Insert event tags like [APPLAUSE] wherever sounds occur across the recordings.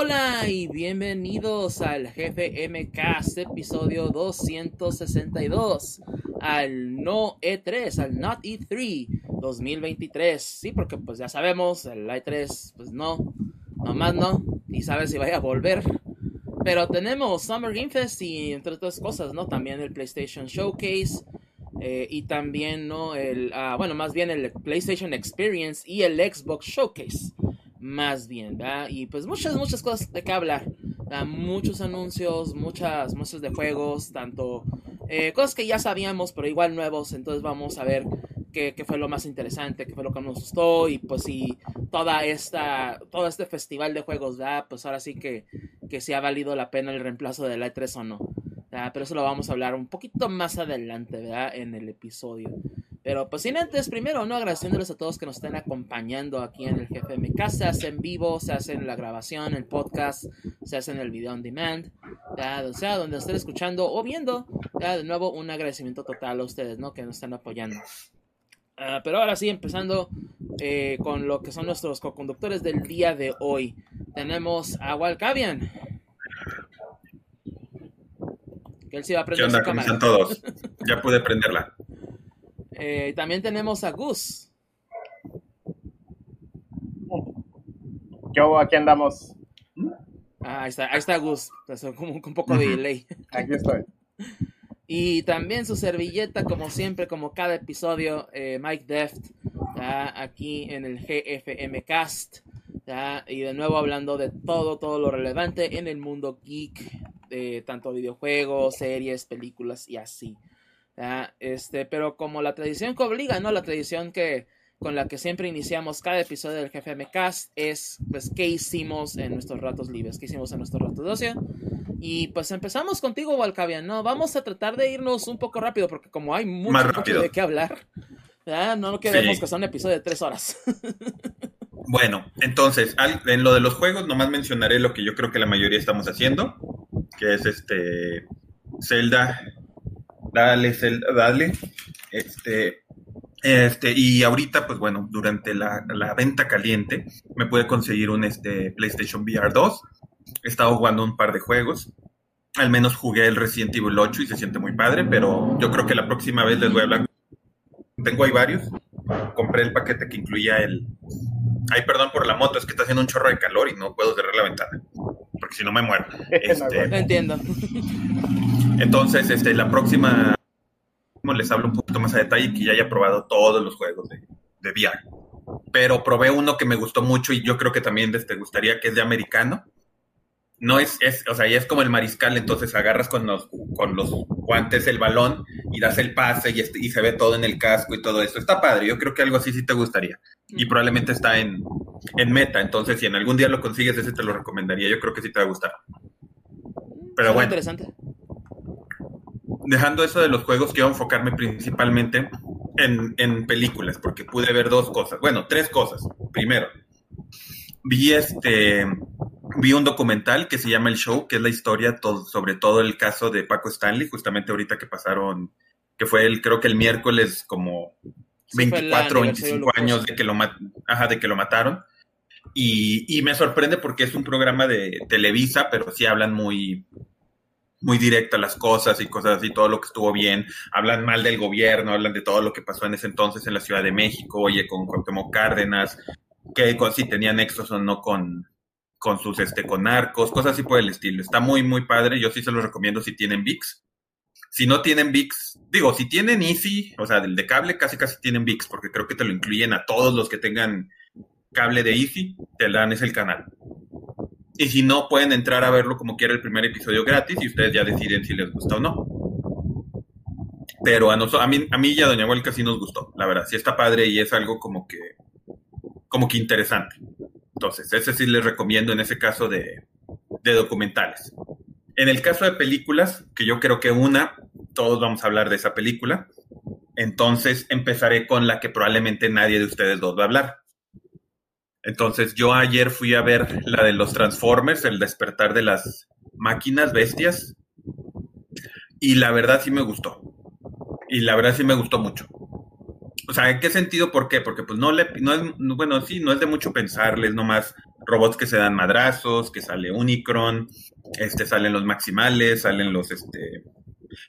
Hola y bienvenidos al Jefe MCAST episodio 262 al No E3, al Not E3 2023. Sí, porque pues ya sabemos, el E3 pues no, nomás no, ni sabe si vaya a volver. Pero tenemos Summer Game Fest y entre otras cosas, ¿no? También el PlayStation Showcase. Eh, y también, ¿no? El, ah, bueno, más bien el PlayStation Experience y el Xbox Showcase más bien, ¿verdad? Y pues muchas, muchas cosas de qué hablar. Muchos anuncios, muchas muestras de juegos, tanto eh, cosas que ya sabíamos, pero igual nuevos. Entonces vamos a ver qué, qué, fue lo más interesante, qué fue lo que nos gustó y pues si toda esta, todo este festival de juegos, ¿verdad? Pues ahora sí que, que si ha valido la pena el reemplazo de la E3 o no. Pero eso lo vamos a hablar un poquito más adelante, ¿verdad? En el episodio. Pero pues sin antes, primero, ¿no? Agradeciéndoles a todos que nos estén acompañando aquí en el GFMK. Se hace en vivo, se hace en la grabación, el podcast, se hace en el video on demand. O sea, donde estén escuchando o viendo. De nuevo, un agradecimiento total a ustedes, ¿no? Que nos están apoyando. Ah, pero ahora sí, empezando eh, con lo que son nuestros co-conductores del día de hoy. Tenemos a Walcavian. Que él sí va a prender ¿Qué onda? Su todos? [LAUGHS] Ya pude prenderla. Eh, también tenemos a Gus. Yo, aquí andamos. Ah, ahí está, ahí está Gus. Como un poco de delay. Aquí estoy. [LAUGHS] Y también su servilleta, como siempre, como cada episodio, eh, Mike Deft, aquí en el GFM Cast. Y de nuevo hablando de todo, todo lo relevante en el mundo geek, de tanto videojuegos, series, películas y así. Este, pero como la tradición que obliga, ¿no? La tradición que con la que siempre iniciamos cada episodio del GFM Cast es, pues, qué hicimos en nuestros ratos libres, qué hicimos en nuestros ratos de ocio. Y pues empezamos contigo, Walcavian, ¿no? Vamos a tratar de irnos un poco rápido, porque como hay mucho, de qué hablar, no queremos que sea un episodio de tres horas. [LAUGHS] bueno, entonces, en lo de los juegos, nomás mencionaré lo que yo creo que la mayoría estamos haciendo, que es este Zelda Dale, dale. Este, este, y ahorita, pues bueno, durante la, venta caliente, me pude conseguir un este, PlayStation VR 2. He estado jugando un par de juegos. Al menos jugué el Resident Evil 8 y se siente muy padre, pero yo creo que la próxima vez les voy a hablar. Tengo ahí varios. Compré el paquete que incluía el. Ay, perdón por la moto, es que está haciendo un chorro de calor y no puedo cerrar la ventana. Porque si no me muero. [LAUGHS] Este, entiendo. [LAUGHS] Entonces, este, la próxima les hablo un poquito más a detalle que ya haya probado todos los juegos de, de VR. Pero probé uno que me gustó mucho y yo creo que también te gustaría, que es de americano. No es, es, o sea, ya es como el mariscal, entonces agarras con los, con los guantes el balón y das el pase y, y se ve todo en el casco y todo eso. Está padre, yo creo que algo así sí te gustaría. Y probablemente está en, en meta, entonces si en algún día lo consigues, ese te lo recomendaría. Yo creo que sí te va a gustar. Pero bueno. Interesante dejando eso de los juegos, quiero enfocarme principalmente en, películas, porque pude ver dos cosas. Bueno, tres cosas. Primero, vi este vi un documental que se llama El Show, que es la historia sobre todo el caso de Paco Stanley, justamente ahorita que pasaron, que fue el, creo que el miércoles como 24 o 25 años de que lo ajá, de que lo mataron. Y, y, me sorprende porque es un programa de Televisa, pero sí hablan muy, muy directa las cosas y cosas así, todo lo que estuvo bien. Hablan mal del gobierno, hablan de todo lo que pasó en ese entonces en la Ciudad de México, oye, con Cuauhtémoc Cárdenas, que si tenían nexos o no con, con sus, este, con narcos, cosas así por el estilo. Está muy, muy padre. Yo sí se los recomiendo si tienen VIX. Si no tienen VIX, digo, si tienen Easy, o sea, del de cable, casi casi tienen VIX, porque creo que te lo incluyen a todos los que tengan cable de Easy, te dan ese el canal. Y si no, pueden entrar a verlo como quiera el primer episodio gratis y ustedes ya deciden si les gusta o no. Pero a, nosotros, a, mí, a mí y a Doña Huelca sí nos gustó, la verdad. Sí está padre y es algo como que, como que interesante. Entonces, ese sí les recomiendo en ese caso de, de documentales. En el caso de películas, que yo creo que una, todos vamos a hablar de esa película, entonces empezaré con la que probablemente nadie de ustedes dos va a hablar. Entonces yo ayer fui a ver la de los Transformers, el despertar de las máquinas bestias, y la verdad sí me gustó. Y la verdad sí me gustó mucho. O sea, ¿en qué sentido? ¿Por qué? Porque pues no le, no es, bueno, sí, no es de mucho pensarles, nomás robots que se dan madrazos, que sale Unicron, este, salen los maximales, salen los, este,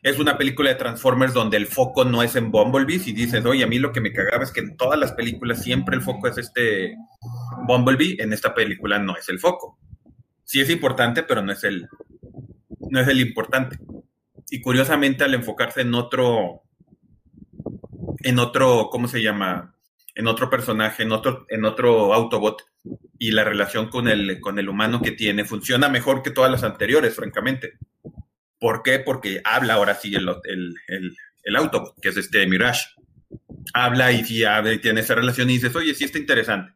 es una película de Transformers donde el foco no es en Bumblebee y dices, oye, a mí lo que me cagaba es que en todas las películas siempre el foco es este Bumblebee, en esta película no es el foco. Sí es importante, pero no es el, no es el importante. Y curiosamente al enfocarse en otro, en otro, ¿cómo se llama? En otro personaje, en otro, en otro Autobot, y la relación con el, con el humano que tiene funciona mejor que todas las anteriores, francamente. ¿Por qué? Porque habla ahora sí el, el, el, Autobot, que es este Mirage. Habla y sí y tiene esa relación y dices, oye, sí está interesante.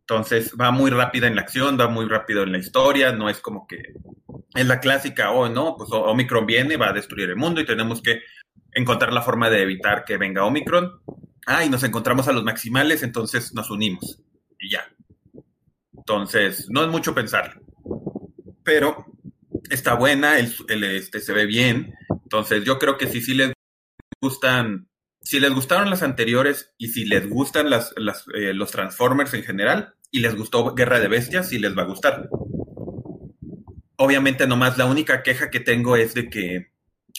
Entonces va muy rápida en la acción, va muy rápido en la historia, no es como que es la clásica, oh no, pues Omicron viene, va a destruir el mundo y tenemos que encontrar la forma de evitar que venga Omicron. Ah, y nos encontramos a los maximales, entonces nos unimos. Y ya. Entonces, no es mucho pensar. Pero está buena, el, este, se ve bien. Entonces, yo creo que si sí les gustan, si les gustaron las anteriores y si les gustan las, eh, los Transformers en general y les gustó Guerra de Bestias, sí les va a gustar. Obviamente, nomás la única queja que tengo es de que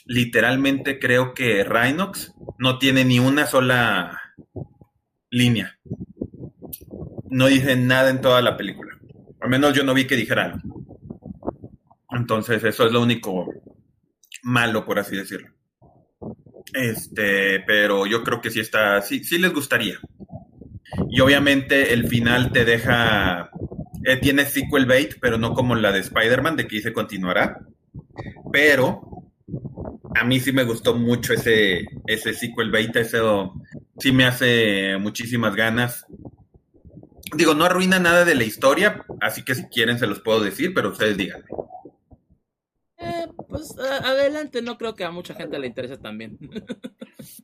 literalmente creo que Rhinox no tiene ni una sola línea. No dice nada en toda la película. Al menos yo no vi que dijera Entonces, eso es lo único malo, por así decirlo. Este, pero yo creo que sí está, sí, sí les gustaría. Y obviamente el final te deja, eh, tiene sequel bait, pero no como la de Spider-Man, de que dice continuará. Pero a mí sí me gustó mucho ese, ese sequel bait, eso sí me hace muchísimas ganas. Digo, no arruina nada de la historia, así que si quieren se los puedo decir, pero ustedes díganme. Eh, pues adelante, no creo que a mucha gente le interese también. [LAUGHS]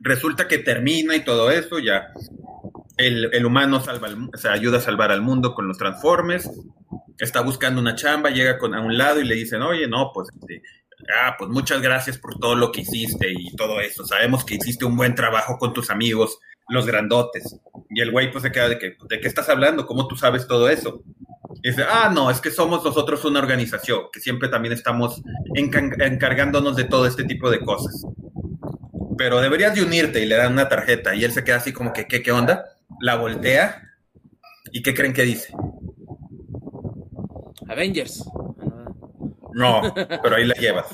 Resulta que termina y todo eso, ya el, humano salva ayuda a salvar al mundo con los Transformers, está buscando una chamba, llega con, a un lado y le dicen, oye, no, pues, este, ah, pues muchas gracias por todo lo que hiciste y todo eso. Sabemos que hiciste un buen trabajo con tus amigos, los grandotes. Y el güey pues se queda de que, ¿de qué estás hablando? ¿Cómo tú sabes todo eso? Y dice, ah, no, es que somos nosotros una organización, que siempre también estamos encargándonos de todo este tipo de cosas. Pero deberías de unirte y le dan una tarjeta y él se queda así como que, ¿qué, qué onda? La voltea y ¿qué creen que dice? Avengers. No, pero ahí la llevas.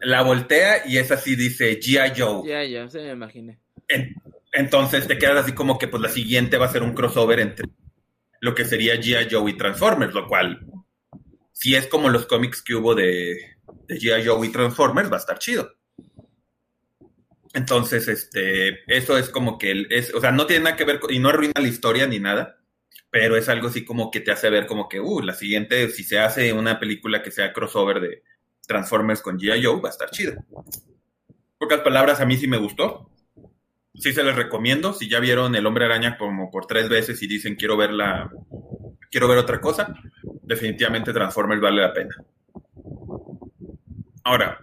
La voltea y es así, dice G.I. Joe. G.I. Joe, se me imaginé. entonces te quedas así como que pues la siguiente va a ser un crossover entre lo que sería G.I. Joe y Transformers, lo cual, si es como los cómics que hubo de, G.I. Joe y Transformers, va a estar chido. Entonces, este, eso es como que, es, o sea, no tiene nada que ver, y no arruina la historia ni nada, pero es algo así como que te hace ver como que, uh, la siguiente, si se hace una película que sea crossover de Transformers con G.I. Joe, va a estar chido. Pocas palabras, a mí sí me gustó. Sí se les recomiendo. Si ya vieron El Hombre Araña como por tres veces y dicen quiero ver la, quiero ver otra cosa, definitivamente Transformers vale la pena. Ahora,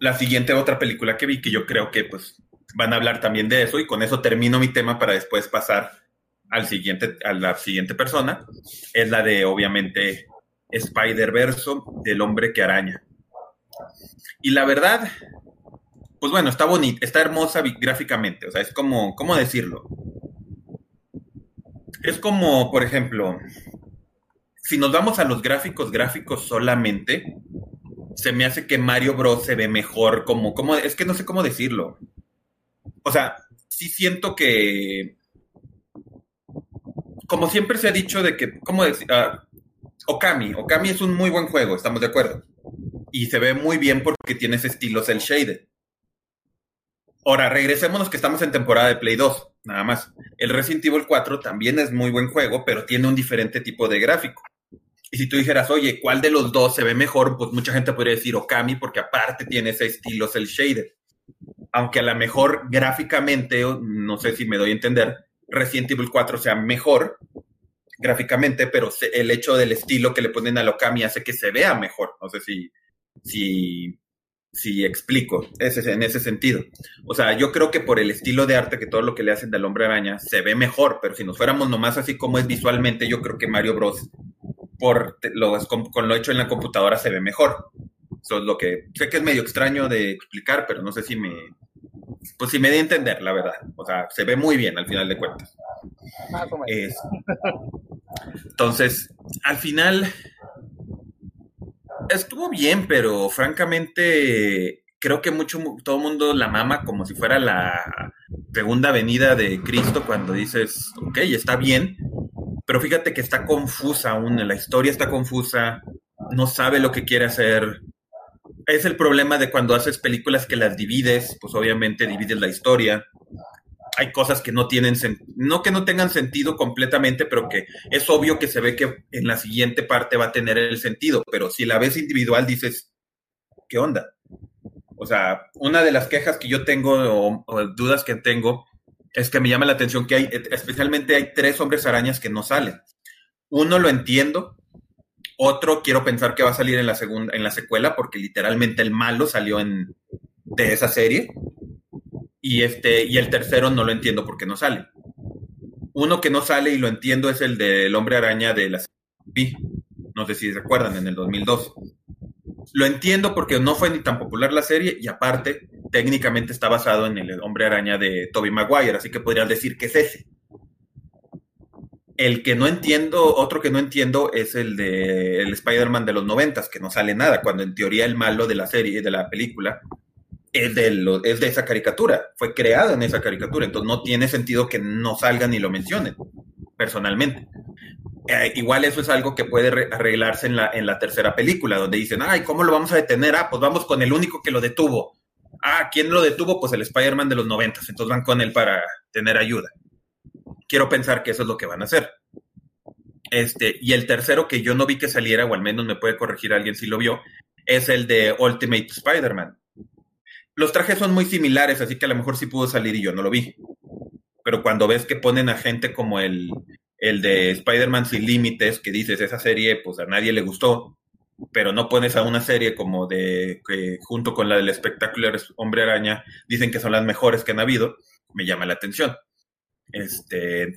la siguiente otra película que vi que yo creo que pues van a hablar también de eso y con eso termino mi tema para después pasar al siguiente, a la siguiente persona, es la de obviamente Spider-Verse del hombre que araña. Y la verdad, pues bueno, está bonita, está hermosa gráficamente, o sea, es como, ¿cómo decirlo? Es como, por ejemplo, si nos vamos a los gráficos gráficos solamente, se me hace que Mario Bros se ve mejor, como, como, es que no sé cómo decirlo. O sea, sí siento que, como siempre se ha dicho de que, ¿cómo decir? Ah, Okami, Okami es un muy buen juego, estamos de acuerdo. Y se ve muy bien porque tiene ese estilo cel shaded. Ahora, regresémonos que estamos en temporada de Play 2, nada más. El Resident Evil 4 también es muy buen juego, pero tiene un diferente tipo de gráfico. Y si tú dijeras, oye, ¿cuál de los dos se ve mejor? Pues mucha gente podría decir Okami porque aparte tiene ese estilo cel shaded. Aunque a lo mejor gráficamente, no sé si me doy a entender, Resident Evil 4 sea mejor gráficamente, pero el hecho del estilo que le ponen a Okami hace que se vea mejor. No sé si, si, si explico ese, en ese sentido. O sea, yo creo que por el estilo de arte que todo lo que le hacen del hombre araña se ve mejor, pero si nos fuéramos nomás así como es visualmente, yo creo que Mario Bros por lo, con, lo hecho en la computadora se ve mejor. Eso es lo que sé que es medio extraño de explicar, pero no sé si me, pues si me di a entender, la verdad. O sea, se ve muy bien al final de cuentas. entonces, al final estuvo bien, pero francamente creo que mucho todo mundo la mama como si fuera la segunda venida de Cristo cuando dices, ok, está bien, pero fíjate que está confusa aún, la historia está confusa, no sabe lo que quiere hacer. Es el problema de cuando haces películas que las divides, pues obviamente divides la historia. Hay cosas que no tienen no que no tengan sentido completamente, pero que es obvio que se ve que en la siguiente parte va a tener el sentido, pero si la ves individual dices, ¿qué onda? O sea, una de las quejas que yo tengo o dudas que tengo es que me llama la atención que hay, especialmente hay tres hombres arañas que no salen. Uno lo entiendo, otro quiero pensar que va a salir en la segunda, en la secuela, porque literalmente el malo salió en de esa serie. Y este, y el tercero no lo entiendo porque no sale. Uno que no sale y lo entiendo es el del hombre araña de la no sé si recuerdan, en el 2002. Lo entiendo porque no fue ni tan popular la serie y aparte técnicamente está basado en el hombre araña de Toby Maguire, así que podrías decir que es ese. El que no entiendo, otro que no entiendo es el de el Spider-Man de los noventas, que no sale nada, cuando en teoría el malo de la serie, de la película, es de, es de esa caricatura, fue creado en esa caricatura, entonces no tiene sentido que no salgan ni lo mencionen, personalmente. Eh, igual eso es algo que puede arreglarse en la, en la tercera película, donde dicen, ay, ¿cómo lo vamos a detener? Ah, pues vamos con el único que lo detuvo. Ah, ¿quién lo detuvo? Pues el Spider-Man de los noventas, entonces van con él para tener ayuda. Quiero pensar que eso es lo que van a hacer. Este, y el tercero que yo no vi que saliera, o al menos me puede corregir alguien si lo vio, es el de Ultimate Spider-Man. Los trajes son muy similares, así que a lo mejor sí pudo salir y yo no lo vi. Pero cuando ves que ponen a gente como el, el de Spider-Man sin límites, que dices, esa serie pues a nadie le gustó, pero no pones a una serie como de que junto con la del espectacular Hombre Araña dicen que son las mejores que han habido, me llama la atención. Este,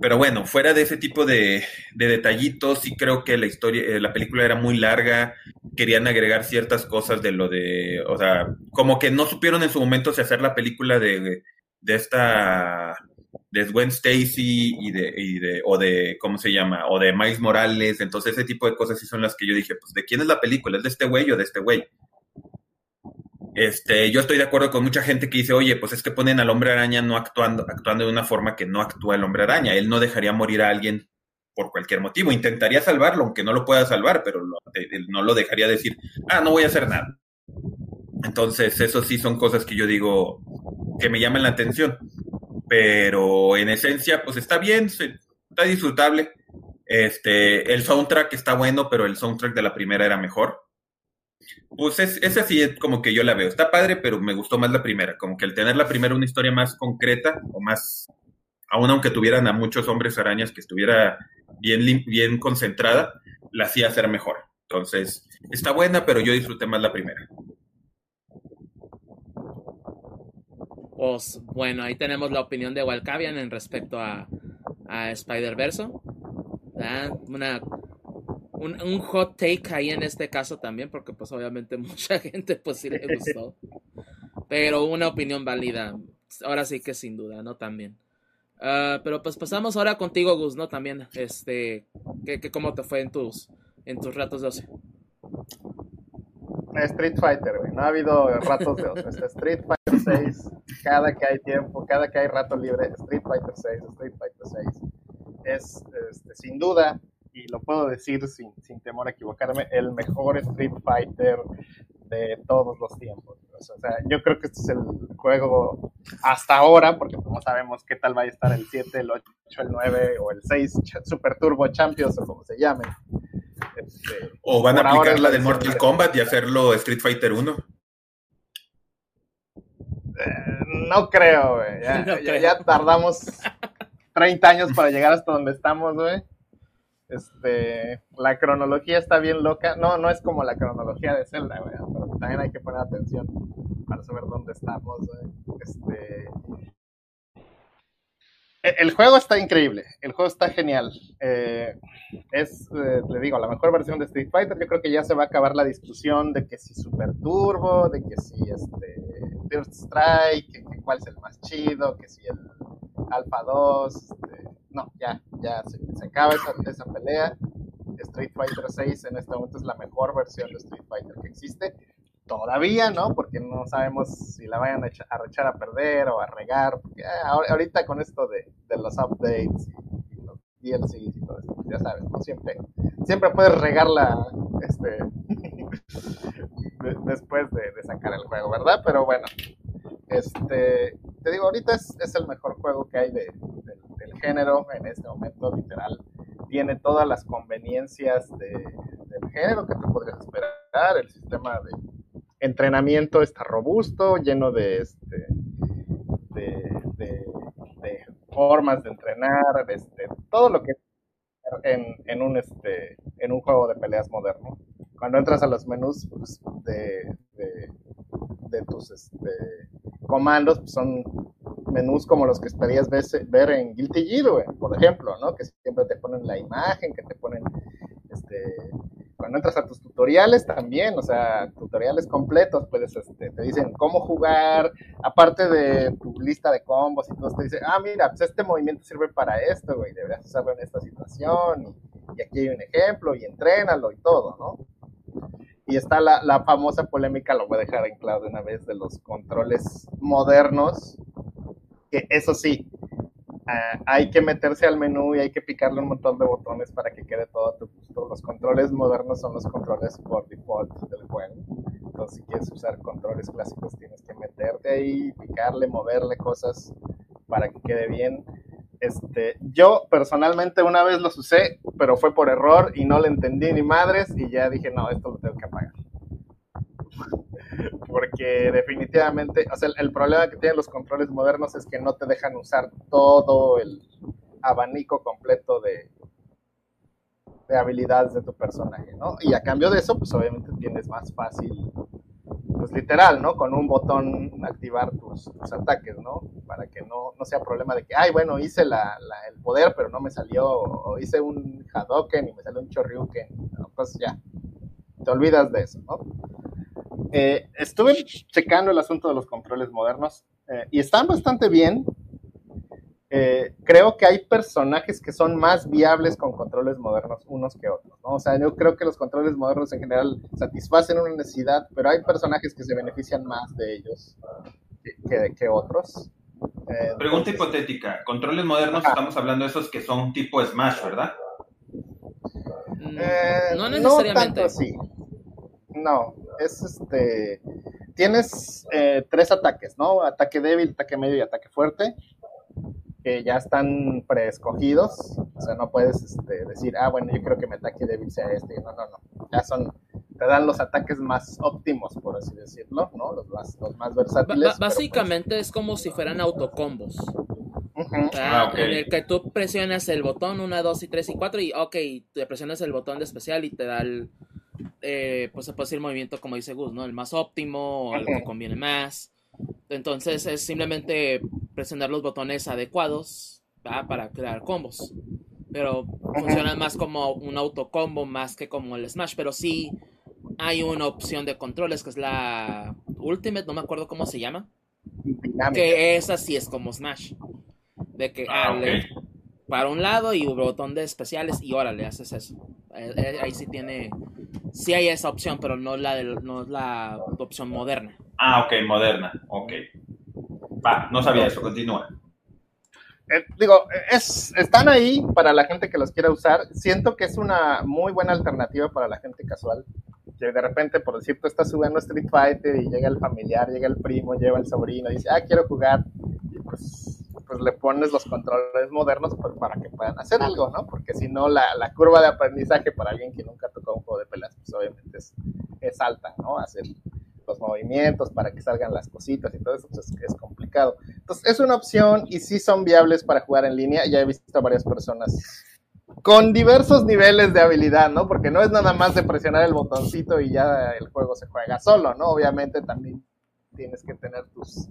pero bueno, fuera de ese tipo de, de detallitos, sí creo que la historia, eh, la película era muy larga, querían agregar ciertas cosas de lo de, o sea, como que no supieron en su momento si hacer la película de, de esta de Gwen Stacy y de, y de, o de, ¿cómo se llama? O de Miles Morales. Entonces, ese tipo de cosas sí son las que yo dije, pues, ¿de quién es la película? ¿Es de este güey o de este güey? Este, yo estoy de acuerdo con mucha gente que dice, oye, pues es que ponen al hombre araña no actuando, actuando de una forma que no actúa el hombre araña. Él no dejaría morir a alguien por cualquier motivo. Intentaría salvarlo, aunque no lo pueda salvar, pero él no lo dejaría decir, ah, no voy a hacer nada. Entonces, eso sí son cosas que yo digo que me llaman la atención pero en esencia, pues está bien, está disfrutable. Este, el soundtrack está bueno, pero el soundtrack de la primera era mejor. Pues es, ese sí es como que yo la veo. Está padre, pero me gustó más la primera. Como que el tener la primera una historia más concreta o más, aún aunque tuvieran a muchos hombres arañas que estuviera bien, bien concentrada, la hacía ser mejor. Entonces, está buena, pero yo disfruté más la primera. Pues bueno, ahí tenemos la opinión de Walcavian en respecto a, a Spider-Verse. Una, un, hot take ahí en este caso también, porque pues obviamente [LAUGHS] mucha gente pues sí le gustó. Pero una opinión válida, ahora sí que sin duda, ¿no? También. Uh, pero pues pasamos ahora contigo, Gus, ¿no? También, este, ¿qué, qué, cómo te fue en tus, en tus ratos de ocio? Street Fighter, güey. No ha habido ratos de ocio. Street Fighter 6, cada que hay tiempo, cada que hay rato libre, Street Fighter 6, Street Fighter 6. Es, este, sin duda, y lo puedo decir sin, sin temor a equivocarme, el mejor Street Fighter de todos los tiempos. O sea, yo creo que este es el juego hasta ahora, porque no sabemos qué tal va a estar el 7, el 8, el 9 o el 6 Super Turbo Champions o como se llamen. Este, o van a aplicar la de Mortal Kombat y hacerlo Street Fighter 1. Eh, no creo, güey. Ya, [LAUGHS] no ya, ya, tardamos 30 años para llegar hasta donde estamos, güey. Este, la cronología está bien loca. No, no es como la cronología de Zelda, güey, pero también hay que poner atención para saber dónde estamos. Este, el juego está increíble, el juego está genial. Eh, es, eh, le digo, la mejor versión de Street Fighter. Yo creo que ya se va a acabar la discusión de que si Super Turbo, de que si este First Strike, que, cuál es el más chido, que si el Alpha 2. Este, no, ya, ya se, acaba esa, esa, pelea. Street Fighter 6 en este momento es la mejor versión de Street Fighter que existe. Todavía, ¿no? Porque no sabemos si la vayan a echar a, perder o a regar. Porque, ah, ahorita con esto de, de los updates DLCs y todo esto, pues ya sabes, ¿no? Siempre, siempre puedes regarla este, [LAUGHS] de, después de, sacar el juego, ¿verdad? Pero bueno, este, te digo, ahorita es, es, el mejor juego que hay de, de, del género en este momento, literal. Tiene todas las conveniencias de, del género que tú podrías esperar. El sistema de entrenamiento está robusto, lleno de, este, formas de entrenar, este, todo lo que en, en, un, este, en un juego de peleas moderno. Cuando entras a los menús pues, de, de tus este, comandos pues son menús como los que estarías ver en Guilty Gear, por ejemplo, ¿no? Que siempre te ponen la imagen, que te ponen, este, cuando entras a tus tutoriales también, o sea, tutoriales completos, puedes, este, te dicen cómo jugar, aparte de tu lista de combos y todo, te dicen, ah, mira, pues este movimiento sirve para esto, güey, deberías usarlo en esta situación, y, aquí hay un ejemplo, y entrénalo y todo, ¿no? Y está la, la, famosa polémica, lo voy a dejar en claro de una vez, de los controles modernos, que eso sí, uh, hay que meterse al menú y hay que picarle un montón de botones para que quede todo a tu gusto. Los controles modernos son los controles por default del juego. Entonces, si quieres usar controles clásicos, tienes que meterte ahí, picarle, moverle cosas para que quede bien. Este, yo personalmente una vez los usé, pero fue por error y no le entendí ni madres y ya dije, no, esto lo tengo que apagar. Porque definitivamente, o sea, el, problema que tienen los controles modernos es que no te dejan usar todo el abanico completo de, de habilidades de tu personaje, ¿no? Y a cambio de eso, pues obviamente tienes más fácil pues literal, ¿no? Con un botón activar tus, ataques, ¿no? Para que no, no sea problema de que, ay, bueno, hice la, el poder, pero no me salió, o hice un Hadoken y me salió un Choryuken, ¿no? pues ya, te olvidas de eso, ¿no? Eh, estuve checando el asunto de los controles modernos eh, y están bastante bien. Eh, creo que hay personajes que son más viables con controles modernos unos que otros, ¿no? O sea, yo creo que los controles modernos en general satisfacen una necesidad, pero hay personajes que se benefician más de ellos que, que, que otros. Eh, Pregunta entonces, hipotética, controles modernos, estamos hablando de esos que son tipo Smash, ¿verdad? Eh, no necesariamente. No tanto así. No, es este... Tienes eh, tres ataques, ¿no? Ataque débil, ataque medio y ataque fuerte que ya están preescogidos, o sea, no puedes este, decir, ah, bueno, yo creo que mi ataque débil sea este, no, no, no, ya son, te dan los ataques más óptimos, por así decirlo, ¿no? Los más, los más versátiles. B básicamente pues... es como si fueran autocombos. Uh -huh. ah, okay. En el que tú presionas el botón 1, 2 y 3 y 4 y, ok, te presionas el botón de especial y te da el, eh, pues se puede decir movimiento como dice Gus, ¿no? El más óptimo, -huh. el que conviene más. Entonces es simplemente presionar los botones adecuados ¿va? para crear combos. pero funciona más como un autocombo más que como el Smash, pero sí hay una opción de controles que es la Ultimate, no me acuerdo cómo se llama. Que esa sí es como Smash. De que ah, ah para un lado y un botón de especiales y órale, haces eso. Eh, eh, ahí sí tiene, sí hay esa opción, pero no la, no es la opción moderna. Ah, ok, moderna, ok. Va, no sabía eso, continúa. Eh, digo, es, están ahí para la gente que los quiera usar. Siento que es una muy buena alternativa para la gente casual. Que de repente, por decir, tú estás jugando Street Fighter y llega el familiar, llega el primo, lleva el sobrino, y dice, ah, quiero jugar. Y pues, pues le pones los controles modernos pues, para que puedan hacer algo, ¿no? Porque si no, la, la, curva de aprendizaje para alguien que nunca tocó un juego de peleas, pues obviamente es, es alta, ¿no? Hacer los movimientos para que salgan las cositas y todo eso pues, es, complicado. Entonces, es una opción y sí son viables para jugar en línea. Ya he visto a varias personas con diversos niveles de habilidad, ¿no? Porque no es nada más de presionar el botoncito y ya el juego se juega solo, ¿no? Obviamente también tienes que tener tus,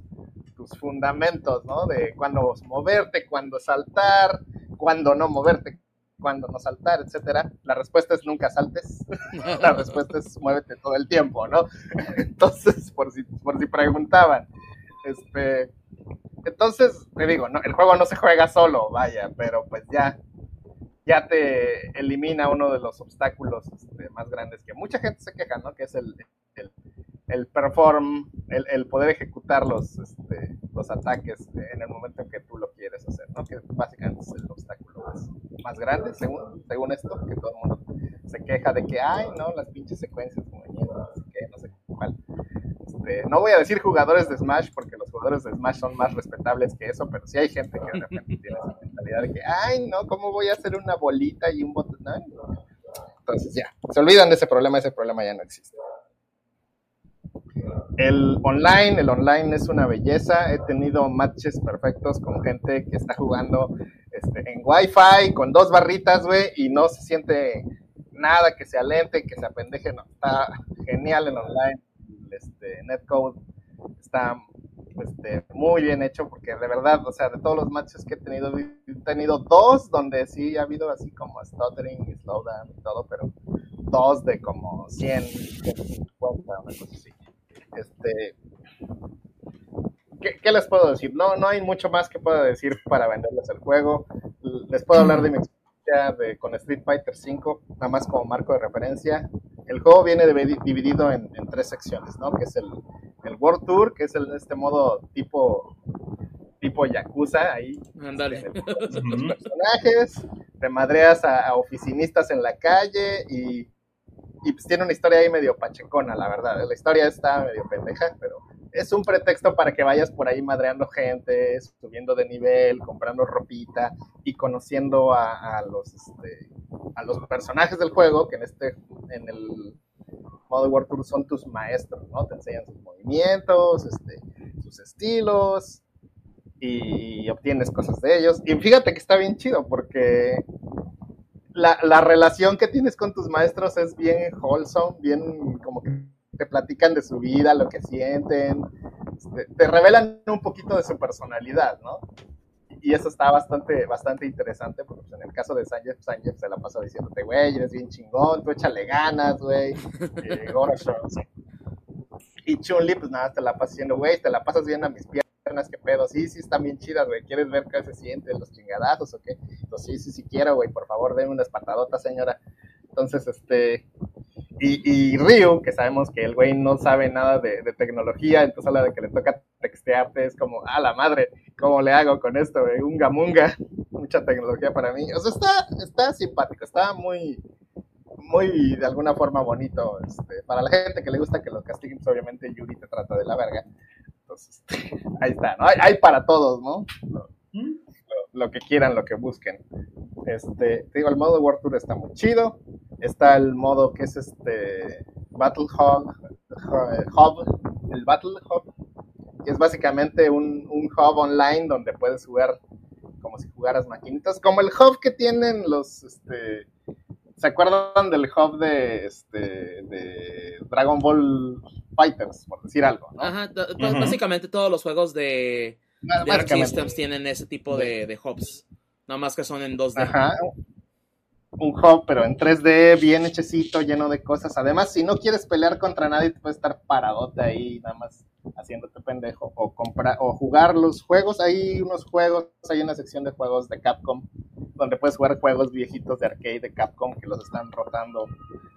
tus fundamentos, ¿no? De cuándo moverte, cuándo saltar, cuándo no moverte, cuándo no saltar, etcétera. La respuesta es nunca saltes. [LAUGHS] la respuesta es muévete todo el tiempo, ¿no? [LAUGHS] Entonces, por si, por si preguntaban. Este, entonces, te digo, no, el juego no se juega solo, vaya, pero pues ya, ya te elimina uno de los obstáculos este, más grandes que mucha gente se queja, ¿no? Que es el, el, el perform, el, poder ejecutar los, este, los ataques en el momento en que tú lo quieres hacer, ¿no? Que básicamente es el obstáculo más, grande, según, según esto, que todo el mundo se queja de que, ay, no, las pinches secuencias, como qué, no sé cuál. Este, no voy a decir jugadores de Smash, porque los jugadores de Smash son más respetables que eso, pero sí hay gente que de repente tiene esa mentalidad de que, ay, no, ¿cómo voy a hacer una bolita y un botón? Entonces ya, se olvidan de ese problema, ese problema ya no existe. El online, el online es una belleza. He tenido matches perfectos con gente que está jugando este, en Wi-Fi con dos barritas, güey, y no se siente nada que se alente, que se apendeje. No, está genial el online. Este, Netcode está este, muy bien hecho porque de verdad, o sea, de todos los matches que he tenido, he tenido dos donde sí ha habido así como stuttering y slowdown y todo, pero dos de como 100, 150, una cosa así. Este, ¿qué, les puedo decir? No, no hay mucho más que pueda decir para venderles el juego. Les puedo hablar de mi experiencia de, con Street Fighter V, nada más como marco de referencia. El juego viene dividido en, tres secciones, ¿no? Que es el, el World Tour, que es el, este modo tipo tipo Yakuza, ahí. Ándale. Los personajes, te madreas a, oficinistas en la calle y y pues tiene una historia ahí medio pachecona, la verdad. La historia está medio pendeja, pero es un pretexto para que vayas por ahí madreando gente, subiendo de nivel, comprando ropita y conociendo a, los este, a los personajes del juego, que en este, en el modo War Tour son tus maestros, ¿no? Te enseñan sus movimientos, este, sus estilos, y obtienes cosas de ellos. Y fíjate que está bien chido porque la, la, relación que tienes con tus maestros es bien wholesome, bien como que te platican de su vida, lo que sienten, este, te, revelan un poquito de su personalidad, ¿no? Y eso está bastante, bastante interesante, porque pues, en el caso de Sanjeev, Sanjeev se la pasa diciéndote, güey, eres bien chingón, tú échale ganas, güey, [LAUGHS] eh, y Chun-Li, pues nada, te la pasas diciendo, güey, te la pasas bien a mis piernas que pedo, sí, sí, están bien chidas, güey, ¿quieres ver qué se sienten los chingadazos o qué? Pues sí, sí, sí quiero, güey, por favor, denme una espantadota, señora. Entonces, este, y, y Ryu, que sabemos que el güey no sabe nada de, tecnología, entonces a la de que le toca textearte es como, a la madre, ¿cómo le hago con esto, güey? Un gamunga, [LAUGHS] mucha tecnología para mí. O sea, está, está simpático, está muy, muy de alguna forma bonito. Este, para la gente que le gusta que los castiguen, pues obviamente Yuri te trata de la verga. [LAUGHS] Ahí está, ¿no? Hay, para todos, ¿no? Lo, que quieran, lo que busquen. Este, te digo, el modo de World Tour está muy chido. Está el modo que es este Battle Hub, Hub el Battle Hub, que es básicamente un, un hub online donde puedes jugar como si jugaras maquinitas, como el hub que tienen los este ¿Se acuerdan del hub de, este, de Dragon Ball Fighters, por decir algo? Ajá, básicamente todos los juegos de, Dark Systems tienen ese tipo de, hubs. Nada más que son en 2D. Ajá. Un hub, pero en 3D, bien hechecito, lleno de cosas. Además, si no quieres pelear contra nadie, te puedes estar paradote ahí, nada más haciéndote pendejo. O, comprar, o jugar los juegos. Hay unos juegos, hay una sección de juegos de Capcom, donde puedes jugar juegos viejitos de arcade de Capcom que los están rotando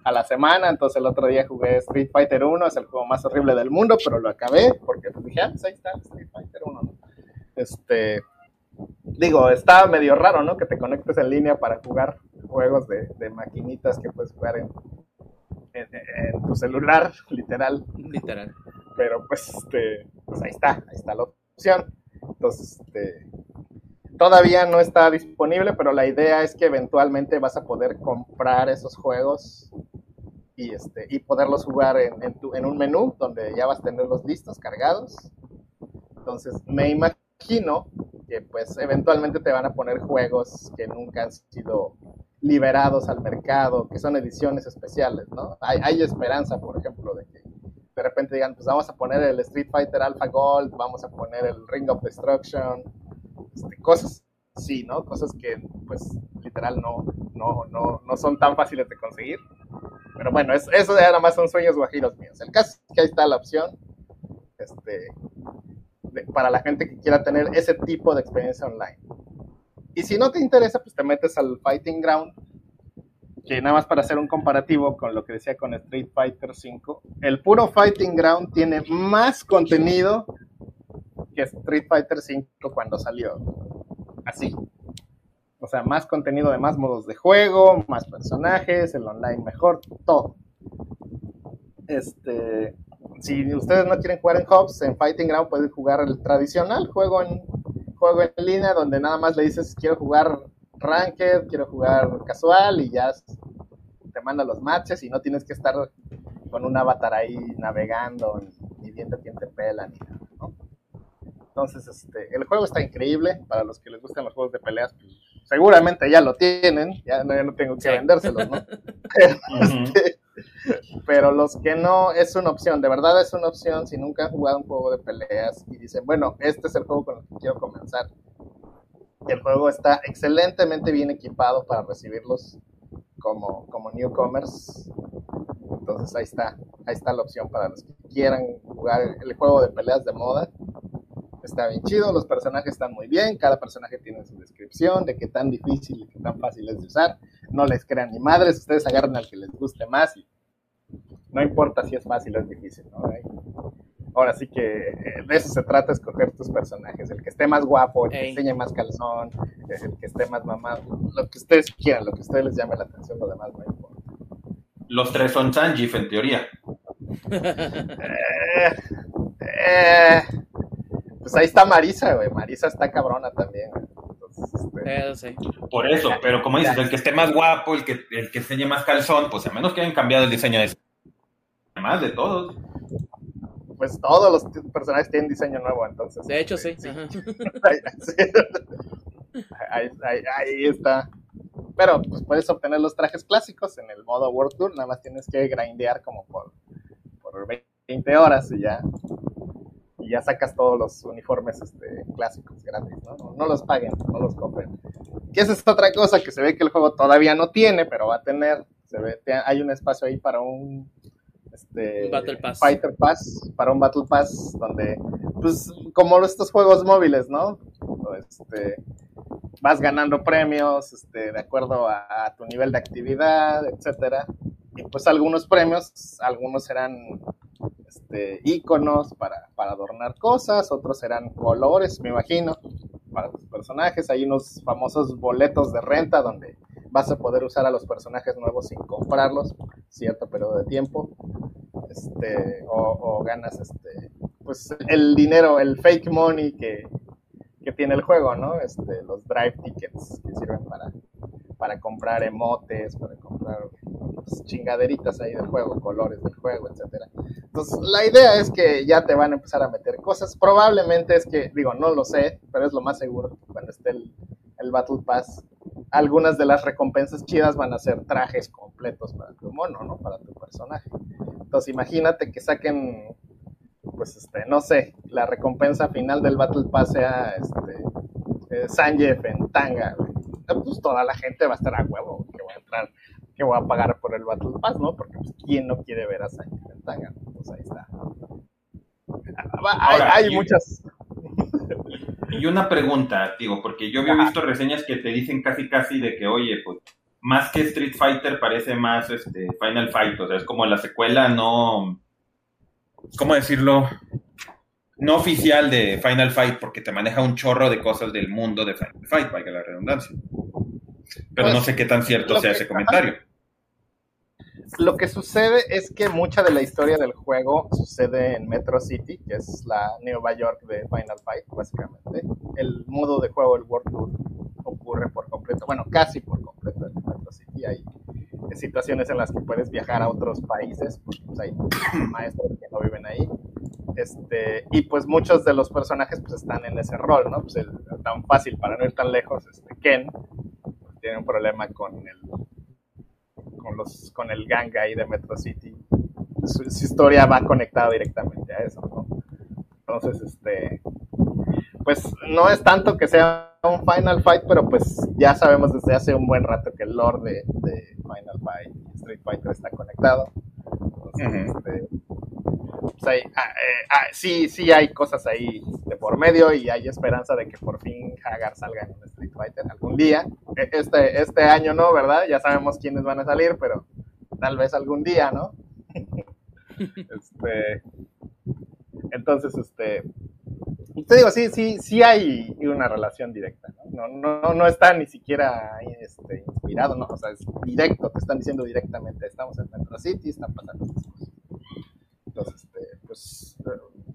a la semana. Entonces, el otro día jugué Street Fighter 1, es el juego más horrible del mundo, pero lo acabé porque dije, ah, pues ahí está, Street Fighter 1. ¿no? Este digo, está medio raro, ¿no? Que te conectes en línea para jugar juegos de, de maquinitas que puedes jugar en, en, tu celular, [LAUGHS] literal. Literal. Pero pues, este, pues ahí está, ahí está la opción. Entonces, este, todavía no está disponible, pero la idea es que eventualmente vas a poder comprar esos juegos y, este, y poderlos jugar en, en, tu, en un menú donde ya vas a tenerlos listos, cargados. Entonces, me imagino que pues eventualmente te van a poner juegos que nunca han sido liberados al mercado, que son ediciones especiales, ¿no? Hay, esperanza, por ejemplo, de que de repente digan, pues vamos a poner el Street Fighter Alpha Gold, vamos a poner el Ring of Destruction, este, cosas así, ¿no? Cosas que, pues, literal no, no, no, no son tan fáciles de conseguir. Pero bueno, eso, eso nada más son sueños guajiros míos. El caso es que ahí está la opción. Este, para la gente que quiera tener ese tipo de experiencia online. Y si no te interesa, pues te metes al Fighting Ground, que nada más para hacer un comparativo con lo que decía con Street Fighter V, el puro Fighting Ground tiene más contenido que Street Fighter V cuando salió. Así. O sea, más contenido de más modos de juego, más personajes, el online mejor, todo. Este, si ustedes no quieren jugar en hubs, en Fighting Ground pueden jugar el tradicional juego en juego en línea donde nada más le dices quiero jugar ranked, quiero jugar casual y ya te manda los matches y no tienes que estar con un avatar ahí navegando ni, viendo quién te pela ni nada, ¿no? Entonces, este, el juego está increíble para los que les gustan los juegos de peleas, pues, seguramente ya lo tienen, ya no, no tengo que vendérselos, ¿no? [LAUGHS] Este, pero los que no, es una opción, de verdad es una opción si nunca han jugado un juego de peleas y dicen, bueno, este es el juego con el que quiero comenzar. El juego está excelentemente bien equipado para recibirlos como, como newcomers. Entonces ahí está, ahí está la opción para los que quieran jugar el juego de peleas de moda. Está bien chido, los personajes están muy bien, cada personaje tiene su descripción de qué tan difícil y qué tan fácil es de usar. No les crean ni madres, ustedes agarren al que les guste más y no importa si es fácil o es difícil, ¿no? Ahora sí que de eso se trata, escoger tus personajes. El que esté más guapo, el que enseñe más calzón, el que esté más mamado, lo que ustedes quieran, lo que a ustedes les llame la atención, lo demás no importa. Los tres son Sanjif, en teoría. [LAUGHS] eh, eh, pues ahí está Marisa, güey. Marisa está cabrona también. Este... Por eso, pero como dices, el que esté más guapo, el que, el que enseñe más calzón, pues a menos que hayan cambiado el diseño de más de todos. Pues todos los personajes tienen diseño nuevo, entonces. De hecho, sí. [LAUGHS] sí. ahí, ahí, ahí, está. Pero pues puedes obtener los trajes clásicos en el modo World Tour, nada más tienes que grindear como por, por 20 horas y ya y ya sacas todos los uniformes este, clásicos gratis, ¿no? ¿no? ¿no? los paguen, no los compren. Y esa es otra cosa que se ve que el juego todavía no tiene, pero va a tener. Se ve, hay un espacio ahí para un este, Battle Pass. Fighter Pass, para un Battle Pass, donde, pues, como estos juegos móviles, ¿no? Este, vas ganando premios, este, de acuerdo a, a tu nivel de actividad, etcétera. Y pues algunos premios, algunos serán este, iconos para, para, adornar cosas, otros serán colores, me imagino, para tus personajes. Hay unos famosos boletos de renta donde vas a poder usar a los personajes nuevos sin comprarlos cierto periodo de tiempo. Este, o, ganas este, pues el dinero, el fake money que, que tiene el juego, ¿no? Este, los drive tickets que sirven para, para comprar emotes, para comprar pues, chingaderitas ahí del juego, colores del juego, etcétera. Entonces, la idea es que ya te van a empezar a meter cosas. Probablemente es que, digo, no lo sé, pero es lo más seguro cuando esté el, Battle Pass. Algunas de las recompensas chidas van a ser trajes completos para tu mono, ¿no? Para tu personaje. Entonces, imagínate que saquen, pues, este, no sé, la recompensa final del Battle Pass sea, este, eh, Sanjef en tanga, güey pues toda la gente va a estar a huevo, que va a entrar, que va a pagar por el Battle Pass, ¿no? Porque pues, ¿quién no quiere ver a Ventaga? Pues ahí está. Hay, Ahora, hay y- muchas... Y una pregunta, digo, porque yo había visto reseñas que te dicen casi casi de que, oye, pues, más que Street Fighter parece más este Final Fight, o sea, es como la secuela no, ¿cómo decirlo? No oficial de Final Fight, porque te maneja un chorro de cosas del mundo de Final Fight, valga la redundancia. Pero Pues, no sé qué tan cierto sea que- ese comentario. Lo que sucede es que mucha de la historia del juego sucede en Metro City, que es la Nueva York de Final Fight, básicamente. El modo de juego, el World Tour, ocurre por completo, bueno, casi por completo en Metro City. Hay situaciones en las que puedes viajar a otros países, porque pues, hay [COUGHS] maestros que no viven ahí. Este, y pues muchos de los personajes pues están en ese rol, ¿no? Pues el, tan fácil para no ir tan lejos, este, Ken tiene un problema con el con los con el gang ahí de Metro City. Su, su historia va conectada directamente a eso, ¿no? Entonces, este pues no es tanto que sea un Final Fight, pero pues ya sabemos desde hace un buen rato que el lore de, de Final Fight y Street Fighter está conectado. Entonces, este, pues hay- ah, eh, ah, sí, sí hay cosas ahí por medio y hay esperanza de que por fin Hagar salga en un Street Fighter algún día. E- Este, este año no, ¿verdad? Ya sabemos quiénes van a salir, pero tal vez algún día, ¿no? [LAUGHS] este, entonces, este, te digo, sí, sí, sí hay una relación directa, ¿no? No, no, no está ni siquiera este, inspirado, ¿no? O sea, es directo, te están diciendo directamente, estamos en Metro City, están pasando cosas. Entonces, este, pues,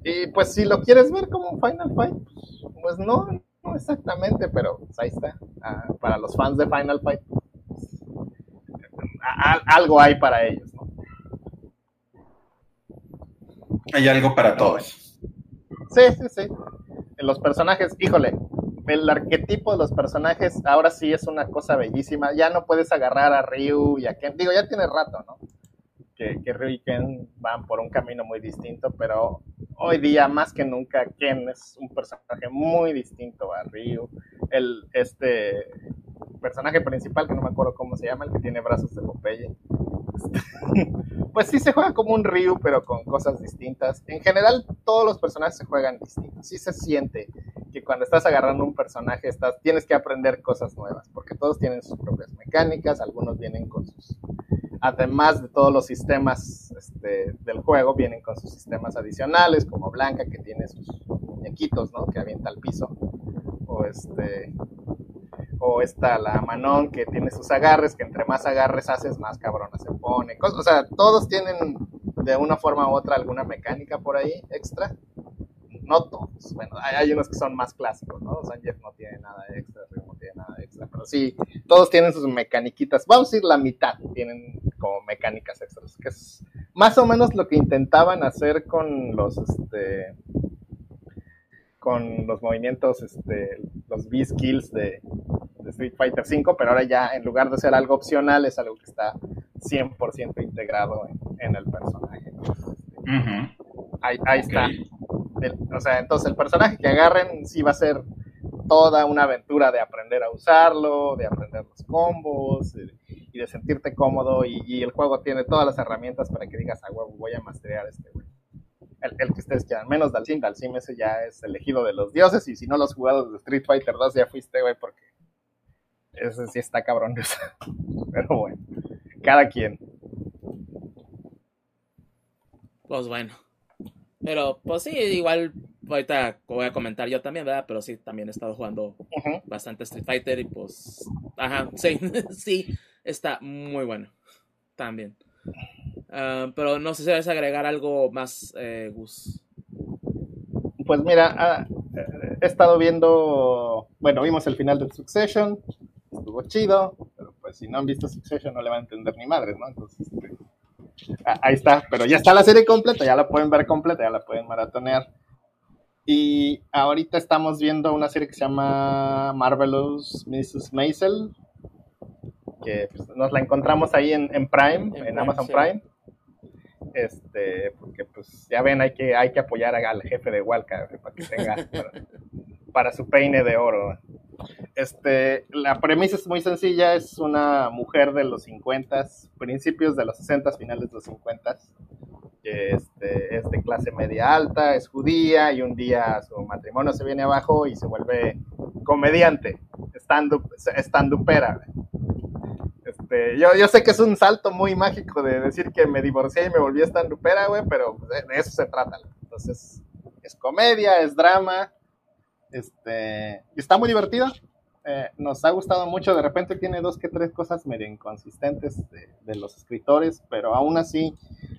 y pues si lo quieres ver como un Final Fight, pues, no, no exactamente, pero pues, ahí está. Ah, para los fans de Final Fight, pues, a- a- algo hay para ellos, ¿no? Hay algo para todos. Sí, sí, sí. En los personajes, híjole, el arquetipo de los personajes ahora sí es una cosa bellísima. Ya no puedes agarrar a Ryu y a Ken. Digo, ya tiene rato, ¿no? Que, que Ryu y Ken van por un camino muy distinto, pero hoy día más que nunca Ken es un personaje muy distinto a Ryu. El, este personaje principal, que no me acuerdo cómo se llama, el que tiene brazos de Popeye. [LAUGHS] pues sí se juega como un Ryu, pero con cosas distintas. En general, todos los personajes se juegan distintos. Sí se siente que cuando estás agarrando un personaje, estás, tienes que aprender cosas nuevas, porque todos tienen sus propias mecánicas, algunos vienen con sus... Además de todos los sistemas este, del juego, vienen con sus sistemas adicionales, como Blanca, que tiene sus muñequitos, ¿no? Que avienta al piso. O este o esta la Manon que tiene sus agarres, que entre más agarres haces, más cabrona se pone. O sea, todos tienen de una forma u otra alguna mecánica por ahí extra. No todos, bueno, hay, hay unos que son más clásicos, ¿no? Sanjeev no tiene nada extra, Ryu no tiene nada extra, pero sí, todos tienen sus mecaniquitas. Vamos a decir la mitad tienen como mecánicas extras, que es más o menos lo que intentaban hacer con los, este, con los movimientos, este, los B-skills de, de Street Fighter V, pero ahora ya en lugar de ser algo opcional es algo que está 100% integrado en, en el personaje. Ahí, está. El- o sea, entonces el personaje que agarren sí va a ser toda una aventura de aprender a usarlo, de aprender los combos eh, y de sentirte cómodo y, y el juego tiene todas las herramientas para que digas, ah, huevo, voy a masterear este güey. El, el que ustedes quieran, menos Dalsim, Dalsim ese ya es elegido de los dioses y si no los jugados de Street Fighter 2 ya fuiste, güey, porque ese sí está cabrón. [LAUGHS] Pero bueno, cada quien. Pues bueno. Pero, pues sí, igual ahorita voy a comentar yo también, ¿verdad? Pero sí, también he estado jugando bastante Street Fighter y pues, ajá, sí, [LAUGHS] sí, está muy bueno. También. Ah, pero no sé si vas a agregar algo más, eh, Gus. Pues mira, ah, he estado viendo, bueno, vimos el final de Succession, estuvo chido, pero pues si no han visto Succession no le van a entender ni madres, ¿no? Entonces, este, ah, ahí está, pero ya está la serie completa, ya la pueden ver completa, ya la pueden maratonear. Y ahorita estamos viendo una serie que se llama Marvelous Mrs. Maisel, que pues, nos la encontramos ahí en, en Prime, en, En Prime, Amazon sí. Prime. Este, porque pues ya ven, hay que, hay que apoyar al jefe de Walca para que tenga [LAUGHS] para, para su peine de oro. Este, la premisa es muy sencilla, es una mujer de los 50, principios de los 60, finales de los 50, que este, es de clase media alta, es judía y un día su matrimonio se viene abajo y se vuelve comediante, stand-upera. Este, yo, yo sé que es un salto muy mágico de decir que me divorcié y me volví stand-upera, güey, pero de eso se trata. Entonces, es comedia, es drama, este, está muy divertida. Eh, nos ha gustado mucho. De repente tiene dos que tres cosas medio inconsistentes de, los escritores, pero aún así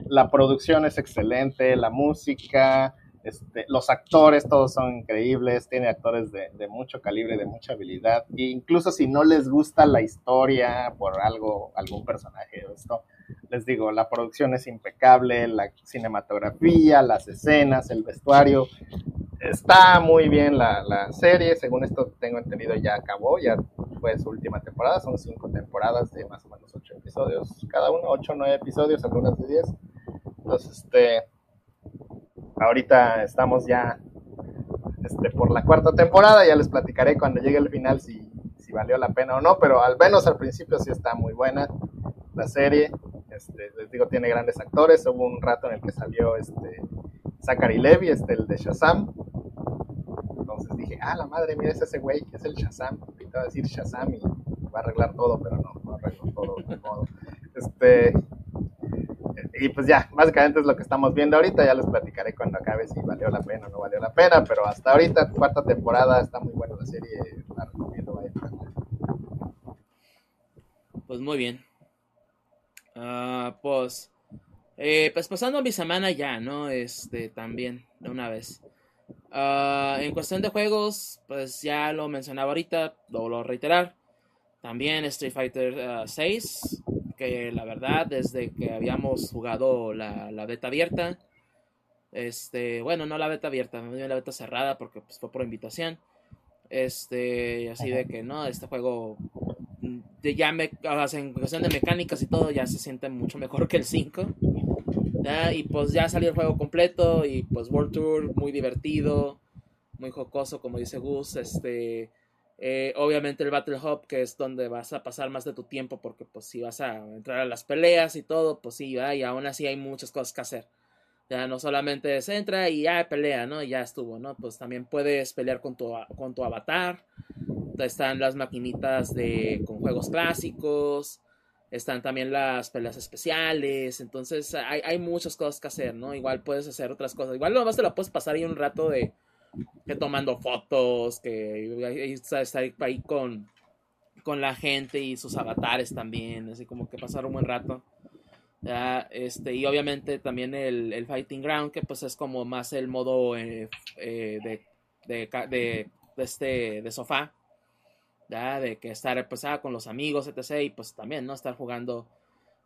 la producción es excelente, la música, este, los actores, todos son increíbles, tiene actores de, mucho calibre, de mucha habilidad, e incluso si no les gusta la historia por algo, algún personaje de esto, les digo, la producción es impecable, la cinematografía, las escenas, el vestuario, está muy bien la, la, serie, según esto tengo entendido ya acabó, ya fue su última temporada, son cinco temporadas de más o menos ocho episodios, cada uno, ocho o nueve episodios, algunas de diez. Entonces, este, ahorita estamos ya este, por la cuarta temporada, ya les platicaré cuando llegue el final si, si valió la pena o no, pero al menos al principio sí está muy buena la serie. Este, les digo, tiene grandes actores. Hubo un rato en el que salió este Zachary Levy, este, el de Shazam, entonces dije, ah, la madre, mira, es ese güey, es el Shazam. Ahorita va a decir Shazam y va a arreglar todo, pero no, no arregló todo de modo. Este, y pues ya, básicamente es lo que estamos viendo ahorita. Ya les platicaré cuando acabe si valió la pena o no valió la pena. Pero hasta ahorita, cuarta temporada, está muy buena la serie. La recomiendo, vayan Pues muy bien. Uh, pues, eh, pues pasando mi semana ya, ¿no? Este, también, de una vez. Ah, en cuestión de juegos, pues ya lo mencionaba ahorita, lo vuelvo a reiterar. También Street Fighter 6, ah, que la verdad, desde que habíamos jugado la, la, beta abierta, este, bueno, no la beta abierta, la beta cerrada porque pues, fue por invitación. Este, así de que no, este juego de ya me, en cuestión de mecánicas y todo, ya se siente mucho mejor que el 5. Y pues ya salió el juego completo y pues World Tour muy divertido, muy jocoso como dice Gus, este eh, obviamente el Battle Hub que es donde vas a pasar más de tu tiempo porque pues si vas a entrar a las peleas y todo, pues sí, y aún así hay muchas cosas que hacer. Ya no solamente se entra y ya pelea, ¿no? ya estuvo, ¿no? Pues también puedes pelear con tu, con tu avatar. Están las maquinitas de con juegos clásicos están también las peleas especiales, entonces hay, muchas cosas que hacer, ¿no? Igual puedes hacer otras cosas, igual nomás te la puedes pasar ahí un rato de que tomando fotos, que estar ahí con, con la gente y sus avatares también, así como que pasar un buen rato. ¿ya? Este, y obviamente también el, Fighting Ground, que pues es como más el modo eh, eh, de, de, de, este, de sofá, de que estar pues, ah, con los amigos, etc. Y pues también, ¿no? Estar jugando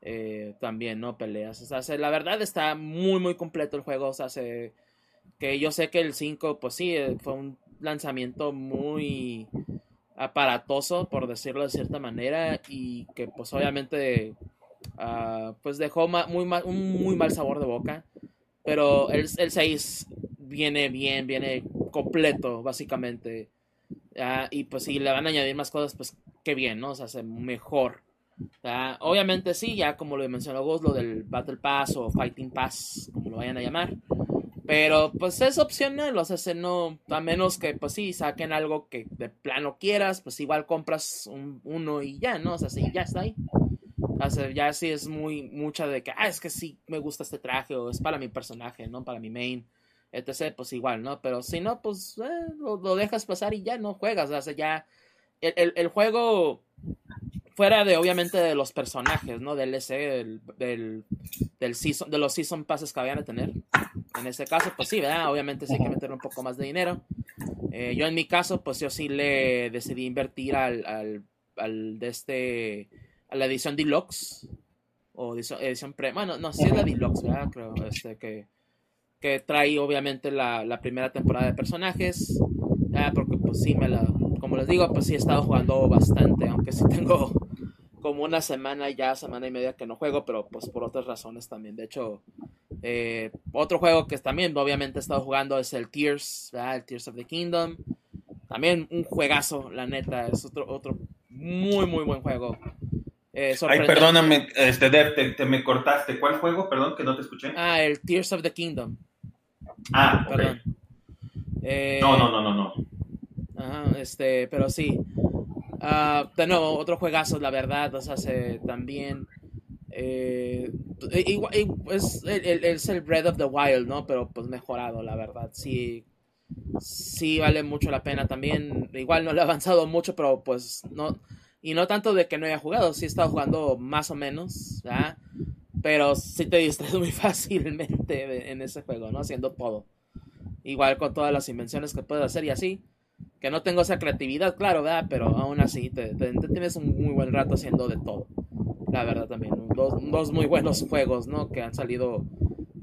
eh, también, ¿no? Peleas. O sea, la verdad está muy, muy completo el juego. O sea, que yo sé que el 5, pues sí, eh, fue un lanzamiento muy aparatoso, por decirlo de cierta manera, y que pues obviamente ah, pues dejó muy mal, un muy mal sabor de boca. Pero el, el 6 viene bien, viene completo, básicamente. Y pues si le van a añadir más cosas, pues qué bien, ¿no? O sea, se mejor. Obviamente sí, ya como lo mencionó vos, lo del Battle Pass o Fighting Pass, como lo vayan a llamar. Pero pues es opcional, o sea, no, a menos que pues sí, saquen algo que de plano quieras, pues igual compras un, uno y ya, ¿no? O sea, sí, ya está ahí. O sea, ya sí es muy mucha de que, ah, es que sí me gusta este traje o es para mi personaje, ¿no? Para mi main etc., pues igual, ¿no? Pero si no, pues eh, lo, dejas pasar y ya no juegas, o sea, ya el, el, juego fuera de obviamente de los personajes, ¿no? Del S, del, del, season, de los season passes que vayan a tener. En este caso, pues sí, ¿verdad? Obviamente sí hay que meter un poco más de dinero. Eh, yo en mi caso, pues yo sí le decidí invertir al, al, al de este, a la edición deluxe. O edición, edición pre, bueno, no, sí es la deluxe, ¿verdad? Creo, este, que que trae obviamente la, primera temporada de personajes. porque pues sí, me la, como les digo, pues sí he estado jugando bastante, aunque sí tengo como una semana ya, semana y media que no juego, pero pues por otras razones también. De hecho, eh, otro juego que también obviamente he estado jugando es el Tears, el Tears of the Kingdom. También un juegazo, la neta. Es otro, otro muy, muy buen juego. Eh, Ay, perdóname, este, te, me cortaste. ¿Cuál juego? Perdón, que no te escuché. Ah, el Tears of the Kingdom. Ah, perdón. Eh, no, no, no, no, no. Ajá, este, pero sí. Uh, de nuevo, otro juegazo, la verdad. O sea, se, también. Eh, es, el, es el Breath of the Wild, ¿no? Pero pues mejorado, la verdad. Sí, sí vale mucho la pena también. Igual no le he avanzado mucho, pero pues no. Y no tanto de que no haya jugado, sí he estado jugando más o menos, ¿ya? Pero sí te distraes [LAUGHS] muy fácilmente en ese juego, ¿no? Haciendo todo. Igual con todas las invenciones que puedes hacer y así. Que no tengo esa creatividad, claro, ¿verdad? Pero aún así te, tienes un muy buen rato haciendo de todo. La verdad también. Dos, dos muy buenos juegos, ¿no? Que han salido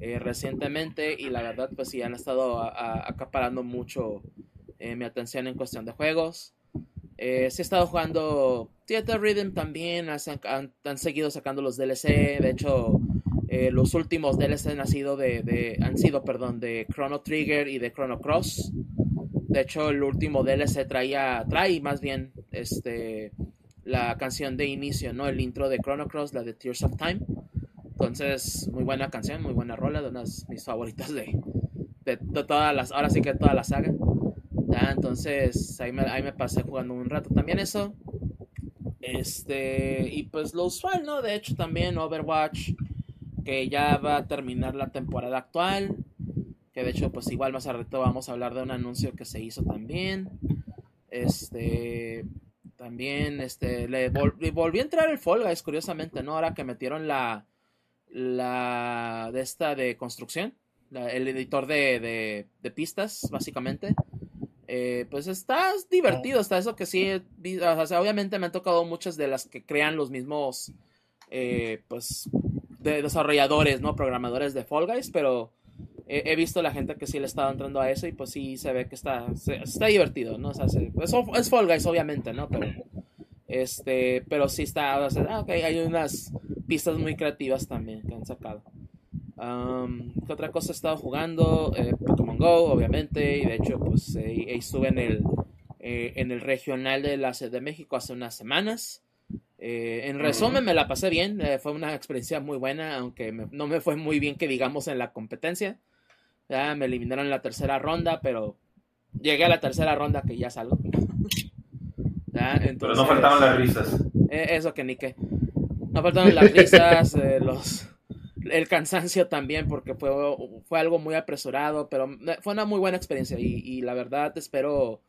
eh, recientemente y la verdad pues sí han estado acaparando mucho eh, mi atención en cuestión de juegos. Eh, sí he estado jugando Theater Rhythm también, han, seguido sacando los DLC, de hecho los últimos DLC han sido de, han sido perdón de Chrono Trigger y de Chrono Cross. De hecho el último DLC traía trae más bien este la canción de inicio, ¿no? El intro de Chrono Cross, la de Tears of Time. Entonces, muy buena canción, muy buena rola, de unas mis favoritas de, de, todas las, ahora sí que toda la saga. Entonces, ahí me, ahí me pasé jugando un rato también eso. Este, y pues lo usual, ¿no? De hecho, también Overwatch, que ya va a terminar la temporada actual. Que de hecho, pues igual más a rato vamos a hablar de un anuncio que se hizo también. Este, también, este, le volví a entrar el Fall Guys, curiosamente, ¿no? Ahora que metieron la, la de esta de construcción, el editor de, de, pistas, básicamente. Eh, pues está divertido, está eso que sí, obviamente me han tocado muchas de las que crean los mismos, eh, pues, de desarrolladores, ¿no? Programadores de Fall Guys, pero he, visto la gente que sí le está entrando a eso y pues sí se ve que está, está divertido, ¿no? O sea, es Fall Guys, obviamente, ¿no? Pero, este, pero sí está, o sea, ah, hay unas pistas muy creativas también que han sacado. ¿Qué otra cosa he estado jugando? Eh, Pokémon Go, obviamente, y de hecho, pues eh, estuve en el, eh, en el regional de la Ciudad de México hace unas semanas. en resumen, me la pasé bien, fue una experiencia muy buena, aunque no me fue muy bien que digamos en la competencia. Ya me eliminaron en la tercera ronda, pero llegué a la tercera ronda que ya salgo. pero no faltaban las risas. eso que ni que. No faltaron las risas, eh, los, el cansancio también, porque fue, fue algo muy apresurado, pero fue una muy buena experiencia y, la verdad espero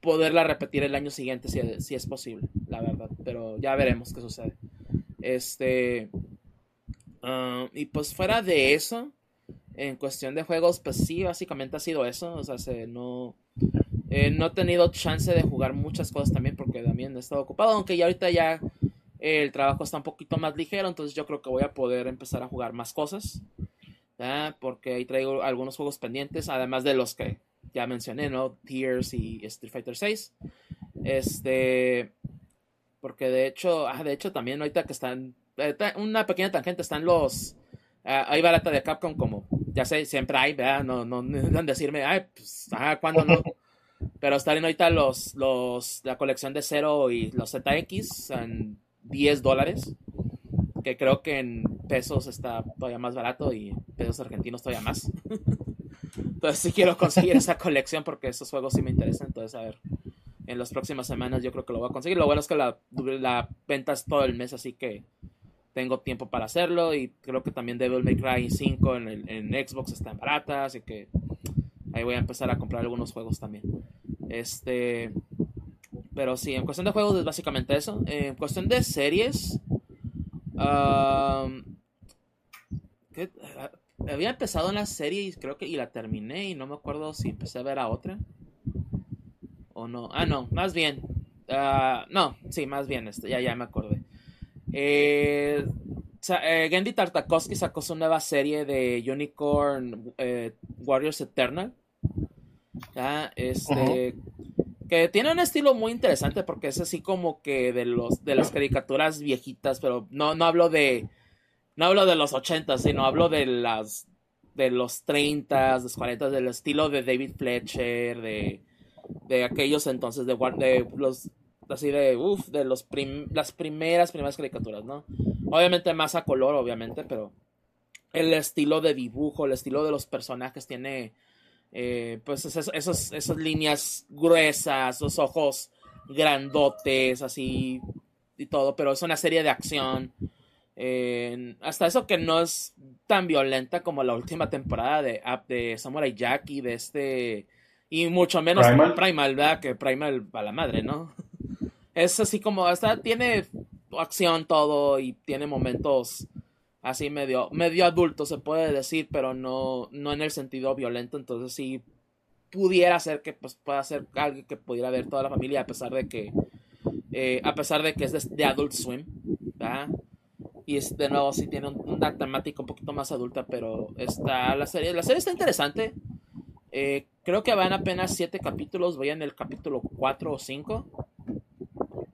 poderla repetir el año siguiente si, es posible, la verdad, pero ya veremos qué sucede. Este, ah, y pues fuera de eso, en cuestión de juegos, pues sí, básicamente ha sido eso, o sea, se, no, eh, no he tenido chance de jugar muchas cosas también porque también he estado ocupado, aunque ya ahorita ya el trabajo está un poquito más ligero, entonces yo creo que voy a poder empezar a jugar más cosas. Porque ahí traigo algunos juegos pendientes, además de los que ya mencioné, ¿no? Tears y Street Fighter 6. Este. Porque de hecho, ah, de hecho también ahorita que están. Eh, una pequeña tangente, están los. Ah, hay barata de Capcom como, ya sé, siempre hay, ¿verdad? No, no, no decirme, ay, pues, ah, ¿cuándo no? [LAUGHS] Pero están ahorita los, los, la colección de Zero y los ZX en 10 dólares, que creo que en pesos está todavía más barato y en pesos argentinos todavía más. [LAUGHS] entonces sí quiero conseguir esa colección porque esos juegos sí me interesan, entonces a ver, en las próximas semanas yo creo que lo voy a conseguir. Lo bueno es que la, la venta es todo el mes, así que tengo tiempo para hacerlo y creo que también Devil May Cry 5 en, el, en Xbox está en barata, así que ahí voy a empezar a comprar algunos juegos también. Este, pero sí, en cuestión de juegos es básicamente eso. En cuestión de series. había empezado una serie y creo que y la terminé y no me acuerdo si empecé a ver a otra. O no. Ah, no, más bien. Ah, no, sí, más bien, este, ya, ya me acordé. Eh, eh, Gendy Tartakovsky sacó su nueva serie de Unicorn eh, Warriors Eternal. Este, que tiene un estilo muy interesante porque es así como que de los de las caricaturas viejitas, pero no, no hablo de no hablo de los 80, sino hablo de las de los 30, los 40, del estilo de David Fletcher, de de aquellos entonces, de, de los, así de, uff, de los las primeras, primeras caricaturas, ¿no? Obviamente más a color, obviamente, pero el estilo de dibujo, el estilo de los personajes tiene, eh, pues, esos, esas líneas gruesas, los ojos grandotes, así, y todo, pero es una serie de acción. hasta eso que no es tan violenta como la última temporada de, de Samurai Jack y de este y mucho menos Primal, Primal ¿verdad? Que Primal a la madre, ¿no? Es así como, hasta tiene acción todo y tiene momentos así medio, medio adulto, se puede decir, pero no, no en el sentido violento. Entonces sí pudiera ser que pues, pueda ser algo que pudiera ver toda la familia, a pesar de que, eh, a pesar de que es de, Adult Swim. Y de nuevo sí tiene una temática un poquito más adulta, pero está la serie, la serie está interesante. Eh, creo que van apenas 7 capítulos, voy en el capítulo 4 o 5.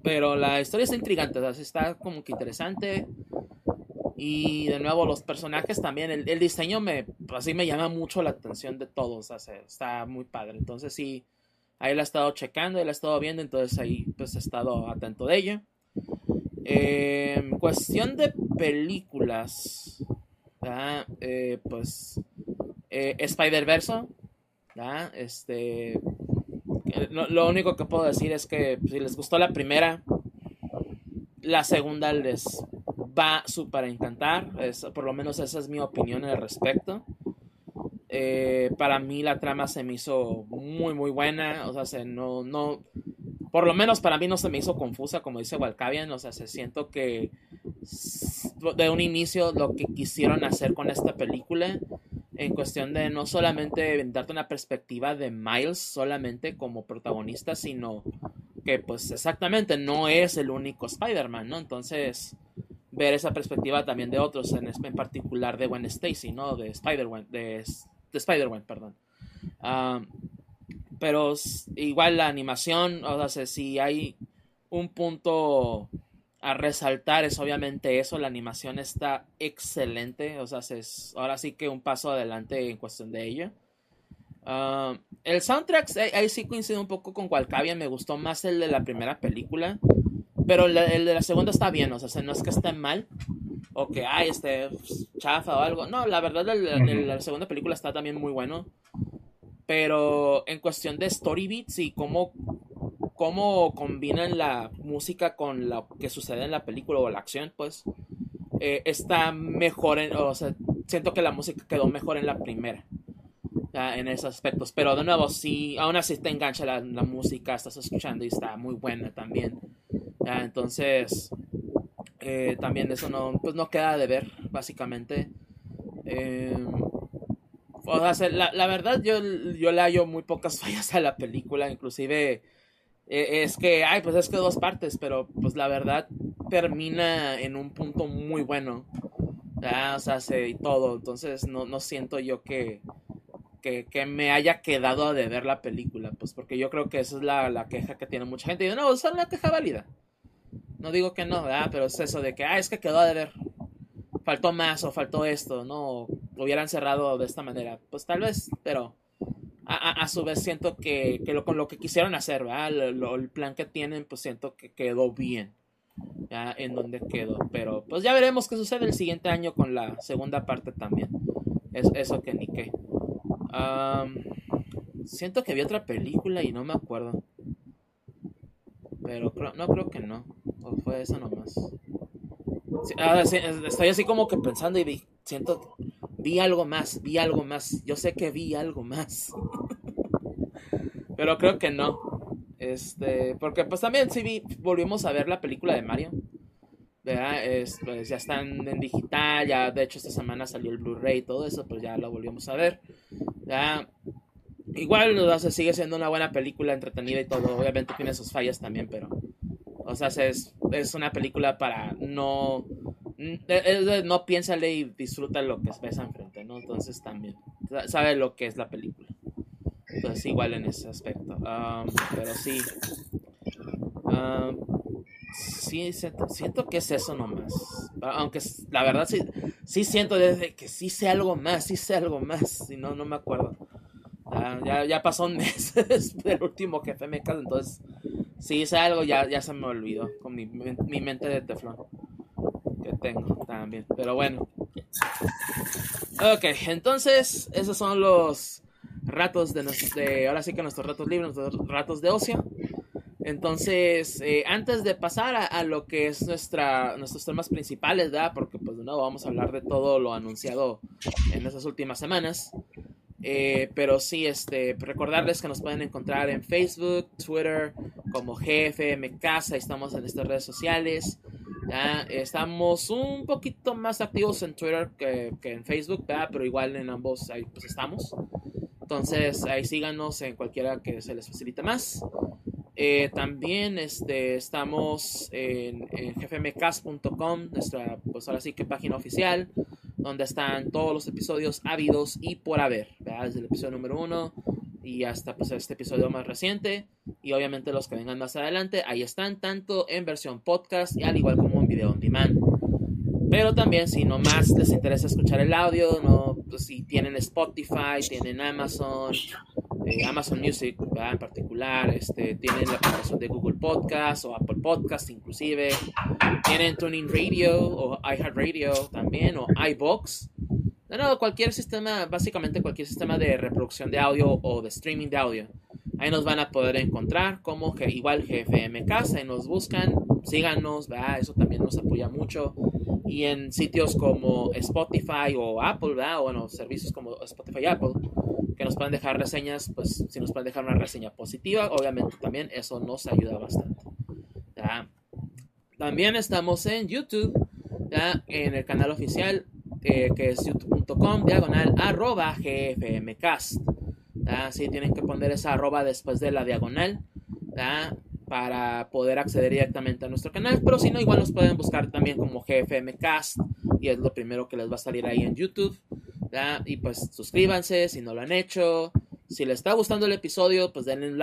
Pero la historia está intrigante, está como que interesante. Y de nuevo, los personajes también, el, diseño me, así me llama mucho la atención de todos, está muy padre. Entonces sí, ahí la he estado checando, ahí la he estado viendo, entonces ahí pues he estado atento de ella. Eh, cuestión de películas, eh, pues eh, Spider-Verse, este, lo, único que puedo decir es que si les gustó la primera, la segunda les va súper a encantar. por lo menos esa es mi opinión al respecto. Eh, para mí la trama se me hizo muy muy buena. O sea, se, no, no, por lo menos para mí no se me hizo confusa, como dice Walcavian. O sea, se siento que de un inicio lo que quisieron hacer con esta película en cuestión de no solamente darte una perspectiva de Miles solamente como protagonista, sino que pues exactamente no es el único Spider-Man, ¿no? Entonces, ver esa perspectiva también de otros, en, en particular de Gwen Stacy, ¿no? De Spider-Man, de, Spider-Man, perdón. Ah, pero igual la animación, o sea, si hay un punto a resaltar es obviamente eso, la animación está excelente, o sea, es ahora sí que un paso adelante en cuestión de ella. Ah, el soundtrack, ahí sí coincide un poco con Walcavia, me gustó más el de la primera película, pero el, de la segunda está bien, o sea, no es que esté mal, o que, ay, este, chafa o algo, no, la verdad la segunda película está también muy bueno, pero en cuestión de story beats y cómo cómo combinan la música con lo que sucede en la película o la acción, pues eh, está mejor, o sea, siento que la música quedó mejor en la primera, en esos aspectos, pero de nuevo, sí, aún así te engancha la, música, estás escuchando y está muy buena también, entonces, eh, también eso no, pues no queda de ver, básicamente. Em, o sea, la, la, verdad, yo, yo le hallo muy pocas [LAUGHS] fallas a la película, inclusive e, es que, ay, pues es que dos partes, pero pues la verdad termina en un punto muy bueno. O sea, se, y todo. Entonces no, no siento yo que, que, me haya quedado de ver la película, pues porque yo creo que esa es la, queja que tiene mucha gente. Y no, esa es una queja válida. No digo que no. Pero es eso de que, ah, es que quedó de ver. Faltó más o faltó esto, ¿no? hubieran cerrado de esta manera. Pues tal vez, pero a, su vez siento que, lo, con lo que quisieron hacer, el plan que tienen, pues siento que quedó bien. Ya en donde quedó. Pero pues ya veremos qué sucede el siguiente año con la segunda parte también. Es eso que ni qué. siento que vi otra película y no me acuerdo. Pero no creo que no. O fue eso nomás. estoy así como que pensando y siento vi algo más, vi algo más. Yo sé que vi algo más. Pero creo que no. Este, porque pues también sí vi, volvimos a ver la película de Mario. ¿verdad? pues ya están en digital, ya de hecho esta semana salió el Blu-ray y todo eso, pues ya lo volvimos a ver. Ya, igual o sea, sigue siendo una buena película, entretenida y todo. Obviamente tiene sus fallas también, pero. O sea, es, es una película para no no piénsale y disfruta lo que ves enfrente, ¿no? Entonces también sabe lo que es la película. Entonces igual en ese aspecto. Um, pero sí. Um, sí, siento, que es eso nomás. Aunque la verdad sí, sí siento desde que sí sé algo más, sí sé algo más. Si no, no me acuerdo. Ya, ya pasó un [LAUGHS] mes del último jefe mecha, entonces si hice algo ya, ya se me olvidó con mi, mi mente de teflón que tengo también. Pero bueno. Ok, entonces esos son los ratos de, de ahora sí que nuestros ratos libres, nuestros ratos de ocio. Entonces, eh, antes de pasar a, lo que es nuestra, nuestros temas principales, ¿verdad? Porque pues de nuevo vamos a hablar de todo lo anunciado en estas últimas semanas. Eh, pero sí, este, recordarles que nos pueden encontrar en Facebook, Twitter, como GFM Casa, estamos en estas redes sociales. Estamos un poquito más activos en Twitter que, en Facebook, pero igual en ambos ahí pues estamos. Entonces ahí síganos en cualquiera que se les facilite más. Eh, también este, estamos en, en nuestra pues ahora sí que página oficial, donde están todos los episodios habidos y por haber, desde el episodio número uno y hasta pues este episodio más reciente y obviamente los que vengan más adelante ahí están tanto en versión podcast y al igual como en video on demand. Pero también si no más les interesa escuchar el audio no pues, si tienen Spotify tienen Amazon eh, Amazon Music en particular este tienen la aplicación de Google Podcast o Apple Podcast inclusive tienen Tuning Radio o iHeartRadio también o iBox no, cualquier sistema, básicamente cualquier sistema de reproducción de audio o de streaming de audio. Ahí nos van a poder encontrar como que igual GFM Casa, y nos buscan, síganos, ¿verdad? eso también nos apoya mucho. Y en sitios como Spotify o Apple, ¿verdad? o bueno, servicios como Spotify y Apple, que nos pueden dejar reseñas, pues si nos pueden dejar una reseña positiva, obviamente también eso nos ayuda bastante. También estamos en YouTube, en el canal oficial eh, que es youtube.com diagonal arroba gfmcast. Así tienen que poner esa arroba después de la diagonal para poder acceder directamente a nuestro canal. Pero si no, igual nos pueden buscar también como gfmcast y es lo primero que les va a salir ahí en YouTube. Y pues suscríbanse si no lo han hecho. Si les está gustando el episodio, pues denle un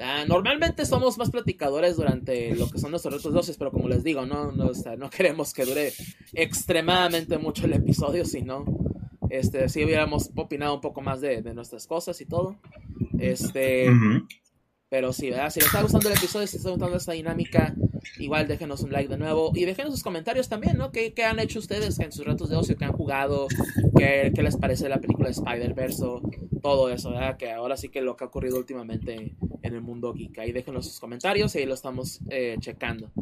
like. Normalmente somos más platicadores durante lo que son nuestros retos dosis, pero como les digo, no, no, no [LAUGHS] queremos que dure extremadamente mucho el episodio, sino este, si hubiéramos opinado un poco más de, nuestras cosas y todo. Este, Pero sí, si les está gustando el episodio, si les está gustando esta dinámica, igual déjenos un like de nuevo y déjenos sus comentarios también, ¿no? ¿Qué, han hecho ustedes en sus retos de ocio? ¿Qué han jugado? ¿Qué, les parece la película de Spider-Verse? Todo eso, ¿verdad? Que ahora sí que lo que ha ocurrido últimamente en el mundo geek. Ahí déjenos sus comentarios y ahí lo estamos eh, checando.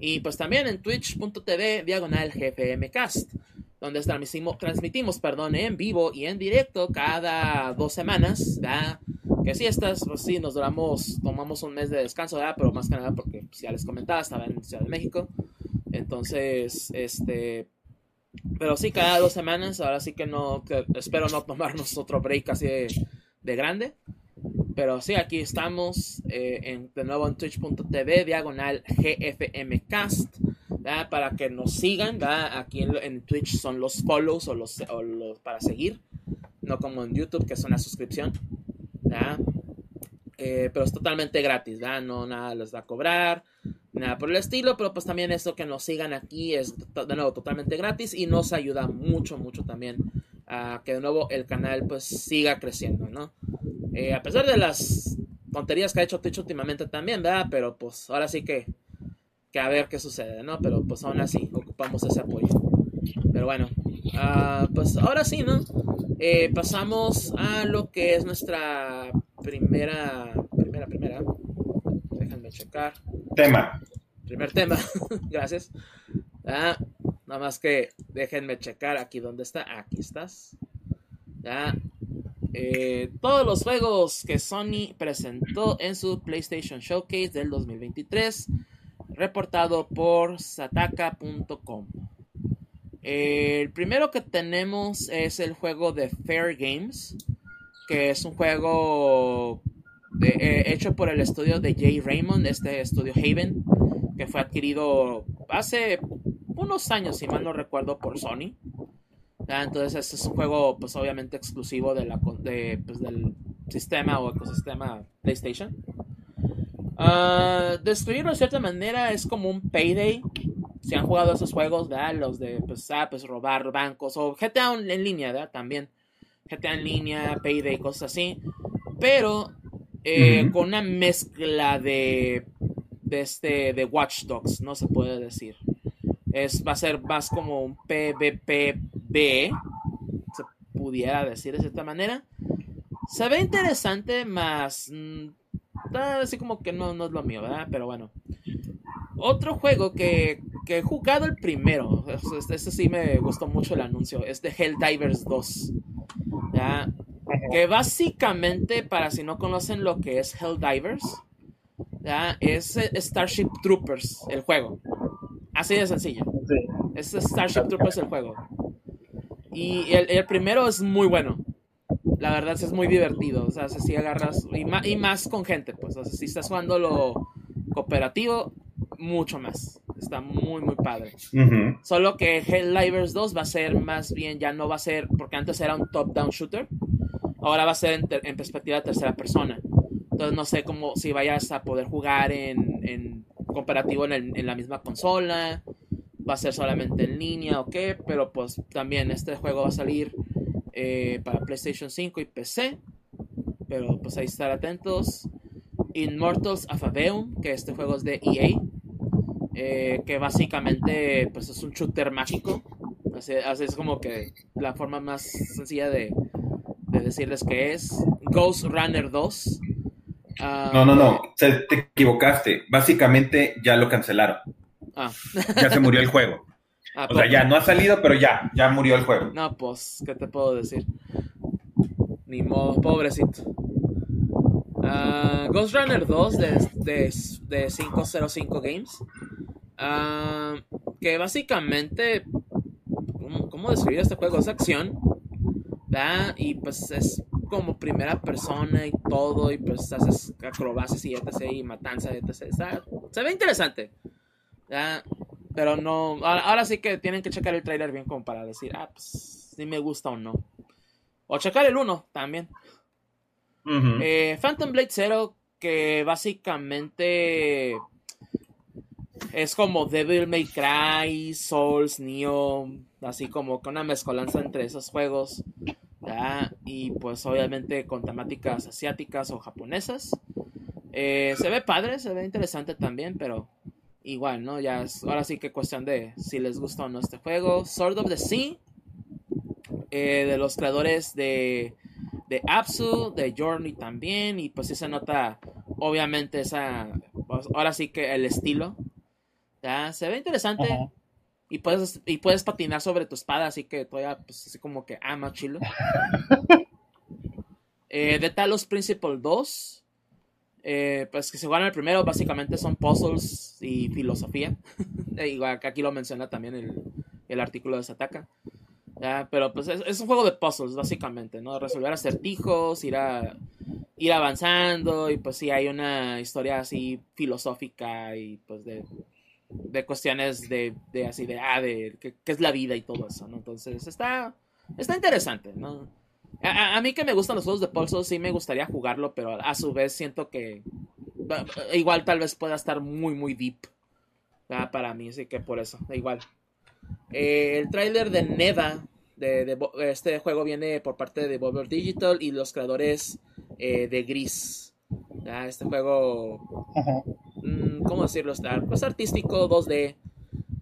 Y pues también en twitch.tv diagonal gfmcast, donde transmitimos, transmitimos perdón, en vivo y en directo cada dos semanas, ¿verdad? Que si estas, pues sí, nos duramos, tomamos un mes de descanso, ¿verdad? Pero más que nada porque, pues, ya les comentaba, estaba en Ciudad de México. Entonces, este, pero sí, cada dos semanas, ahora sí que no, espero no tomarnos otro break así de grande. Pero sí, aquí estamos eh, en, de nuevo en twitch.tv, diagonal GFMcast, para que nos sigan. Aquí en, Twitch son los follows o los, para seguir, no como en YouTube, que es una suscripción. Eh, pero es totalmente gratis, no nada les va a cobrar, nada por el estilo, pero pues también eso que nos sigan aquí es de nuevo totalmente gratis y nos ayuda mucho, mucho también a que de nuevo el canal pues siga creciendo, ¿no? Eh, a pesar de las tonterías que ha hecho Twitch últimamente también, ¿verdad? Pero pues ahora sí que, que a ver qué sucede, ¿no? Pero pues aún así ocupamos ese apoyo. Pero bueno, uh, pues ahora sí, ¿no? Eh, pasamos a lo que es nuestra primera, primera, primera. Déjenme checar. Tema. Primer tema, [LAUGHS] gracias. Ah, nada más que déjenme checar aquí dónde está. Aquí estás. Ya. Eh, todos los juegos que Sony presentó en su PlayStation Showcase del 2023, reportado por sataka.com. el primero que tenemos es el juego de Fair Games, que es un juego eh, hecho por el estudio de Jay Raymond, este estudio Haven, que fue adquirido hace unos años, si mal no recuerdo, por Sony. Entonces este es un juego pues obviamente exclusivo de pues, del sistema o ecosistema PlayStation. Uh, describirlo de cierta manera es como un payday. Si han jugado esos juegos, ¿verdad? Los de pues, ah, pues robar bancos o GTA en línea, ¿verdad? También. GTA en línea, payday, cosas así. pero eh, con una mezcla de, de, este, de Watch Dogs, no se puede decir. Es, va a ser más como un PvPB, se pudiera decir de cierta manera. Se ve interesante, más... Mm, así como que no, no es lo mío, ¿verdad? Pero bueno. Otro juego que, que he jugado el primero, este, este, sí me gustó mucho el anuncio, es de Helldivers 2. ¿ya? Que básicamente, para si no conocen lo que es Helldivers, ¿ya? es eh, Starship Troopers el juego. Así de sencillo. Es Starship Troopers el juego. Y el, el, primero es muy bueno. La verdad es muy divertido. O sea, si agarras. Y más, y más con gente, pues. O sea, si estás jugando lo cooperativo, mucho más. Está muy, muy padre. Solo que Helldivers 2 va a ser más bien, ya no va a ser, porque antes era un top-down shooter, ahora va a ser en, perspectiva de tercera persona. Entonces no sé cómo, si vayas a poder jugar en, en comparativo en, en, la misma consola, va a ser solamente en línea o qué, pero pues también este juego va a salir eh, para PlayStation 5 y PC. Pero pues ahí estar atentos. Immortals Afabeum, que este juego es de EA. Eh, que básicamente pues es un shooter mágico. Así, es como que la forma más sencilla de, decirles que es. Ghost Runner 2. Ah, no, no, no, te equivocaste. Básicamente ya lo cancelaron. Ah. ya se murió el juego. [LAUGHS] Ah, o sea, ya no ha salido, pero ya, ya murió el juego. No, pues, ¿qué te puedo decir? Ni modo, pobrecito. Ghost Runner 2 de, de, de 505 Games Ah, que básicamente, ¿cómo, describir este juego? Es acción, ¿verdad? Y pues es como primera persona y todo, y pues haces acrobacias y etc. y matanza, etc. se ve interesante, ¿verdad? Pero no, ahora, sí que tienen que checar el trailer bien como para decir, ah, pues si me gusta o no. O checar el 1 también. Eh, Phantom Blade Zero, que básicamente es como Devil May Cry, Souls, Neo, así como con una mezcolanza entre esos juegos. Y pues obviamente con temáticas asiáticas o japonesas. Eh, se ve padre, se ve interesante también, pero igual, ¿no? Ya es ahora sí que cuestión de si les gusta o no este juego. Sword of the Sea, eh, de los creadores de, de Apsu, de Journey también, y pues sí se nota obviamente esa, pues, ahora sí que el estilo ya, se ve interesante. Y puedes, y puedes patinar sobre tu espada, así que todavía, pues así como que, ah, más chilo. [LAUGHS] eh, de Talos Principal 2. Eh, pues que se juegan el primero, básicamente son puzzles y filosofía. [LAUGHS] Igual que aquí lo menciona también el, el artículo de Sataka. ¿ya? Pero pues es, es, un juego de puzzles, básicamente, ¿no? Resolver acertijos, ir a ir avanzando, y pues sí hay una historia así filosófica y pues de de cuestiones de, de así de, ah, de qué, es la vida y todo eso, ¿no? Entonces está, está interesante, ¿no? A, mí que me gustan los juegos de pulso, sí me gustaría jugarlo, pero a su vez siento que igual tal vez pueda estar muy, muy deep para mí, así que por eso, igual. Eh, el tráiler de Neva, de, este juego viene por parte de Devolver Digital y los creadores eh, de Gris. Este juego Mm, ¿cómo decirlo? Está, pues artístico, 2D.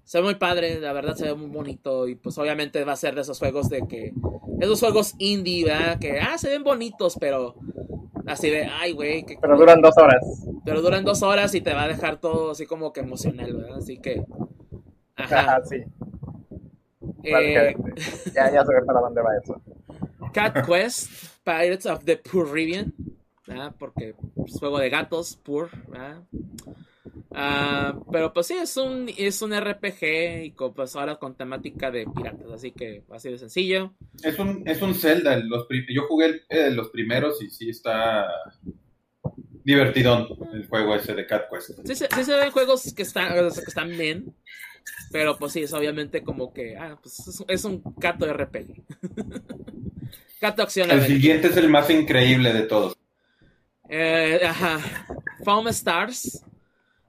Se ve muy padre, la verdad se ve muy bonito y pues obviamente va a ser de esos juegos de que... Esos juegos indie, ¿verdad? Que, ah, se ven bonitos, pero así de, ay, güey. Pero duran dos horas. Pero duran dos horas y te va a dejar todo así como que emocional, ¿verdad? Así que... Ajá, sí. Eh, [LAUGHS] ya, ya sé para dónde va eso. Cat Quest, Pirates of the Caribbean. Porque es juego de gatos, pur, ah, pero pues sí, es un, es un RPG y con, pues ahora con temática de piratas, así que así de sencillo. Es un, es un Zelda, los, yo jugué eh, los primeros y sí está divertidón el juego ese de Cat Quest. Sí, sí, se ven juegos que están, que están bien, pero pues sí, es obviamente como que, ah, pues es, un gato RPG. gato [LAUGHS] acción. El siguiente es el más increíble de todos. Eh, ajá. Foam Stars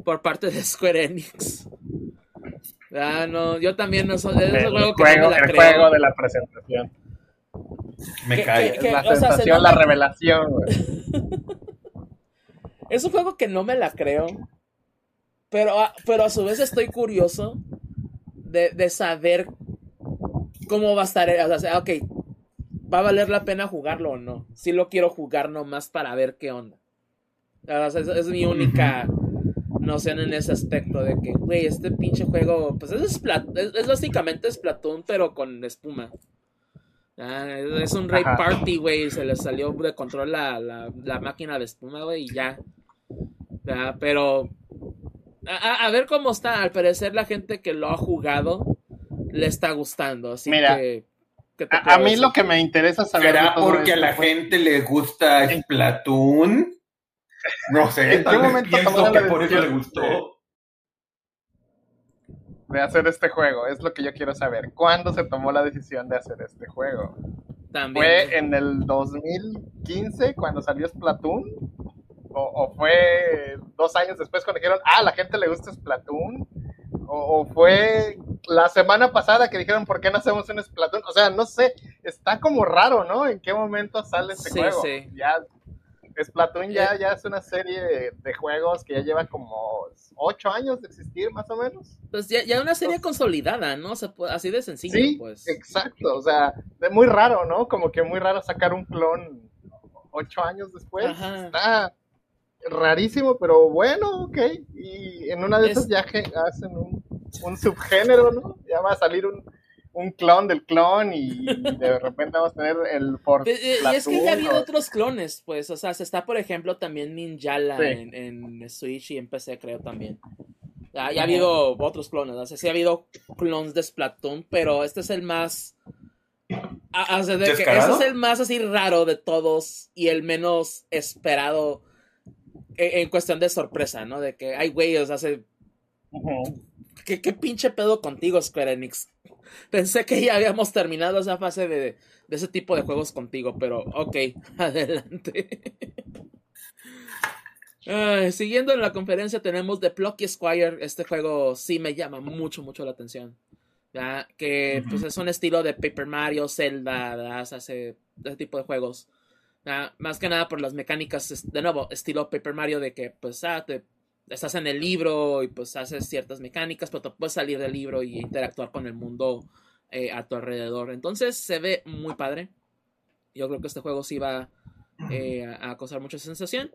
por parte de Square Enix. Ah, no, yo también no soy. el juego, que juego, el juego de la presentación. Me cae. la sensación, la revelación, [LAUGHS] es un juego que no me la creo. Pero a, pero a su vez estoy curioso de, de saber cómo va a estar. O sea, ok, ¿va a valer la pena jugarlo o no? Si lo quiero jugar nomás para ver qué onda. O sea, es, es, mi única noción en ese aspecto de que, güey, este pinche juego, pues es, es, es básicamente Splatoon, pero con espuma. Ah, es un raid party, güey. Se le salió de control la, la, la máquina de espuma, güey, y ya. Ah, pero a, a, ver cómo está. Al parecer la gente que lo ha jugado le está gustando. Así Mira, que, ¿qué a, a, mí lo que me interesa saber. ¿Será porque a la gente le gusta Splatoon? No sé. ¿En qué momento pienso que por eso le gustó? De hacer este juego, es lo que yo quiero saber. ¿Cuándo se tomó la decisión de hacer este juego? También. ¿Fue en el 2015 cuando salió Splatoon? O, o, fue dos años después cuando dijeron, ah, a la gente le gusta Splatoon. O, o, fue la semana pasada que dijeron, ¿por qué no hacemos un Splatoon? O sea, no sé, está como raro, ¿no? ¿En qué momento sale este sí, juego? Sí. Ya, Splatoon ya, ya es una serie de, juegos que ya lleva como ocho años de existir, más o menos. Pues ya, ya una serie consolidada, ¿no? Se puede, así de sencillo, sí, pues. exacto, o sea, de muy raro, ¿no? Como que muy raro sacar un clon ocho años después. Ajá. Está rarísimo, pero bueno, ok. Y en una de esas Es- ya hacen un, un subgénero, ¿no? Ya va a salir un, un clon del clon y de [LAUGHS] repente vamos a tener el por Pues, eh, Y es que ya ha habido o- otros clones, pues, o sea, se está, por ejemplo, también Ninjala Sí. en, en Switch y en PC, creo también. Ya, ya ha habido otros clones, o sea, sí ha habido clones de Splatoon, pero este es el más... o sea, de que este ¿Descarado? es el más así raro de todos y el menos esperado en, en cuestión de sorpresa, ¿no? De que, ay, güey, o sea, se-. ¿Qué, ¿Qué pinche pedo contigo, Square Enix? Pensé que ya habíamos terminado esa fase de, de ese tipo de juegos contigo, pero ok, [LAUGHS] adelante. Siguiendo en la conferencia tenemos The Plucky Squire. Este juego sí me llama mucho, mucho la atención. Que pues es un estilo de Paper Mario, Zelda, ese, ese tipo de juegos. Más que nada por las mecánicas, de nuevo, estilo Paper Mario de que pues ah, te estás en el libro y pues haces ciertas mecánicas, pero te puedes salir del libro y interactuar con el mundo eh, a tu alrededor. Entonces se ve muy padre. Yo creo que este juego sí va eh, a, causar mucha sensación.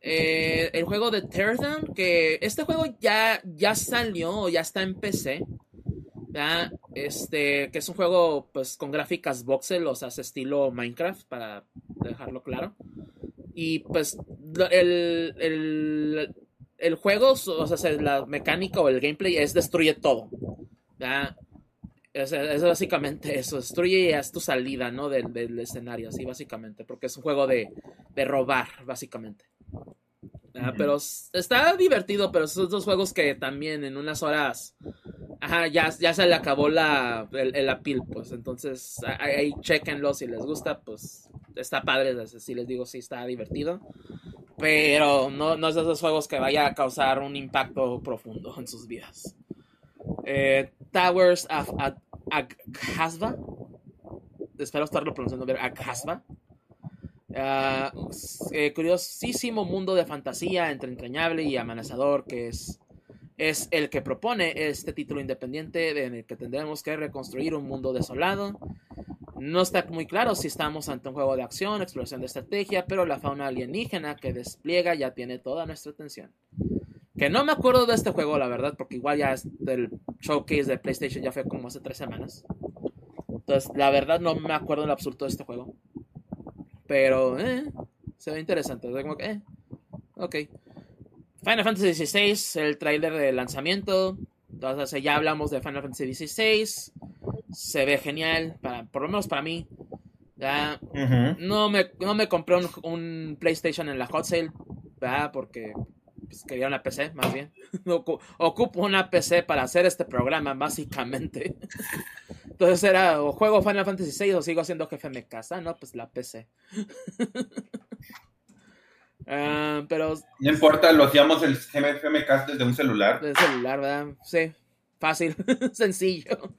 Eh, el juego de Teardown, que este juego ya, ya salió, ya está en PC. ¿ya? Este, que es un juego pues con gráficas voxel, o sea, es estilo Minecraft, para dejarlo claro. Y pues el, el, el juego, o sea, se- la mecánica o el gameplay es destruye todo. ¿ya? Es, es básicamente eso, destruye y haz tu salida, ¿no? Del, del escenario, así básicamente, porque es un juego de, de robar, básicamente. Ah. Pero está divertido, pero esos dos juegos que también en unas horas, ajá, ya, ya se le acabó la, el, el appeal, pues, entonces ahí chequenlo si les gusta, pues está padre, si les digo, sí está divertido, pero no, no es de esos juegos que vaya a causar un impacto profundo en sus vidas. Eh, Towers of Ag- Aghasba. Espero estarlo pronunciando bien. Ah, eh, curiosísimo mundo de fantasía entre entrañable y amenazador que es, es el que propone este título independiente de- en el que tendremos que reconstruir un mundo desolado. No está muy claro si estamos ante un juego de acción, exploración de estrategia, pero la fauna alienígena que despliega ya tiene toda nuestra atención. Que no me acuerdo de este juego, la verdad, porque igual ya es del showcase de PlayStation ya fue como hace tres semanas. Entonces, la verdad no me acuerdo en absoluto de este juego. Pero, eh, se ve interesante. O eh, ok. Final Fantasy XVI, el tráiler de lanzamiento. Entonces, ya hablamos de Final Fantasy XVI. Se ve genial, para, por lo menos para mí. Ya, no me, no me compré un, un PlayStation en la hot sale, ¿verdad? Porque pues, quería una PC, más bien. [LAUGHS] Ocu- Ocupo una PC para hacer este programa, básicamente. [LAUGHS] Entonces era, o juego Final Fantasy VI o sigo haciendo jefe en mi casa, ¿no? Pues la PC. [LAUGHS] Ah, pero No importa, lo hacíamos el GMFMcast desde un celular. de celular, ¿verdad? Sí, fácil, sencillo.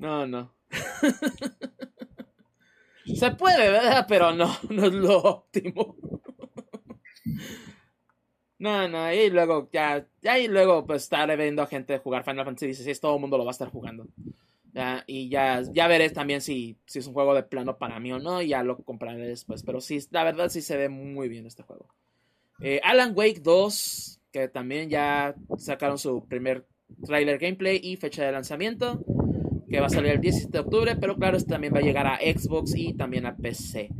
No, no. Se puede, ¿verdad? Pero no, no es lo óptimo. No, no, y luego ya, ya y luego pues estaré viendo a gente jugar Final Fantasy XVI, todo el mundo lo va a estar jugando. ¿ya? Y ya, ya veré también si, si es un juego de plano para mí o no, y ya lo compraré después. Pero sí, la verdad sí se ve muy bien este juego. Eh, Alan Wake 2, que también ya sacaron su primer trailer gameplay y fecha de lanzamiento, que va a salir el 17 de octubre, pero claro, este también va a llegar a Xbox y también a PC.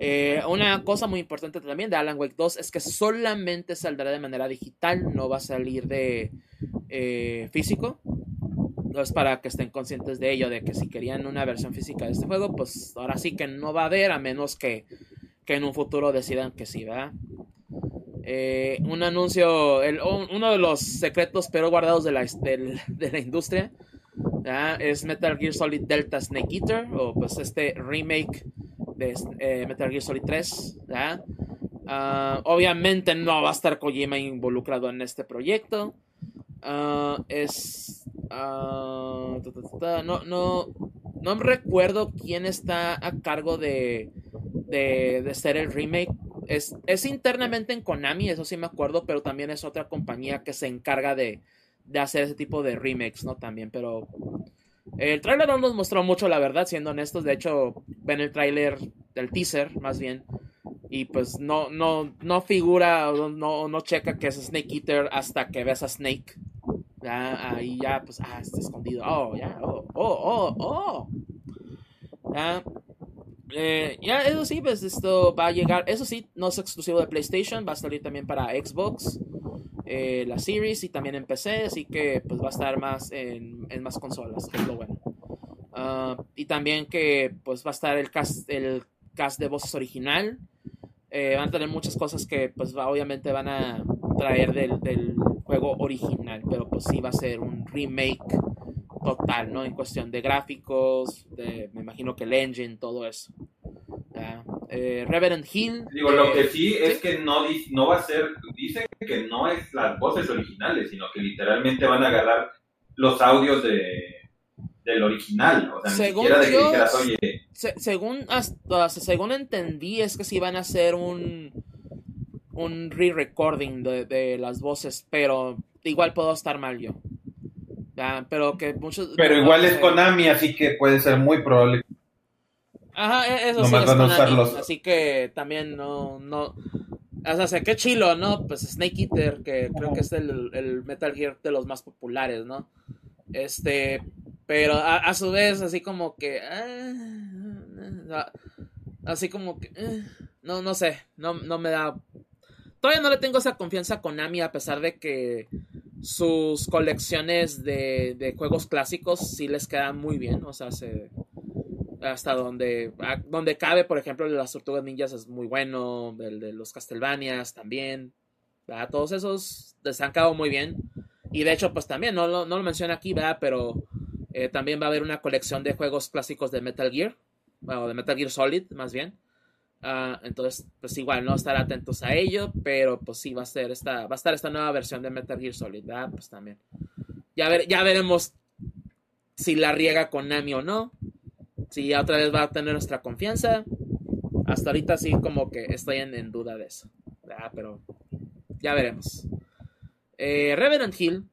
Eh, una cosa muy importante también de Alan Wake 2 es que solamente saldrá de manera digital, no va a salir de eh, físico. Entonces, para que estén conscientes de ello, de que si querían una versión física de este juego, pues ahora sí que no va a haber, a menos que, que en un futuro decidan que sí, ¿verdad? Eh, un anuncio, uno de los secretos pero guardados de la industria es Metal Gear Solid Delta Snake Eater, o pues este remake de eh, Metal Gear Solid 3. Ah, obviamente no va a estar Kojima involucrado en este proyecto. Ah, es. Ah, no, no, no recuerdo quién está a cargo de, de, de ser el remake. Es, es, internamente en Konami, eso sí me acuerdo, pero también es otra compañía que se encarga de, de hacer ese tipo de remakes, ¿no? También, pero el tráiler no nos mostró mucho, la verdad, siendo honestos. De hecho, ven el tráiler del teaser, más bien. Y pues no, no, no figura, no, no checa que es Snake Eater hasta que ves a Snake. Ahí ya, pues, ah, está escondido. Oh, ya, oh, oh, oh, oh. Eh, ya, eso sí, pues esto va a llegar. Eso sí, no es exclusivo de PlayStation, va a salir también para Xbox. Eh, la Series y también en PC, así que pues va a estar más en, más consolas, es lo bueno. Ah, y también que pues va a estar el cast, el cast de voces original. Eh, van a tener muchas cosas que pues obviamente van a traer del, del, juego original, pero pues sí va a ser un remake total, ¿no? En cuestión de gráficos, de, me imagino que el engine, todo eso. Eh, Reverend Hill. Digo, lo que sí es que no, no va a ser, dice que no es las voces originales, sino que literalmente van a agarrar los audios de del original, o sea, según ni siquiera de que dijeras, oye... según, hasta, según entendí, es que sí van a hacer un un re-recording de, de, las voces, pero igual puedo estar mal yo. pero que muchos... Pero igual es Konami, así que puede ser muy probable Ajá, e-, eso sí es así que también no, no, o sea, qué chilo, ¿no? Pues Snake Eater, que creo que es el, el, Metal Gear de los más populares, ¿no? Este, pero a, su vez, así como que, ah, así como que, eh, no, no sé, no, no me da, todavía no le tengo esa confianza a Konami a pesar de que sus colecciones de, de juegos clásicos sí les quedan muy bien, o sea, se hasta donde, donde cabe, por ejemplo, el de las tortugas ninjas es muy bueno, el de los Castlevanias también, todos esos les han quedado muy bien. Y de hecho, pues también, no, no, lo menciono aquí, ¿verdad? pero eh, también va a haber una colección de juegos clásicos de Metal Gear, o de Metal Gear Solid, más bien. Ah, entonces, pues igual, no estar atentos a ello, pero pues sí va a ser esta, va a estar esta nueva versión de Metal Gear Solid, ¿verdad? Pues también. Ya, ver, ya veremos si la riega con Nami o no si otra vez va a tener nuestra confianza. Hasta ahorita sí como que estoy en, duda de eso. Ah, pero ya veremos. Eh, Hill,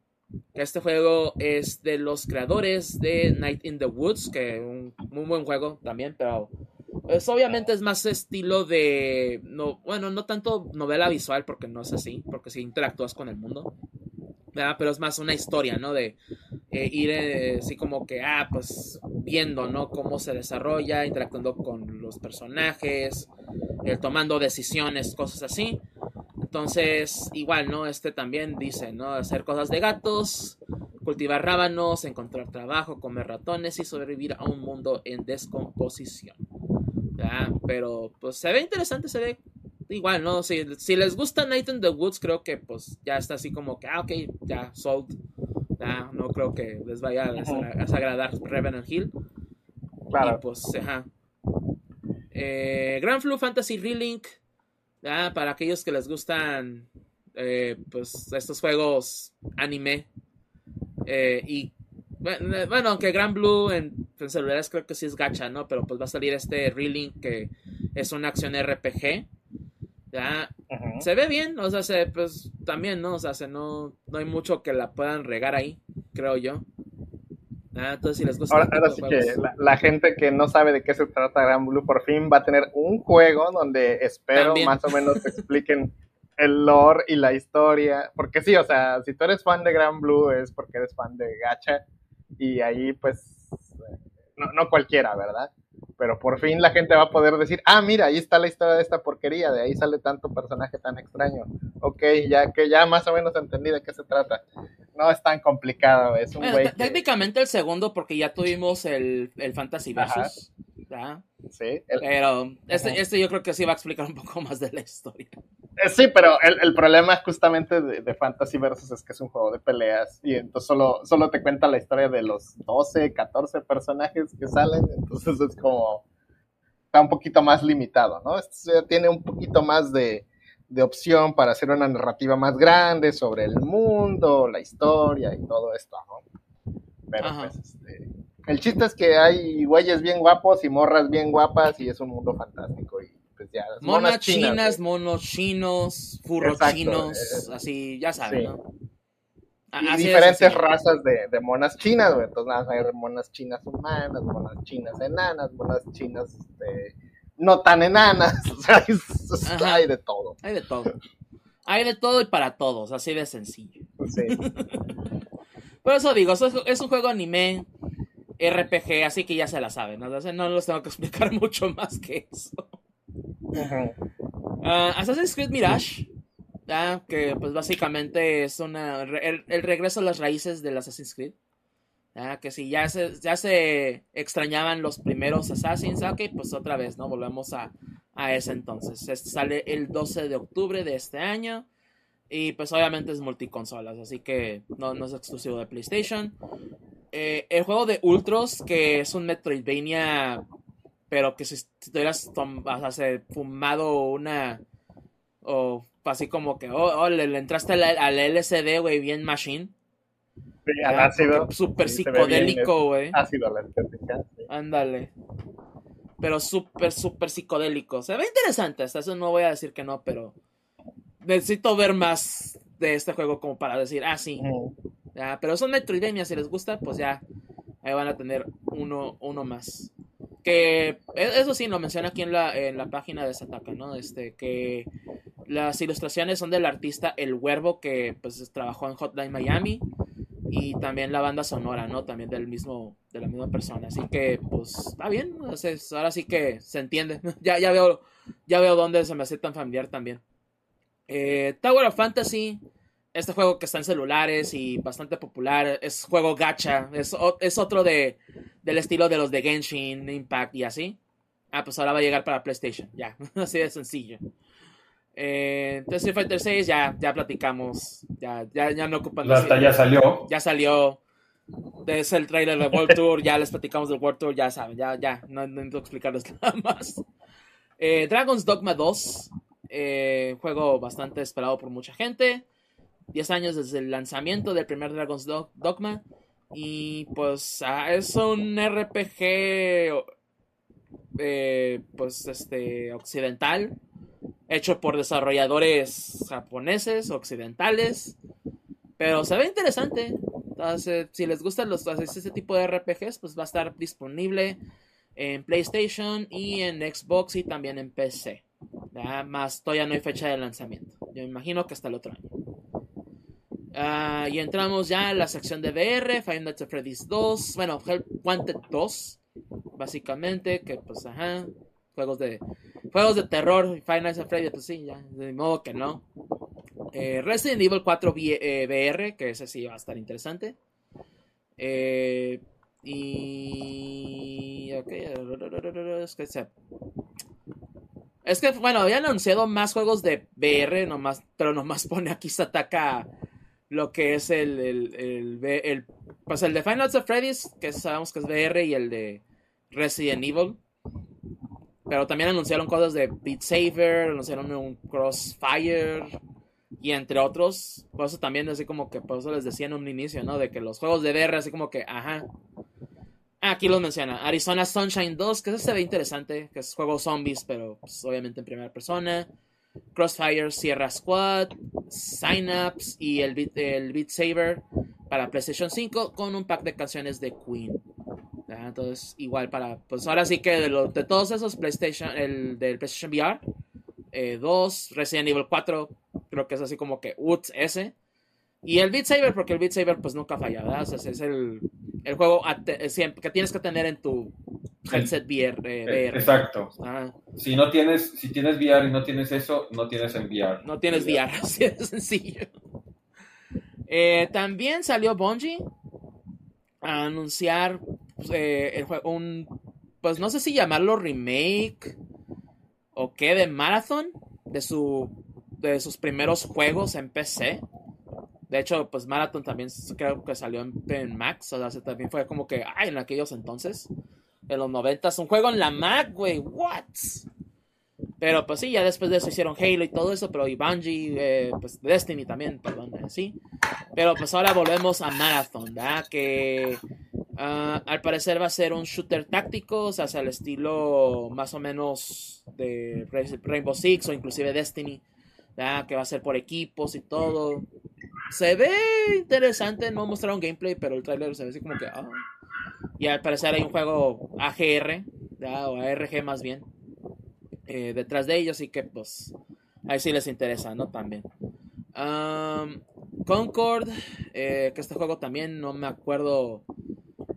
que este juego es de los creadores de Night in the Woods, que un muy buen juego también, pero pues, obviamente es más estilo de, no, bueno, no tanto novela visual porque no es así, porque si interactúas con el mundo, pero es más una historia, ¿no? De eh, ir eh, así como que, ah, pues viendo, ¿no? Cómo se desarrolla, interactuando con los personajes, eh, tomando decisiones, cosas así. Entonces, igual, ¿no? Este también dice, ¿no? Hacer cosas de gatos, cultivar rábanos, encontrar trabajo, comer ratones y sobrevivir a un mundo en descomposición. Pero, pues se ve interesante, se ve igual, ¿no? Si, si les gusta Night in the Woods, creo que pues ya está así como que, ah, ok, ya, sold. Ya, no creo que les vaya a, desagradar Revenant Hill. Claro. Y pues, ajá. Eh, Grand Flu Fantasy Relink. Ya, para aquellos que les gustan, eh, pues, estos juegos anime. Eh, y Bueno, aunque Grand Blue en, celulares creo que sí es gacha, ¿no? Pero pues va a salir este Relink que es una acción RPG. Ya, se ve bien, o sea, se, pues también, ¿no? O sea, se, no, no hay mucho que la puedan regar ahí, creo yo. Ah, entonces si les gusta. Ahora, sí que la, gente que no sabe de qué se trata Gran Blue por fin va a tener un juego donde espero más o menos te expliquen el lore y la historia. Porque sí, o sea, si tú eres fan de Gran Blue es porque eres fan de Gacha. Y ahí, pues, no, no cualquiera, ¿verdad? Pero por fin la gente va a poder decir, ah, mira, ahí está la historia de esta porquería, de ahí sale tanto personaje tan extraño. Ok, ya que ya más o menos entendí de qué se trata. No es tan complicado, es un güey Técnicamente el segundo, porque ya tuvimos el, el Fantasy Versus. Sí. pero este, este yo creo que sí va a explicar un poco más de la historia. Eh, sí, pero el, el problema justamente de, Fantasy Versus es que es un juego de peleas y entonces solo, solo te cuenta la historia de los 12, 14 personajes que salen, entonces es como está un poquito más limitado, ¿no? Este tiene un poquito más de, de opción para hacer una narrativa más grande sobre el mundo, la historia y todo esto, ¿no? Pero pues este, el chiste es que hay güeyes bien guapos y morras bien guapas y es un mundo fantástico y pues ya. Monas, chinas, monos chinos, furros chinos, eh, así, ya sabes, ¿no? Y diferentes razas de, de, monas chinas, güey. Entonces, nada, hay monas chinas humanas, monas chinas enanas, monas chinas este, no tan enanas. [LAUGHS] O sea, hay de todo. Hay de todo. Hay de todo y para todos, así de sencillo. Sí. [LAUGHS] Por eso digo, es un juego anime RPG, así que ya se la saben. ¿no? no les tengo que explicar [LAUGHS] mucho más que eso. Ah, Assassin's Creed Mirage, que pues básicamente es una el, regreso a las raíces del Assassin's Creed. Que si ya se, ya se extrañaban los primeros Assassins, ok, pues otra vez, ¿no? Volvemos a, a ese entonces. Este sale el 12 de octubre de este año. Y pues obviamente es multiconsolas, así que no, no es exclusivo de PlayStation. Eh, el juego de Ultros, que es un Metroidvania pero que si, te hubieras fumado una, o así como que, oh, oh le, entraste al, LCD, güey, bien machine. Sí, al ácido. Súper psicodélico, güey. Ácido. Ándale. Pero súper, súper psicodélico. Se ve interesante, hasta eso no voy a decir que no, pero necesito ver más de este juego como para decir, ah, sí. ya, pero son Metroidvania, si les gusta, pues ya, ahí van a tener uno, uno más. Que e, eso sí, lo menciona aquí en la, en la página de Sataka, ¿no? Este, que las ilustraciones son del artista El Huervo, que pues trabajó en Hotline Miami. Y también la banda sonora, ¿no? También del mismo, de la misma persona. Así que, pues, está bien. ahora sí que se entiende. [LAUGHS] ya, ya veo, ya veo dónde se me hace tan familiar también. Eh, Tower of Fantasy este juego que está en celulares y bastante popular, es juego gacha, es, es otro de, del estilo de los de Genshin, Impact y así. Ah, pues ahora va a llegar para PlayStation, ya, [LAUGHS] así de sencillo. Eh, entonces Street Fighter 6 ya, ya platicamos, ya, ya, ya no ocupan... Hasta ya salió. Ya salió. Es el trailer del World Tour, ya les platicamos del World Tour, ya saben, ya, ya, no, necesito explicarles [LAUGHS] nada más. Eh, Dragon's Dogma 2, eh, juego bastante esperado por mucha gente. 10 años desde el lanzamiento del primer Dragon's Dogma. Y pues ah, es un RPG eh, pues este occidental hecho por desarrolladores japoneses occidentales pero se ve interesante entonces si les gustan los este tipo de RPGs pues va a estar disponible en PlayStation y en Xbox y también en PC más todavía no hay fecha de lanzamiento yo imagino que hasta el otro año Ah, y entramos ya en la sección de VR, Five Nights at Freddy's 2, bueno, Help Wanted 2, básicamente, que pues, ajá, juegos de juegos de terror, Five Nights at Freddy's, pues sí, ya, de modo que no. Eh, Resident Evil 4 VR, eh, que ese sí va a estar interesante. Eh, y... Ok, es que se... Es que, bueno, habían anunciado más juegos de VR, nomás, pero nomás pone aquí se ataca lo que es el, el, el, pues el de Final of Freddy's, que sabemos que es VR, y el de Resident Evil. Pero también anunciaron cosas de Beat Saber, anunciaron un Crossfire. y entre otros, por eso también así como que, por eso les decía en un inicio, ¿no? De que los juegos de VR, así como que, ajá. Aquí los menciona. Arizona Sunshine 2, que ese se ve interesante, que es juego zombies, pero pues, obviamente en primera persona. Crossfire Sierra Squad, Synapse y el Beat, el Beat Saber para PlayStation 5 con un pack de canciones de Queen. Entonces, igual para, pues ahora sí que de, de todos esos PlayStation, el del PlayStation VR, 2, eh, Resident Evil 4, creo que es así como que UTS ese. Y el Beat Saber, porque el Beat Saber pues nunca falla, ¿verdad? es el, el juego que tienes que tener en tu headset VR. Eh, exacto. Ah. Si no tienes, si tienes VR y no tienes eso, no tienes en VR. No tienes VR, [LAUGHS] así de sencillo. Eh, también salió Bungie a anunciar eh, el juego, un, pues no sé si llamarlo remake o qué de Marathon de su de sus primeros juegos en PC. De hecho, pues Marathon también creo que salió en, Mac, o sea, también fue como que, ay, en aquellos entonces, en los 90, un juego en la Mac, güey, what? Pero pues sí, ya después de eso hicieron Halo y todo eso, pero y Bungie, eh, pues Destiny también, perdón, eh, sí. Pero pues ahora volvemos a Marathon, ¿verdad? Que ah, al parecer va a ser un shooter táctico, o sea, el estilo más o menos de Rainbow Six o inclusive Destiny, ¿verdad? Que va a ser por equipos y todo. Se ve interesante, no mostraron gameplay, pero el trailer se ve así como que... Ah. Y al parecer hay un juego AGR, o ARG más bien, eh, detrás de ellos, y que pues ahí sí les interesa, ¿no? También. Concord, eh, que este juego también no me acuerdo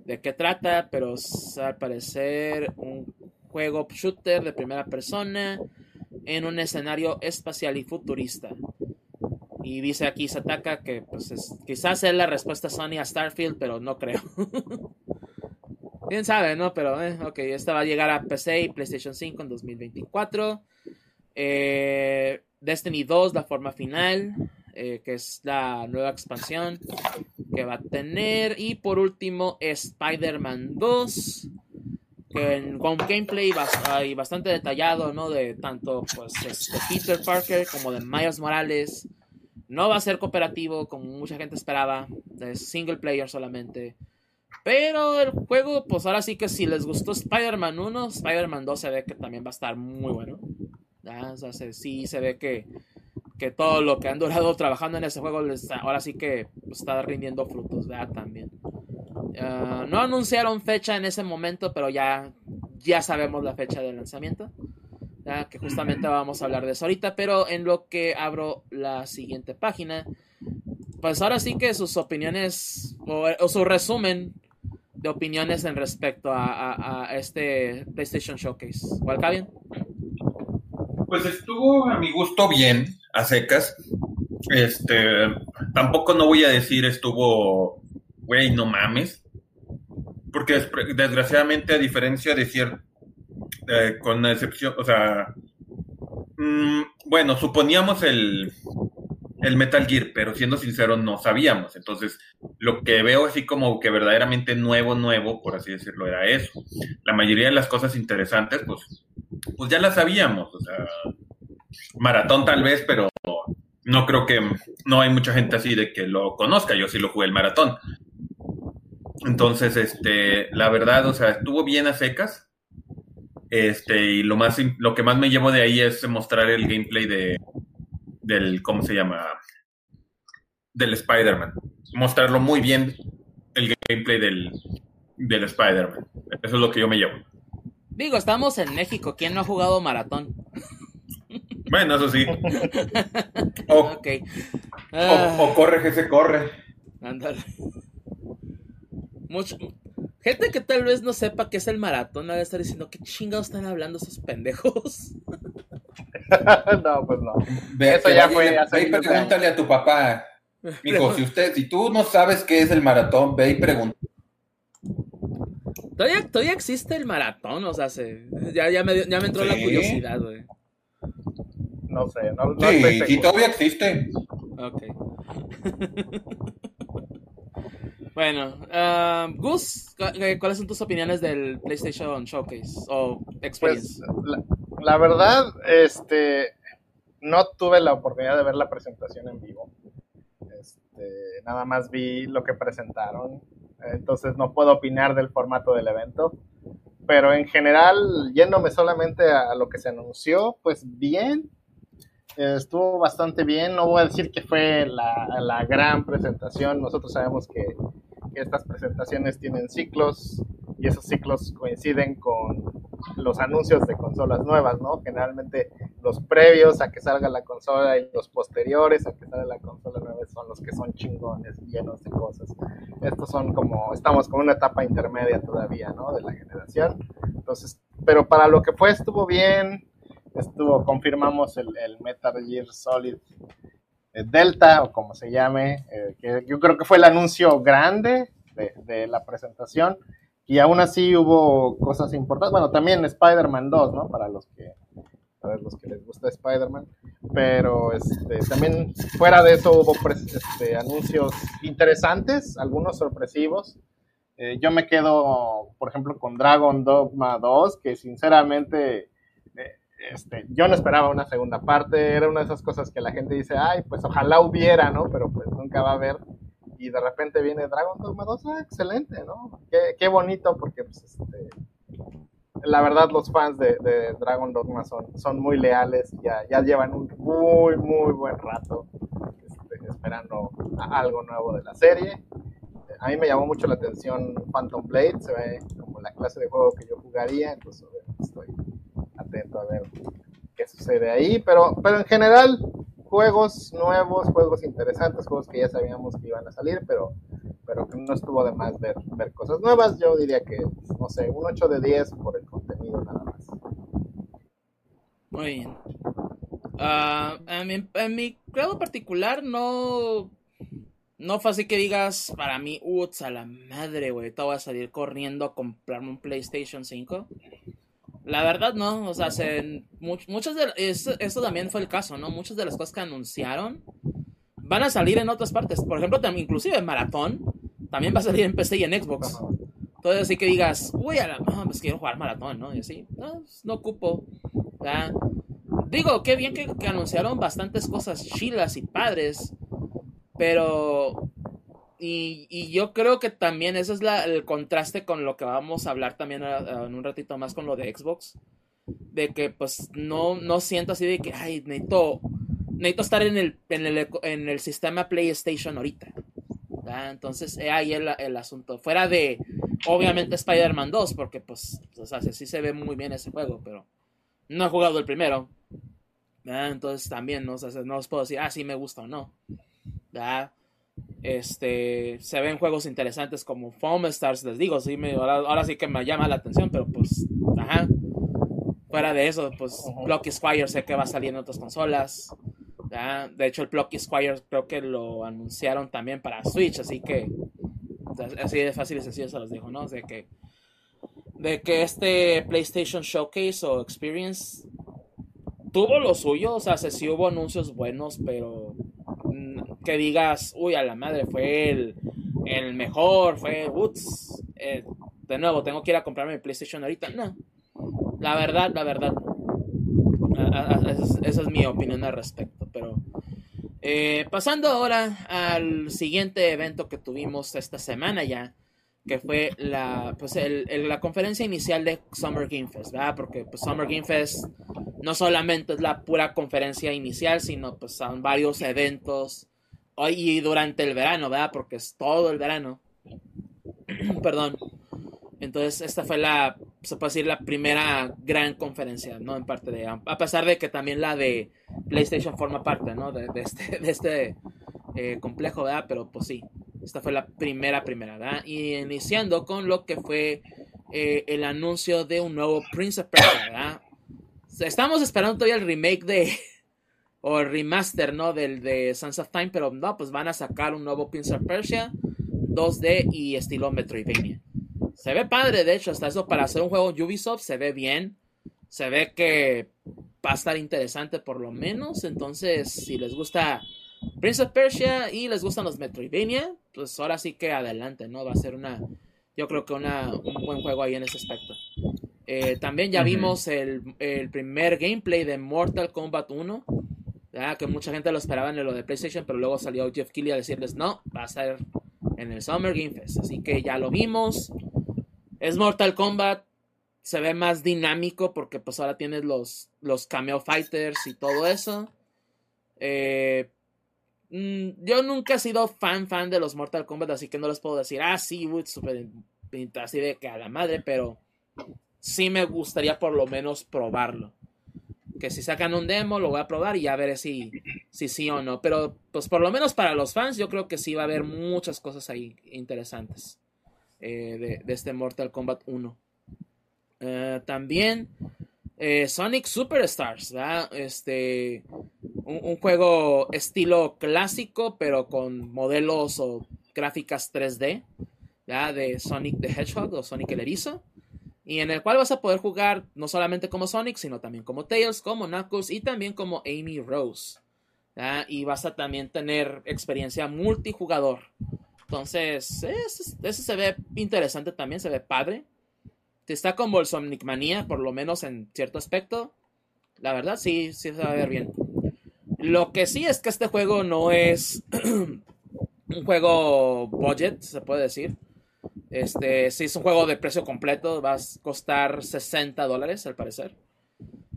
de qué trata, pero al parecer un juego shooter de primera persona en un escenario espacial y futurista. Y dice aquí Sataka que pues quizás es la respuesta Sony a Starfield, pero no creo. [LAUGHS] Quién sabe, ¿no? Pero, eh, ok, esta va a llegar a PC y PlayStation 5 en 2024. Eh, Destiny 2, la forma final, eh, que es la nueva expansión que va a tener. Y por último, Spider-Man 2, que con gameplay bastante detallado, ¿no? De tanto pues, este, Peter Parker como de Miles Morales. No va a ser cooperativo como mucha gente esperaba, es single player solamente. Pero el juego, pues ahora sí que si les gustó Spider-Man 1, Spider-Man 2 se ve que también va a estar muy bueno. O sea, sí se ve que, que todo lo que han durado trabajando en ese juego ahora sí que está rindiendo frutos, ¿verdad? También. Ah, no anunciaron fecha en ese momento, pero ya, ya sabemos la fecha de lanzamiento que justamente vamos a hablar de eso ahorita, pero en lo que abro la siguiente página, pues ahora sí que sus opiniones o, su resumen de opiniones en respecto a, este PlayStation Showcase. ¿Cuál bien? Pues estuvo a mi gusto bien, a secas. Este, tampoco no voy a decir estuvo, güey, no mames. Porque desgraciadamente, a diferencia de cierto eh, con excepción, o sea, mm, bueno, suponíamos el, el Metal Gear, pero siendo sincero, no sabíamos. Entonces, lo que veo así como que verdaderamente nuevo, nuevo, por así decirlo, era eso. La mayoría de las cosas interesantes, pues, pues ya las sabíamos. O sea, maratón tal vez, pero no creo que no hay mucha gente así de que lo conozca. Yo sí lo jugué el maratón. Entonces, este, la verdad, o sea, estuvo bien a secas. Este, y lo más lo que más me llevo de ahí es mostrar el gameplay de del ¿cómo se llama? del Spider-Man. Mostrarlo muy bien el gameplay del, del Spider-Man. Eso es lo que yo me llevo. Digo, estamos en México, ¿quién no ha jugado maratón? Bueno, eso sí. [LAUGHS] O, o, corre que se corre. Ándale. Mucho, Gente que tal vez no sepa qué es el maratón, debe estar diciendo, ¿qué chingados están hablando esos pendejos? [LAUGHS] no, pues no. Ve, Eso ya fue Ve y pregúntale a tu papá. Hijo, si usted, si tú no sabes qué es el maratón, ve y pregunta. Todavía, todavía existe el maratón, o sea, se, ya, ya, me, ya me entró la curiosidad, güey. No sé, no, no Sí, sí, todavía existe. Ok. [LAUGHS] Bueno, uh, Gus, eh, ¿cuáles son tus opiniones del PlayStation Showcase o Experience? Pues, la, verdad, este, no tuve la oportunidad de ver la presentación en vivo. Este, nada más vi lo que presentaron. Entonces no puedo opinar del formato del evento. Pero en general, yéndome solamente a, lo que se anunció, pues bien. estuvo bastante bien. No voy a decir que fue la, gran presentación. Nosotros sabemos que estas presentaciones tienen ciclos y esos ciclos coinciden con los anuncios de consolas nuevas, ¿no? Generalmente los previos a que salga la consola y los posteriores a que salga la consola nueva son los que son chingones, llenos de cosas. Estos son como, estamos con una etapa intermedia todavía, ¿no? De la generación. Entonces, pero para lo que fue estuvo bien, estuvo, confirmamos el, Metal Gear Solid Delta, o como se llame, eh, yo creo que fue el anuncio grande de, la presentación y aún así hubo cosas importantes. Bueno, también Spider-Man 2, ¿no? Para los que, para los que les gusta Spider-Man. Pero este, también fuera de eso hubo este, anuncios interesantes, algunos sorpresivos. Eh, yo me quedo, por ejemplo, con Dragon Dogma 2, que sinceramente eh, este, yo no esperaba una segunda parte. Era una de esas cosas que la gente dice, ay, pues ojalá hubiera, ¿no? Pero pues nunca va a haber y de repente viene Dragon Dogma 2, ah, excelente, ¿no? Qué, bonito porque pues, este, la verdad los fans de, Dragon Dogma son, son muy leales, ya, ya llevan un muy, muy buen rato este, esperando algo nuevo de la serie. A mí me llamó mucho la atención Phantom Blade, se ve como la clase de juego que yo jugaría, entonces estoy a ver qué sucede ahí, pero, pero en general juegos nuevos, juegos interesantes, juegos que ya sabíamos que iban a salir, pero, pero que no estuvo de más ver, ver cosas nuevas. Yo diría que, no sé, un 8 de 10 por el contenido nada más. Muy bien. Uh, en, mi, en mi grado particular no no fue así que digas para mí, uts, a la madre, güey, te voy a salir corriendo a comprarme un PlayStation 5. La verdad no, o sea, se, muchas de esto, también fue el caso, ¿no? Muchas de las cosas que anunciaron van a salir en otras partes. Por ejemplo, también, inclusive en Maratón también va a salir en PC y en Xbox. Entonces así que digas, uy, a la, pues quiero jugar Maratón, ¿no? Y así, no, pues, no ocupo. Digo, qué bien que, que anunciaron bastantes cosas chilas y padres, pero y, yo creo que también ese es el contraste con lo que vamos a hablar también en un ratito más con lo de Xbox. De que pues no, no siento así de que, ay, necesito, necesito estar en el, en el, en el sistema PlayStation ahorita. Entonces, ahí el, el asunto. Fuera de, obviamente, Spider-Man 2, porque pues, o sea, sí se ve muy bien ese juego, pero no he jugado el primero. Entonces también, ¿no? no os puedo decir, ah, sí me gusta o no. ¿verdad? Este, se ven juegos interesantes como Foam Stars, les digo, sí me, ahora, sí que me llama la atención, pero pues, ajá. Fuera de eso, pues Blocky Squire sé que va a salir en otras consolas. De hecho, el Blocky Squire creo que lo anunciaron también para Switch, así que así de fácil y sencillo se los digo, ¿no? De que, de que este PlayStation Showcase o Experience tuvo lo suyo, o sea, sí hubo anuncios buenos, pero que digas, uy, a la madre, fue el, el mejor, fue, ups, eh, de nuevo, tengo que ir a comprarme mi PlayStation ahorita. No, la verdad, la verdad, esa es mi opinión al respecto, pero... Eh, pasando ahora al siguiente evento que tuvimos esta semana ya, que fue la, pues el, la conferencia inicial de Summer Game Fest, ¿verdad? Porque pues, Summer Game Fest no solamente es la pura conferencia inicial, sino pues son varios eventos y durante el verano, ¿verdad? Porque es todo el verano. [CLEARS THROAT] Perdón. Entonces, esta fue la, se puede decir, la primera gran conferencia, ¿no? En parte de, a pesar de que también la de PlayStation forma parte, ¿no? De, este, de este eh, complejo, ¿verdad? Pero pues sí, esta fue la primera, primera, ¿verdad? Y iniciando con lo que fue eh, el anuncio de un nuevo Prince of Persia, ¿verdad? Estamos esperando todavía el remake de, o el remaster, ¿no? Del de Sons of Time, pero no, pues van a sacar un nuevo Prince of Persia 2D y estilo Metroidvania. Se ve padre, de hecho, hasta eso para hacer un juego Ubisoft se ve bien. Se ve que va a estar interesante por lo menos. Entonces, si les gusta Prince of Persia y les gustan los Metroidvania, pues ahora sí que adelante, ¿no? Va a ser una, yo creo que una, un buen juego ahí en ese aspecto. Eh, también ya vimos el, el primer gameplay de Mortal Kombat 1 que mucha gente lo esperaba en lo de PlayStation, pero luego salió Jeff Keighley a decirles no, va a ser en el Summer Game Fest. Así que ya lo vimos. Es Mortal Kombat. Se ve más dinámico porque pues ahora tienes los, los cameo fighters y todo eso. Eh, mm, yo nunca he sido fan fan de los Mortal Kombat, así que no les puedo decir, ah, sí, super así de que a la madre, pero sí me gustaría por lo menos probarlo que si sacan un demo lo voy a probar y ya veré si, si sí o no. Pero pues por lo menos para los fans yo creo que sí va a haber muchas cosas ahí interesantes eh, de, este Mortal Kombat 1. Eh, también eh, Sonic Superstars, Este, un, juego estilo clásico pero con modelos o gráficas 3D de Sonic the Hedgehog o Sonic el Erizo y en el cual vas a poder jugar no solamente como Sonic, sino también como Tails, como Knuckles y también como Amy Rose. Y vas a también tener experiencia multijugador. Entonces, eso, se ve interesante también, se ve padre. Está como el Sonic Mania, por lo menos en cierto aspecto. La verdad, sí, sí se va a ver bien. Lo que sí es que este juego no es [CLEARS THROAT] un juego budget, se puede decir. Este, si es un juego de precio completo, va a costar 60 dólares al parecer.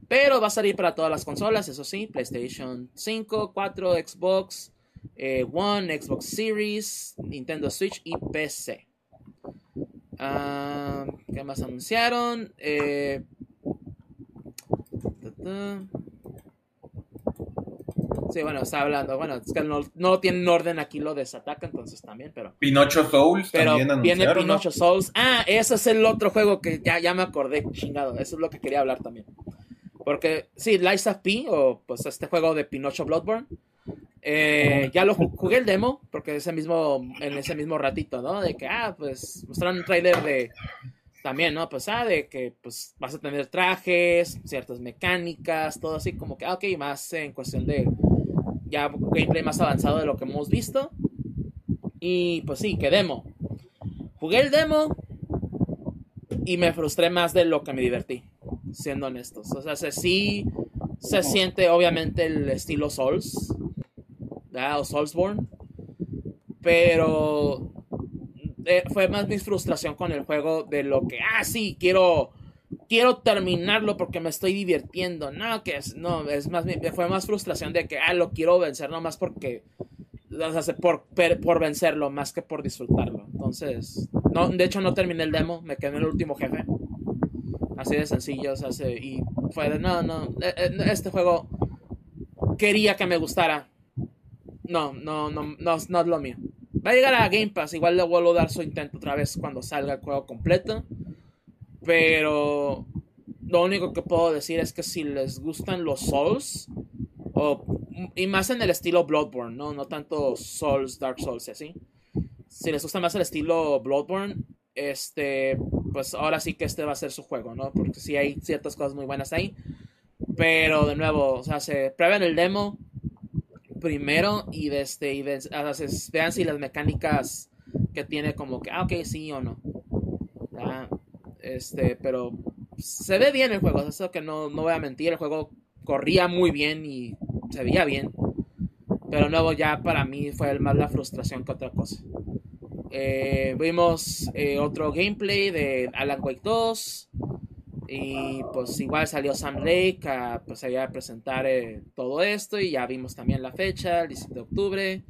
Pero va a salir para todas las consolas, eso sí, PlayStation 5, 4, Xbox eh, One, Xbox Series, Nintendo Switch y PC. Ah, ¿Qué más anunciaron? Eh, Sí, bueno, está hablando. Bueno, es que no, no tienen orden aquí lo de Sataka, entonces también, pero. Pinocho Souls pero también Viene Pinocho Souls. Ah, ese es el otro juego que ya, ya me acordé, chingado. Eso es lo que quería hablar también. Porque, sí, Lies of P, o pues este juego de Pinocho Bloodborne. Eh, ya lo jugué el demo, porque ese mismo, en ese mismo ratito, ¿no? De que, ah, pues mostraron un trailer de también, ¿no? Pues, ah, de que pues vas a tener trajes, ciertas mecánicas, todo así como que, ah, ok, más en cuestión de ya gameplay más avanzado de lo que hemos visto. Y pues sí, que demo. Jugué el demo y me frustré más de lo que me divertí, siendo honestos. O sea, sí se siente obviamente el estilo Souls, o Soulsborne, pero eh, fue más mi frustración con el juego de lo que, ah, sí, quiero quiero terminarlo porque me estoy divirtiendo. No, que es, no, es más, fue más frustración de que, ah, lo quiero vencer nomás porque, o por, por vencerlo más que por disfrutarlo. Entonces, no, de hecho no terminé el demo, me quedé en el último jefe. Así de sencillo, o sea, y fue de, no, no, e, e, este juego quería que me gustara. No, no, no, no, no es lo mío. Va a llegar a Game Pass, igual le vuelvo a dar su intento otra vez cuando salga el juego completo. Pero lo único que puedo decir es que si les gustan los Souls, y más en el estilo Bloodborne, ¿no? No tanto Souls, Dark Souls y así. Si les gusta más el estilo Bloodborne, este, pues ahora sí que este va a ser su juego, ¿no? Porque sí hay ciertas cosas muy buenas ahí. Pero de nuevo, o sea, se prueben el demo primero y, de este, y vean si las mecánicas que tiene como que, ah, ok, sí o no. Este, pero se ve bien el juego, eso que no, no voy a mentir, el juego corría muy bien y se veía bien. Pero luego ya para mí fue más la frustración que otra cosa. Eh, vimos eh, otro gameplay de Alan Wake 2. Y pues igual salió Sam Lake a, pues, presentar eh, todo esto. Y ya vimos también la fecha, el 17 de octubre.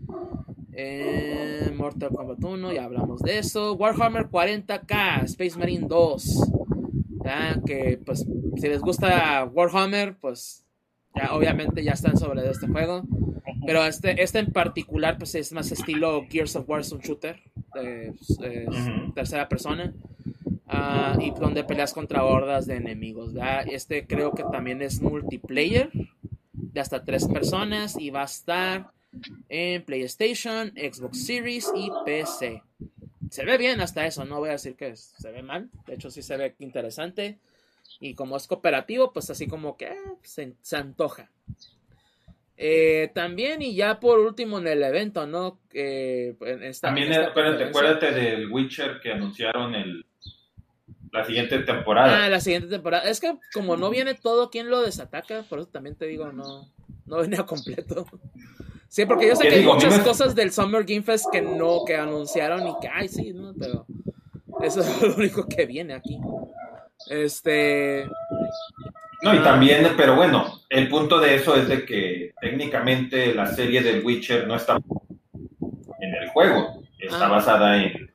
Eh, Mortal Kombat 1, ya hablamos de eso. Warhammer 40k, Space Marine 2. Ya, que pues si les gusta Warhammer, pues ya obviamente ya están sobre este juego. Pero este, este en particular pues es más estilo Gears of War, es un shooter. de tercera persona. Ah, y donde peleas contra hordas de enemigos. Este creo que también es multiplayer de hasta tres personas y va a estar en PlayStation, Xbox Series y PC. Se ve bien hasta eso, no voy a decir que se ve mal, de hecho sí se ve interesante. Y como es cooperativo, pues así como que eh, se, antoja. Eh, también, y ya por último en el evento, ¿no? también, acuérdate, del Witcher que anunciaron el, la siguiente temporada. Ah, la siguiente temporada. Es que como no viene todo, ¿quién lo desataca? Por eso también te digo, no. no venía [LAUGHS] completo. Sí, porque yo sé que hay muchas cosas del Summer Game Fest que no, que anunciaron y que, ay, sí, ¿no? Pero eso [LAUGHS] es lo único que viene aquí. Este. No, y también, pero bueno, el punto de eso es de que técnicamente la serie del Witcher no está en el juego, está ah. basada en,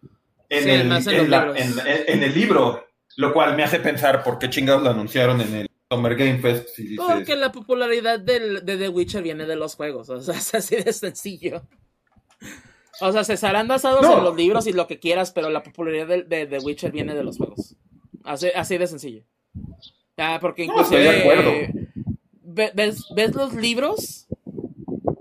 en, el, libro, lo cual me hace pensar por qué chingados lo anunciaron en el Summer Game Fest. Porque la popularidad de The Witcher viene de los juegos, o sea, [LAUGHS] es así de sencillo. O sea, se estarán basados en los libros y lo que quieras, pero la popularidad de, The Witcher viene de los juegos. Así, así de sencillo. Ah, porque incluso ves, ves los libros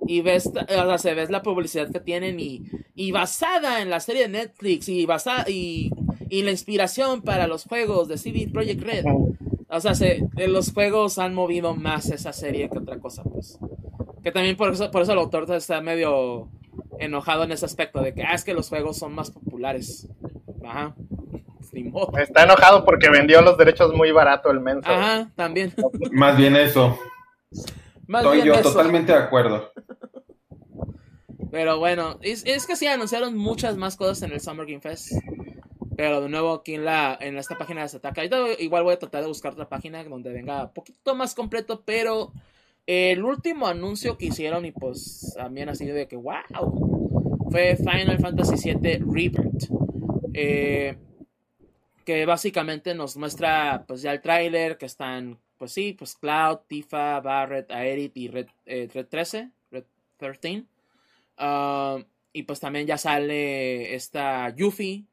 y ves, o sea, ves la publicidad que tienen y, y basada en la serie de Netflix y basada y, y la inspiración para los juegos de CD Projekt Red. O sea, se, los juegos han movido más esa serie que otra cosa, pues. Que también por eso, por eso el autor está medio enojado en ese aspecto de que ah, es que los juegos son más populares. Ajá. [LAUGHS] Está enojado porque vendió los derechos muy barato el menso. Ajá, también. [LAUGHS] Más bien eso. Estoy yo totalmente de acuerdo. Pero bueno, es, que sí anunciaron muchas más cosas en el Summer Game Fest. Pero de nuevo aquí en la en esta página de Sataka. Igual voy a tratar de buscar otra página donde venga un poquito más completo. Pero el último anuncio que hicieron y pues también ha sido de que wow. Fue Final Fantasy VII Rebirth. Eh, que básicamente nos muestra pues ya el tráiler que están pues sí, pues Cloud, Tifa, Barret, Aerith y Red, 13, eh, Red 13. Ah, y pues también ya sale esta Yuffie,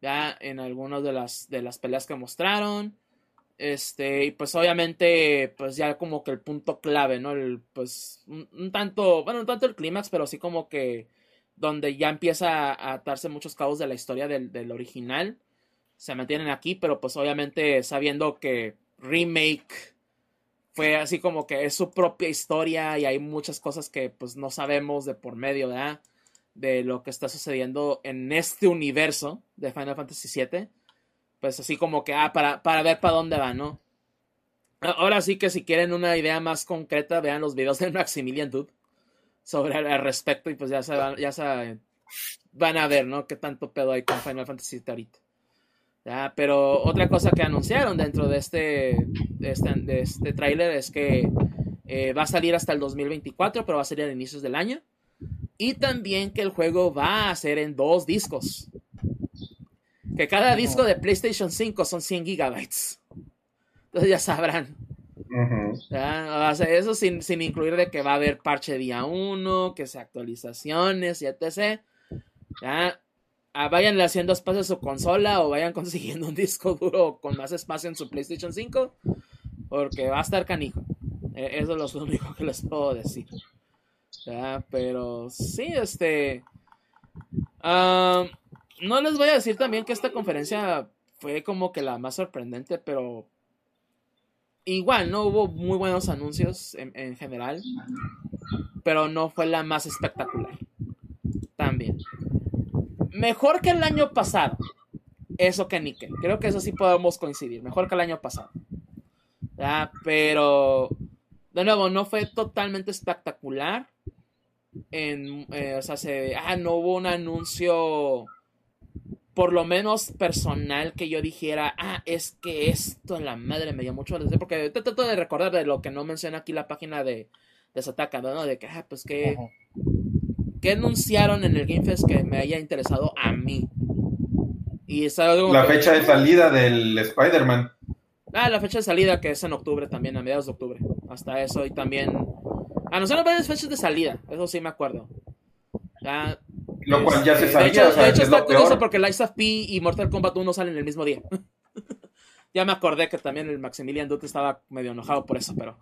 ya en algunas de las, de las peleas que mostraron. Este, y pues obviamente, pues ya como que el punto clave, ¿no? El, pues un, tanto, bueno, no tanto el clímax, pero sí como que donde ya empieza a atarse muchos cabos de la historia del, del original se mantienen aquí, pero pues obviamente sabiendo que remake fue así como que es su propia historia y hay muchas cosas que pues no sabemos de por medio de lo que está sucediendo en este universo de Final Fantasy VII. Pues así como que, ah, para, para ver para dónde va, ¿no? Ahora sí que si quieren una idea más concreta, vean los videos de [LAUGHS] Maximilian Dude sobre el respecto y pues ya se, van, ya se van a ver, ¿no? Qué tanto pedo hay con Final Fantasy VII ahorita. Pero otra cosa que anunciaron dentro de este, de este, este tráiler es que eh, va a salir hasta el 2024, pero va a salir a inicios del año. Y también que el juego va a ser en dos discos. Que cada disco de PlayStation 5 son 100 gigabytes. Entonces ya sabrán. eso sin, sin, incluir de que va a haber parche día 1, que sea actualizaciones y etc. ¿Ya? Ah, vayan haciendo espacio a su consola o vayan [LAUGHS] consiguiendo un disco duro con más espacio en su PlayStation 5 porque va a estar canijo. E, eso es lo único que les puedo decir. Pero sí, este... no les voy a decir también que esta conferencia fue como que la más sorprendente, pero igual, no hubo muy buenos anuncios en, en general, pero no fue la más espectacular. También mejor que el año pasado. Eso que Nickel. Creo que eso sí podemos coincidir. Mejor que el año pasado. Pero, de nuevo, no fue totalmente espectacular. En, eh, o sea, se, ah, no hubo un anuncio, por lo menos personal, que yo dijera, ah, es que esto en la madre me dio mucho atención. Porque trato de recordar de lo que no menciona aquí la página de, de Sataka, ¿no? De que, ah, pues que. ¿Qué anunciaron en el Game Fest que me haya interesado a mí? Y la fecha de salida del Spider-Man. Ah, la fecha de salida que es en octubre también, a mediados de octubre. Hasta eso y también... Anunciaron varias fechas de salida, eso sí me acuerdo. Lo cual ya se sabía. De hecho, de hecho está curioso porque Lies of P y Mortal Kombat 1 salen el mismo día. [LAUGHS] ya me acordé que también el Maximilian Dutte estaba medio enojado por eso, pero...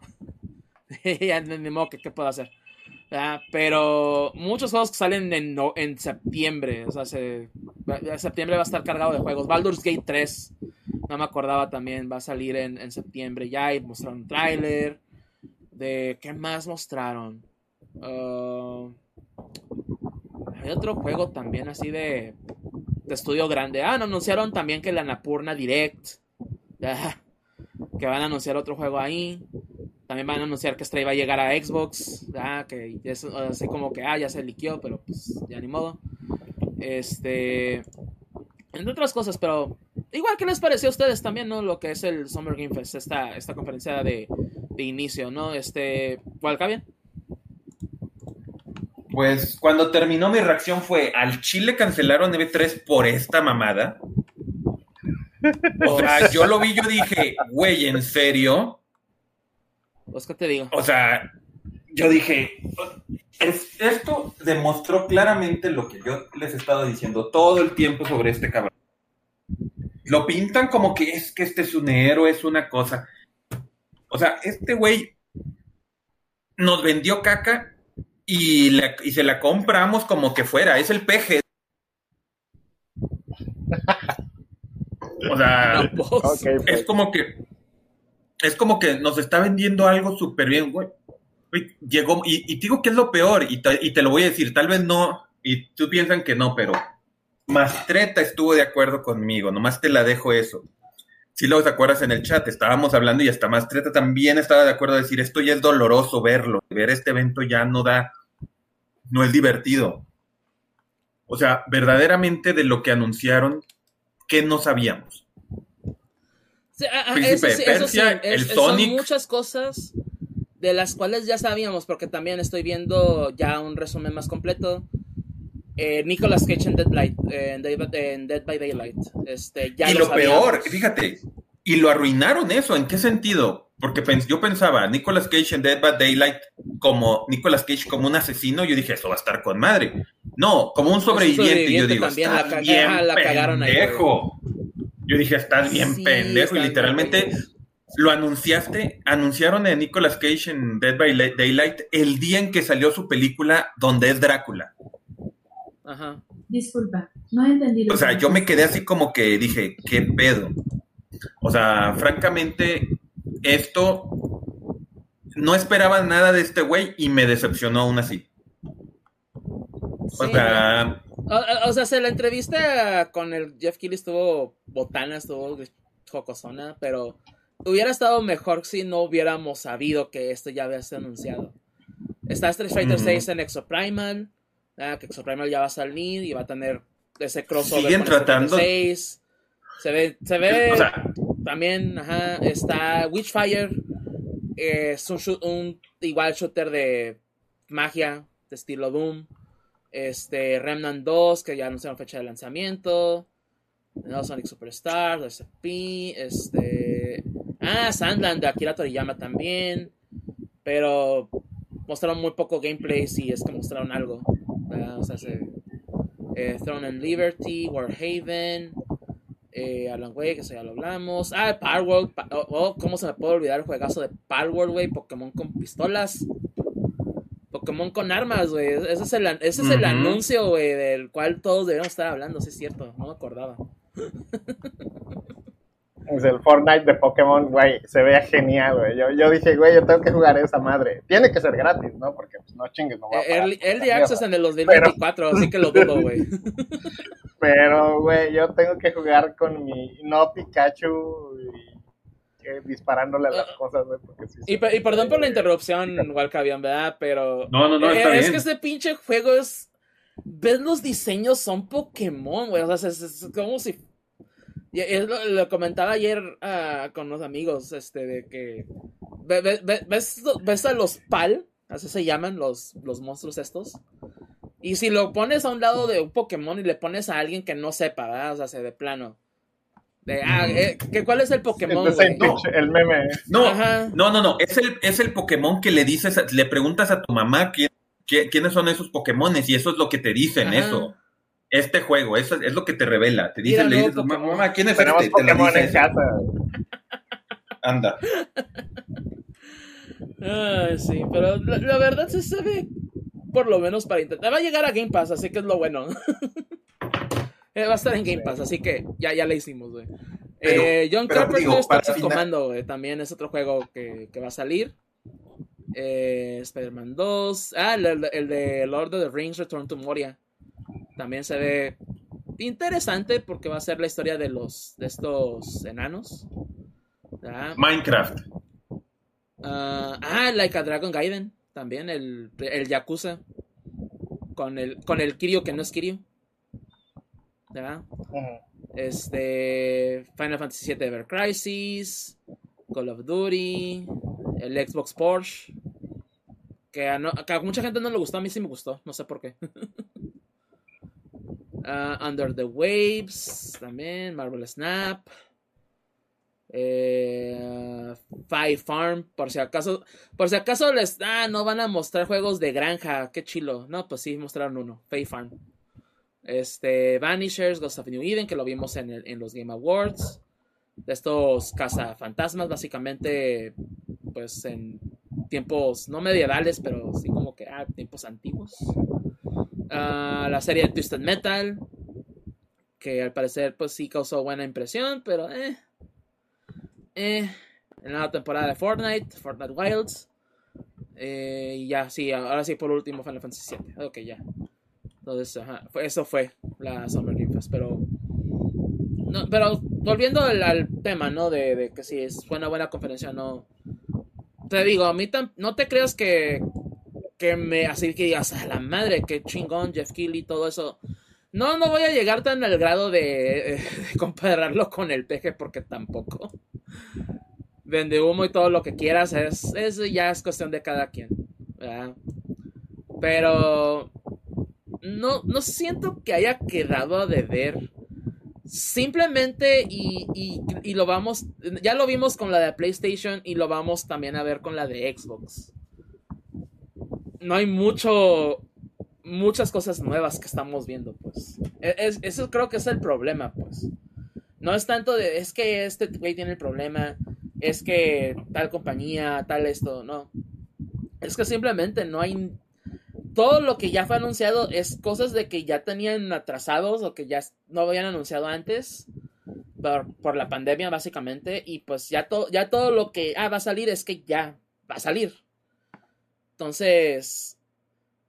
[LAUGHS] ya ni modo que qué puedo hacer. Pero muchos juegos que salen en, en septiembre. O sea, septiembre va a estar cargado de juegos. Baldur's Gate 3, no me acordaba también, va a salir en, septiembre ya. Y mostraron un tráiler. De ¿qué más mostraron? Uh, hay otro juego también así de, de estudio grande. Ah, no, anunciaron también que la Napurna Direct. que van a anunciar otro juego ahí. también van a anunciar que esta iba a llegar a Xbox, que es así como que, ah, ya se liqueó, pero pues ya ni modo. Este, entre otras cosas, pero igual, ¿qué les pareció a ustedes también, no? Lo que es el Summer Game Fest, esta, esta conferencia de, de inicio, ¿no? Este, ¿cuál bien? Pues cuando terminó mi reacción fue, ¿al Chile cancelaron EV3 por esta mamada? O sea, yo lo vi, yo dije, güey, ¿en serio? Pues, ¿qué te digo? O sea, yo dije, esto demostró claramente lo que yo les he estado diciendo todo el tiempo sobre este cabrón. Lo pintan como que es que este es un héroe, es una cosa. O sea, este güey nos vendió caca y, y se la compramos como que fuera, es el peje. o sea, es como que es como que nos está vendiendo algo súper bien, güey. Llegó, y, y, digo que es lo peor, y te, y te, lo voy a decir, tal vez no, y tú piensan que no, pero Mastreta estuvo de acuerdo conmigo, nomás te la dejo eso. Si lo te acuerdas en el chat, estábamos hablando y hasta Mastreta también estaba de acuerdo a decir, esto ya es doloroso verlo, ver este evento ya no da, no es divertido. O sea, verdaderamente de lo que anunciaron, ¿qué no sabíamos? el Son muchas cosas de las cuales ya sabíamos, porque también estoy viendo ya un resumen más completo. Eh, Nicolas Cage en Dead, Light, en Dead, by Daylight. Este, y lo, peor, fíjate, y lo arruinaron eso. ¿En qué sentido? Porque yo pensaba, Nicolas Cage en Dead by Daylight como Nicolas Cage como un asesino, yo dije, eso va a estar con madre. No, como un sobreviviente, yo digo, bien pendejo. Yo dije, estás bien pendejo. Y literalmente lo anunciaste, anunciaron a Nicolas Cage en Dead by Daylight el día en que salió su película donde es Drácula. Ajá. Disculpa, no he entendido. O sea, yo me quedé así como que dije, ¿qué pedo? O sea, francamente, esto no esperaba nada de este güey y me decepcionó aún así. O sea, o, sea, se la entrevista con el Jeff Keighley estuvo botana, estuvo jocosona, pero hubiera estado mejor si no hubiéramos sabido que esto ya había sido anunciado. Está Street Fighter 6 en Exoprimal, que Exoprimal ya va a salir y va a tener ese crossover Siguen tratando. 6. Se ve, se ve también, ajá, está Witchfire, es un, un igual shooter de magia, de estilo Doom. Este, Remnant 2, que ya anunciaron fecha de lanzamiento. No, Sonic Superstars, SP, este... Ah, Sandland de Akira Toriyama también. Pero mostraron muy poco gameplay y es que mostraron algo. O sea, eh, Throne and Liberty, Warhaven, eh, Alan Wake, que eso ya lo hablamos. Ah, Power oh, oh, ¿cómo se me puede olvidar el juegazo de Power güey? Pokémon con pistolas. Pokémon con armas, güey. Ese es el, ese es el anuncio, güey, del cual todos debemos estar hablando, sí es cierto, no me acordaba. [LAUGHS] El Fortnite de Pokémon, güey, se ve genial, güey. Yo, yo dije, güey, yo tengo que jugar esa madre. Tiene que ser gratis, ¿no? Porque, pues, no chingues, no va a El, el Access en el 2024, así que lo dudo, [LAUGHS] güey. Pero, güey, yo tengo que jugar con mi no Pikachu y disparándole a las ah. cosas, güey. y, y, perdón por la interrupción, igual que habían, ¿verdad? Pero. No, no, no, está es bien. que este pinche juego es. Ves los diseños, son Pokémon, güey. O sea, es, como si. Lo, comentaba ayer uh, con los amigos, este, de que. Ves, ves, a los PAL, así se llaman los, los monstruos estos. Y si lo pones a un lado de un Pokémon y le pones a alguien que no sepa, ¿verdad? O sea, se de plano ah, eh, ¿Cuál es el Pokémon? el meme. No, no, no, no. Es el, es el Pokémon que le dices, le preguntas a tu mamá quiénes son esos Pokémones y eso es lo que te dicen, eso. Este juego, eso es lo que te revela. Te dice, le dices, mamá, ¿quién es este? Te lo dice Anda. Ay, sí, pero la, verdad se sabe por lo menos para intentar. Va a llegar a Game Pass, así que es lo bueno. [LAUGHS] Eh, va a estar en Game Pass, así que ya, ya le hicimos, güey. Eh, John Carpenter's Toxic Commando, güey, también es otro juego que, que va a salir. Eh, Spider-Man 2. Ah, el, el, de Lord of the Rings Return to Moria. También se ve interesante porque va a ser la historia de los de estos enanos. Minecraft. ah, ah, Like a Dragon Gaiden, también, el, el Yakuza. Con el, con el Kiryu que no es Kiryu. Este. Final Fantasy VII Ever Crisis. Call of Duty. El Xbox Porsche. Que a, mucha gente no le gustó, a mí sí me gustó, no sé por qué. [LAUGHS] Ah, Under the Waves, también, Marvel Snap. Eh, Five Farm, por si acaso, por si acaso les, ah, no van a mostrar juegos de granja, qué chilo. No, pues sí, mostraron uno, Five Farm. Este, Vanishers, Ghost of New Eden, que lo vimos en, en los Game Awards. De estos cazafantasmas, básicamente, pues en tiempos no medievales, pero sí como que ah, tiempos antiguos. Ah, la serie de Twisted Metal, que al parecer pues sí causó buena impresión, pero eh, eh, en la temporada de Fortnite, Fortnite Wilds. Eh, y ya, sí, ahora sí por último Final Fantasy VII. Ok, ya. Entonces, eso fue la Summer Game pero... No, pero volviendo al, tema, ¿no? De, de, que si es una buena conferencia no... Te digo, a mí no te creas que, que me... Así que digas, a la madre, que chingón, Jeff Keighley, todo eso. No, no voy a llegar tan al grado de, [LAUGHS] compararlo con el peje porque tampoco. Vende humo y todo lo que quieras, es, es ya es cuestión de cada quien. Pero no, no siento que haya quedado a deber. Simplemente, y, y, lo vamos, ya lo vimos con la de PlayStation y lo vamos también a ver con la de Xbox. No hay mucho, muchas cosas nuevas que estamos viendo, pues. E, eso creo que es el problema, pues. No es tanto de, es que este güey tiene el problema, es que tal compañía, tal esto, no. Es que simplemente no hay... Todo lo que ya fue anunciado es cosas de que ya tenían atrasados o que ya no habían anunciado antes por, por la pandemia básicamente y pues ya, todo ya todo lo que ah, va a salir es que ya va a salir. Entonces,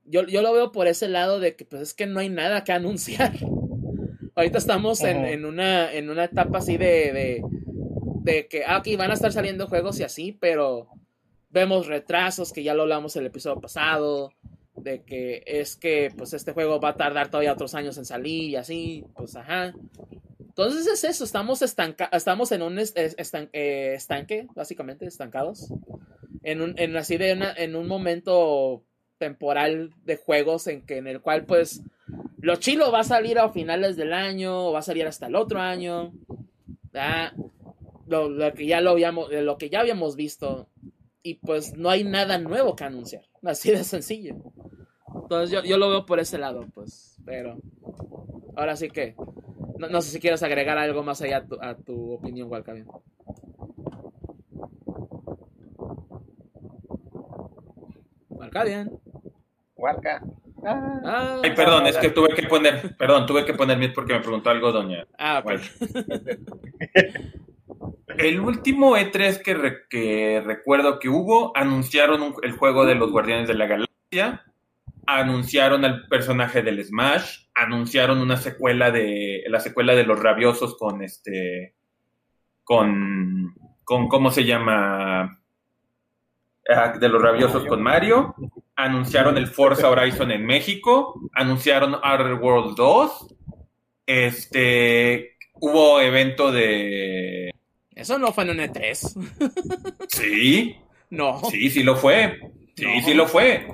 yo, lo veo por ese lado de que pues es que no hay nada que anunciar. [LAUGHS] Ahorita estamos en, una, en una etapa así de, de, que, ah, aquí van a estar saliendo juegos y así, pero vemos retrasos, que ya lo hablamos el episodio pasado, de que es que pues este juego va a tardar todavía otros años en salir y así, pues ajá. Entonces es eso, estamos, estanca estamos en un eh, estanque, básicamente, estancados. En un, en así de en un momento temporal de juegos en que en el cual pues lo chilo va a salir a finales del año o va a salir hasta el otro año. Lo, que ya lo habíamos, lo que ya habíamos visto y pues no hay nada nuevo que anunciar. Así de sencillo. Entonces yo, yo lo veo por ese lado, pues. Pero ahora sí que no, sé si quieres agregar algo más allá a tu, opinión, Walcavian. Walcavian. Ah. Ay, perdón, es que tuve que poner, perdón, tuve que poner mute porque me preguntó algo doña. Ah, ok. El último E3 que, que, recuerdo que hubo, anunciaron el juego de los Guardianes de la Galaxia, anunciaron al personaje del Smash, anunciaron una secuela de la secuela de los rabiosos con este con con cómo se llama de los rabiosos con Mario anunciaron el Forza Horizon en México, anunciaron Outer World 2, este, hubo evento de... Eso no fue en un E3. [LAUGHS] Sí. No. Sí, sí lo fue. Sí, sí lo fue.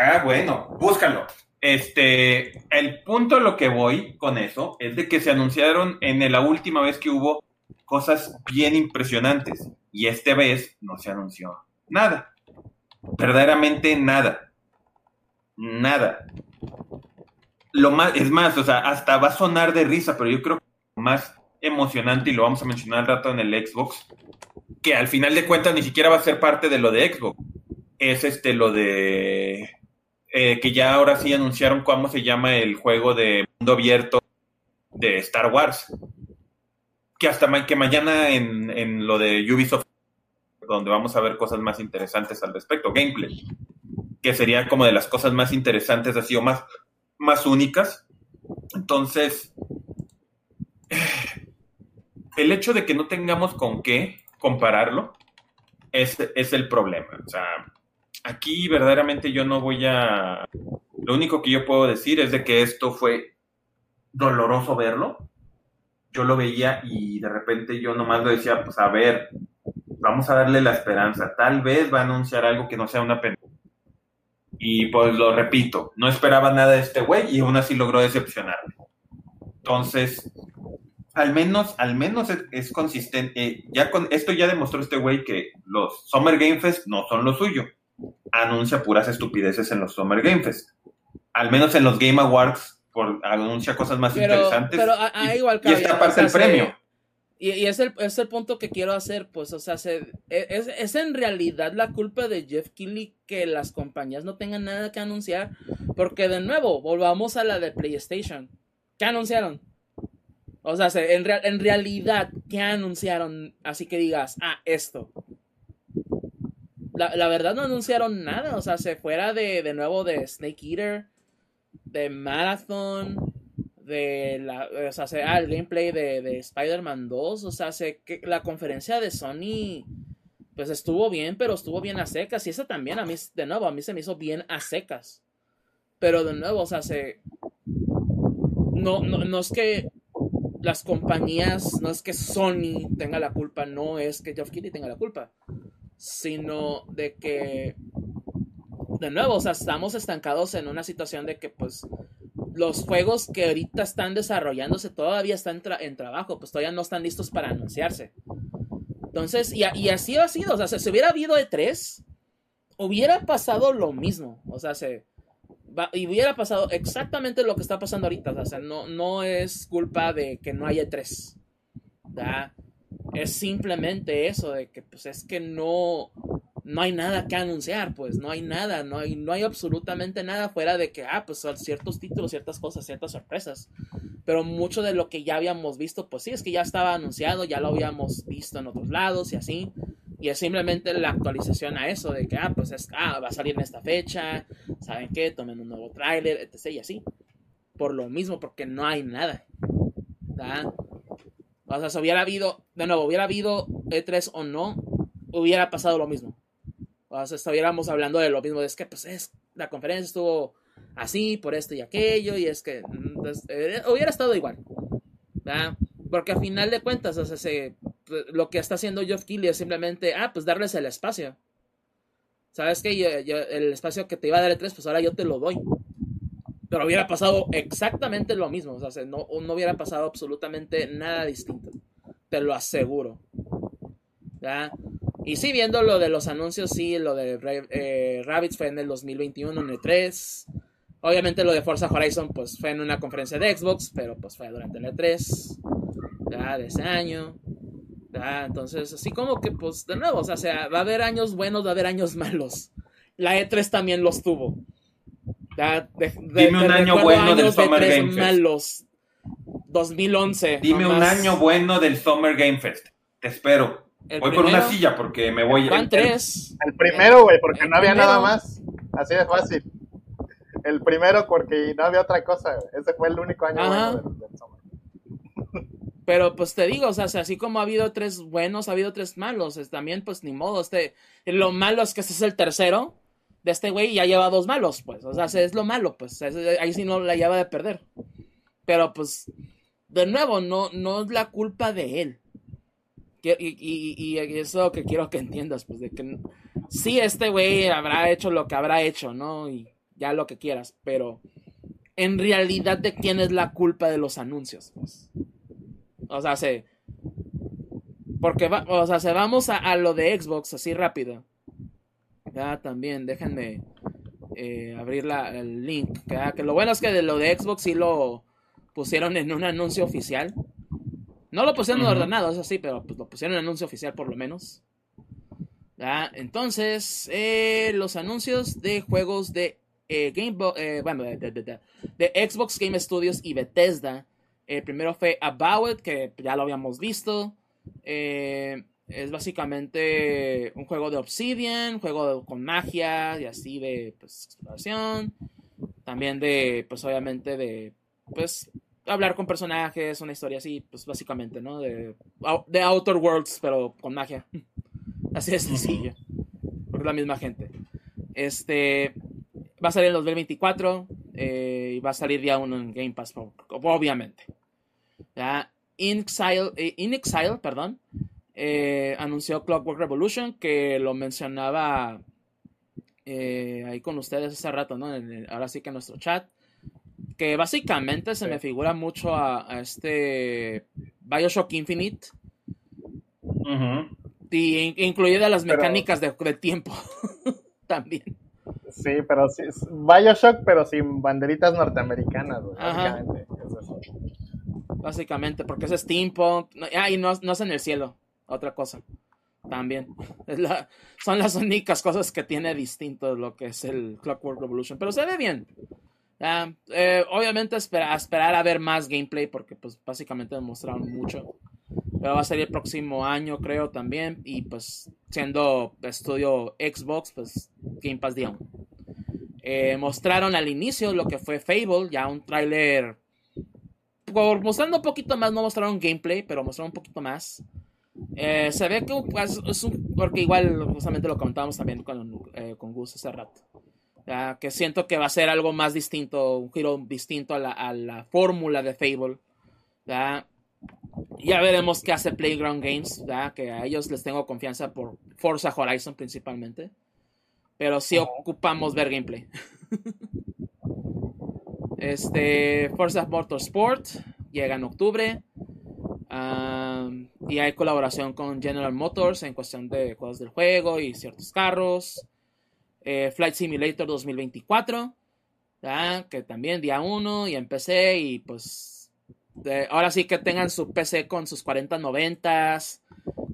Ah, bueno, búscalo. Este, el punto a lo que voy con eso es de que se anunciaron en la última vez que hubo cosas bien impresionantes y esta vez no se anunció nada verdaderamente nada. Nada. Lo más, es más, o sea, hasta va a sonar de risa, pero yo creo que lo más emocionante, y lo vamos a mencionar al rato en el Xbox, que al final de cuentas ni siquiera va a ser parte de lo de Xbox. Es este lo de eh, que ya ahora sí anunciaron cómo se llama el juego de mundo abierto de Star Wars. Que hasta que mañana en, en lo de Ubisoft donde vamos a ver cosas más interesantes al respecto. Gameplay, que sería como de las cosas más interesantes, así o más, más únicas. Entonces, [SIGHS] el hecho de que no tengamos con qué compararlo, Ese es el problema. O sea, aquí verdaderamente yo no voy a... Lo único que yo puedo decir es de que esto fue doloroso verlo. Yo lo veía y de repente yo nomás lo decía, pues a ver, vamos a darle la esperanza. Tal vez va a anunciar algo que no sea una pena. Y pues lo repito, no esperaba nada de este güey y aún así logró decepcionarme. Entonces, al menos, al menos es, consistente. Eh, ya con esto ya demostró este güey que los Summer Game Fest no son lo suyo. Anuncia puras estupideces en los Summer Game Fest. Al menos en los Game Awards por, anuncia cosas más interesantes. Pero a, y, igual y esta parte el premio. Y, es, el, es, el, punto que quiero hacer, pues, o sea, e, es, es, en realidad la culpa de Jeff Keighley que las compañías no tengan nada que anunciar, porque de nuevo, volvamos a la de PlayStation. ¿Qué anunciaron? O sea, en, en realidad, ¿qué anunciaron? Así que digas, ah, esto. La, la, verdad no anunciaron nada, o sea, se fuera de, de nuevo de Snake Eater, de Marathon, de la, o sea, se, ah, el gameplay de, de Spider-Man 2, o sea, se, que la conferencia de Sony, pues estuvo bien, pero estuvo bien a secas, y esa también a mí, de nuevo, a mí se me hizo bien a secas. Pero de nuevo, o sea, se... No, no, no es que las compañías, no es que Sony tenga la culpa, no es que Geoff Keighley tenga la culpa, sino de que, de nuevo, o sea, estamos estancados en una situación de que, pues, los juegos que ahorita están desarrollándose todavía están en trabajo, pues todavía no están listos para anunciarse. Entonces, y, así ha sido, o sea, si hubiera habido E3, hubiera pasado lo mismo, o sea, se y hubiera pasado exactamente lo que está pasando ahorita. O sea, no, no es culpa de que no haya tres. Es simplemente eso, de que pues es que no, no hay nada que anunciar, pues no hay nada, no hay, no hay absolutamente nada fuera de que, ah, pues ciertos títulos, ciertas cosas, ciertas sorpresas. Pero mucho de lo que ya habíamos visto, pues sí, es que ya estaba anunciado, ya lo habíamos visto en otros lados y así. Y es simplemente la actualización a eso, de que, ah, pues es, ah, va a salir en esta fecha, ¿saben qué? Tomen un nuevo tráiler, etc. y así. Por lo mismo, porque no hay nada. O sea, si hubiera habido, de nuevo, hubiera habido E3 o no, hubiera pasado lo mismo. O sea, estuviéramos hablando de lo mismo, es que, pues, es, la conferencia estuvo así, por esto y aquello, y es que mm, pues, eh, hubiera estado igual. Porque a final de cuentas, o sea, se, lo que está haciendo Geoff Keighley es simplemente, ah, pues darles el espacio. ¿Sabes qué? el espacio que te iba a dar el 3, pues ahora yo te lo doy. Pero hubiera pasado exactamente lo mismo. O sea, no, no hubiera pasado absolutamente nada distinto. Te lo aseguro. ¿Ya? Y sí, viendo lo de los anuncios, sí, lo de eh, Rabbits fue en el 2021, en el 3. Obviamente lo de Forza Horizon, pues fue en una conferencia de Xbox, pero pues fue durante el E3, ya, de ese año. Entonces, así como que, pues, de nuevo, o sea, va a haber años buenos, va a haber años malos. La E3 también los tuvo. Dime un año bueno del Summer de Game Fest. Malos. 2011. Dime un año bueno del Summer Game Fest. Te espero. Voy por una silla porque me voy. Van tres. El primero, güey, porque no había nada más. Así de fácil. El primero porque no había otra cosa. Ese fue el único año bueno del Summer. [LAUGHS] Pero pues te digo, o sea, así como ha habido tres buenos, ha habido tres malos. también, pues ni modo. Este, lo malo es que este es el tercero de este güey y ya lleva dos malos, pues. O sea, es lo malo, pues. ahí sí no la lleva de perder. Pero pues, de nuevo, no, no es la culpa de él. Y, y, y, eso es lo que quiero que entiendas, pues, de que sí, este güey habrá hecho lo que habrá hecho, ¿no? Y ya lo que quieras, pero en realidad, ¿de quién es la culpa de los anuncios? Pues? O sea, se. Porque, va, o sea, se vamos a, lo de Xbox así rápido. Ya también, déjenme eh, abrir la, el link. Que, lo bueno es que de lo de Xbox sí lo pusieron en un anuncio oficial. No lo pusieron ordenado, eso sí, pero pues lo pusieron en anuncio oficial por lo menos. ¿Ya? Entonces, eh, los anuncios de juegos de eh, Game bueno, de, Xbox Game Studios y Bethesda el primero fue About It, que ya lo habíamos visto. Eh, es básicamente un juego de Obsidian, un juego con magia y así de pues, exploración. También de, pues obviamente de, pues, hablar con personajes, una historia así, pues básicamente, ¿no? De, de Outer Worlds, pero con magia. [LAUGHS] Así de sencillo. Por la misma gente. Este va a salir en 2024 eh, y va a salir día uno en Game Pass, obviamente. ¿Ya? In Exile, eh, perdón, eh, anunció Clockwork Revolution, que lo mencionaba ahí con ustedes hace rato, ¿no? ahora sí que en nuestro chat. Que básicamente se me figura mucho a, este Bioshock Infinite. Y incluida las mecánicas de, tiempo [LAUGHS] también. Sí, pero sí, Bioshock, pero sin banderitas norteamericanas, básicamente. Básicamente, porque es steampunk. Ah, y no, no es en el cielo, otra cosa. También. [LAUGHS] son las únicas cosas que tiene distinto lo que es el Clockwork Revolution. Pero se ve bien. Eh, obviamente espera, esperar a ver más gameplay porque pues básicamente demostraron mucho. Pero va a salir el próximo año creo también. Y pues siendo estudio Xbox, pues Game Pass día eh, mostraron al inicio lo que fue Fable, ya un tráiler mostrando un poquito más, no mostraron gameplay, pero mostraron un poquito más. Eh, se ve que pues, es un, porque igual justamente lo comentábamos también con, eh, con Gus hace rato. Que siento que va a ser algo más distinto, un giro distinto a la, fórmula de Fable. Ya veremos qué hace Playground Games, que a ellos les tengo confianza por Forza Horizon principalmente. Pero sí ocupamos ver gameplay. [LAUGHS] este, Forza Motorsport llega en octubre. y hay colaboración con General Motors en cuestión de cosas del juego y ciertos carros. Eh, Flight Simulator 2024, que también día 1 y empecé y pues ahora sí que tengan su PC con sus 4090s,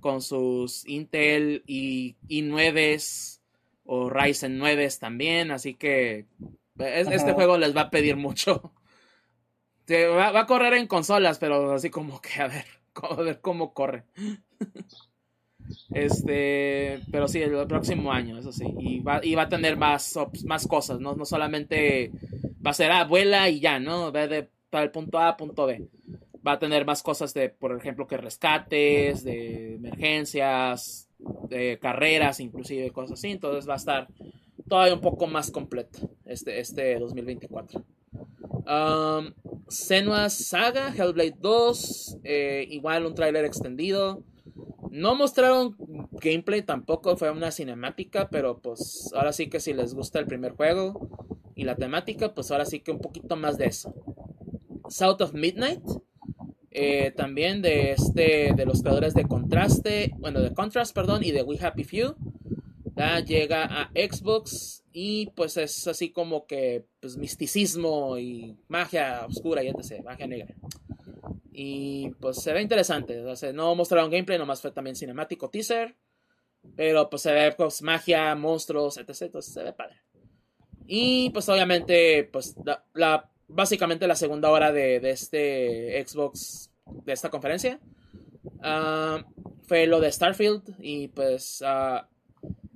con sus Intel y i9s o Ryzen 9 también, así que este juego les va a pedir mucho. [LAUGHS] Va, va, a correr en consolas, pero así como que a ver, [LAUGHS] a ver cómo corre. [LAUGHS] Este, pero sí, el próximo año, eso sí. Y va, y va a tener más, más cosas, ¿no? No solamente va a ser, ah, vuela y ya, ¿no? Va de para el punto A punto B. Va a tener más cosas de, por ejemplo, que rescates, de emergencias, de carreras, inclusive cosas así. Entonces va a estar todavía un poco más completo este, este 2024. Um, Saga, Hellblade 2, eh, igual un tráiler extendido. No mostraron gameplay tampoco, fue una cinemática, pero pues ahora sí que si les gusta el primer juego y la temática, pues ahora sí que un poquito más de eso. South of Midnight, eh, también de este de los creadores de Contraste, bueno, de Contrast, perdón, y de We Happy Few. Ya llega a Xbox y pues es así como que pues misticismo y magia oscura y etc, magia negra. Y pues se ve interesante, no mostraron gameplay, nomás fue también cinemático teaser, pero pues se ve pues magia, monstruos, etc, entonces se ve padre. Y pues obviamente pues la básicamente la segunda hora de, este Xbox, de esta conferencia. Ah, fue lo de Starfield y pues ah,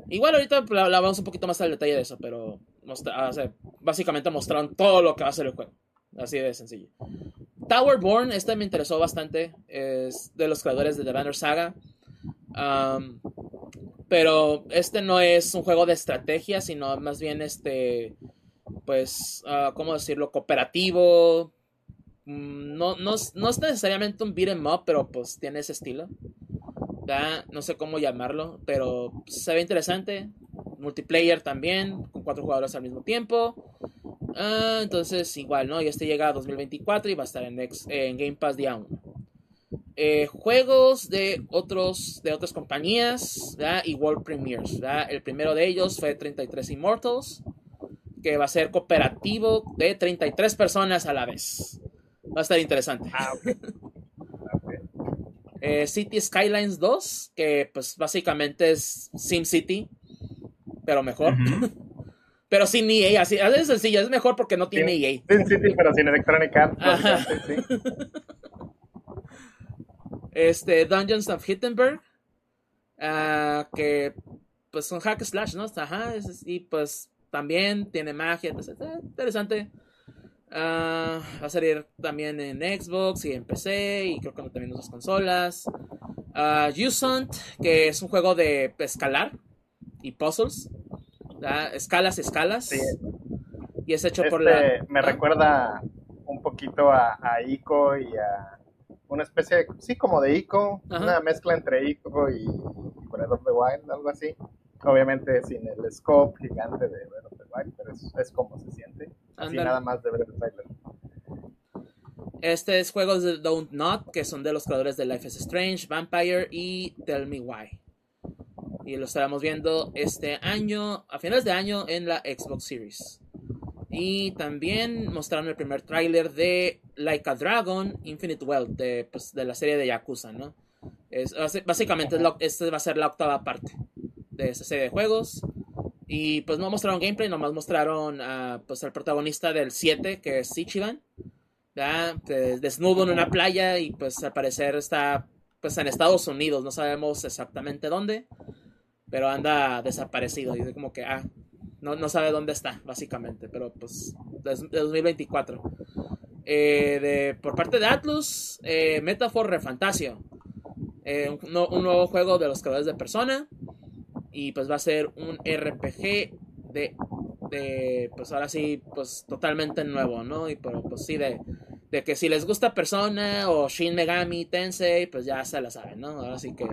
igual ahorita hablamos un poquito más al detalle de eso, pero ah, básicamente mostraron todo lo que va a ser el juego. Así de sencillo. Towerborn, este me interesó bastante. Es de los creadores de The Banner Saga. pero este no es un juego de estrategia, sino más bien este pues, uh, ¿cómo decirlo? Cooperativo. Mm, no, no, no, es necesariamente un beat'em up, pero pues tiene ese estilo. No sé cómo llamarlo, pero se ve interesante. Multiplayer también, con cuatro jugadores al mismo tiempo. Ah, entonces, igual, ¿no? Y este llega a 2024 y va a estar en, en Game Pass día 1. Eh, juegos de otros de otras compañías y World Premiers. El primero de ellos fue 33 Immortals que va a ser cooperativo de 33 personas a la vez. Va a estar interesante. Ah, [LAUGHS] eh, City Skylines 2, que pues básicamente es SimCity, pero mejor. [LAUGHS] pero sin EA, así, es sencillo, es mejor porque no tiene EA. SimCity, pero sin Electronic Arts. [LAUGHS] Este, Dungeons of Hittenberg, ah, que pues son hack slash, ¿no? Ajá, y pues también tiene magia, entonces eh, interesante. Ah, va a salir también en Xbox y en PC y creo que también en otras consolas. Uh, que es un juego de escalar y puzzles. Escalas, escalas. Y es hecho por este la. Me recuerda un poquito a, a Ico y a una especie de, sí, como de Ico, una mezcla entre Ico y Breath of the Wild, algo así. Obviamente sin el scope gigante de Breath of the Wild, pero es, como se siente. Así nada más de ver el trailer. Este es juegos de Don't Not, que son de los creadores de Life is Strange, Vampire y Tell Me Why. Y lo estaremos viendo este año, a finales de año, en la Xbox Series. Y también mostraron el primer tráiler de Like a Dragon Infinite Wealth, de, pues, de la serie de Yakuza, ¿no? Es, básicamente esta va a ser la octava parte de esa serie de juegos. Y pues no mostraron gameplay, nomás mostraron uh, pues al protagonista del 7, que es Ichiban. Desnudo en una playa y pues al parecer está pues en Estados Unidos, no sabemos exactamente dónde, pero anda desaparecido. Y como que, ah, no, no sabe dónde está, básicamente, pero pues de 2024. Eh, de, por parte de Atlus, eh, Metaphor Refantasio. Eh, un, nuevo juego de los creadores de Persona. Y pues va a ser un RPG de, de pues ahora sí, pues totalmente nuevo, ¿no? Y pero pues sí, de, de que si les gusta Persona o Shin Megami Tensei, pues ya se la saben, ¿no? Ahora sí que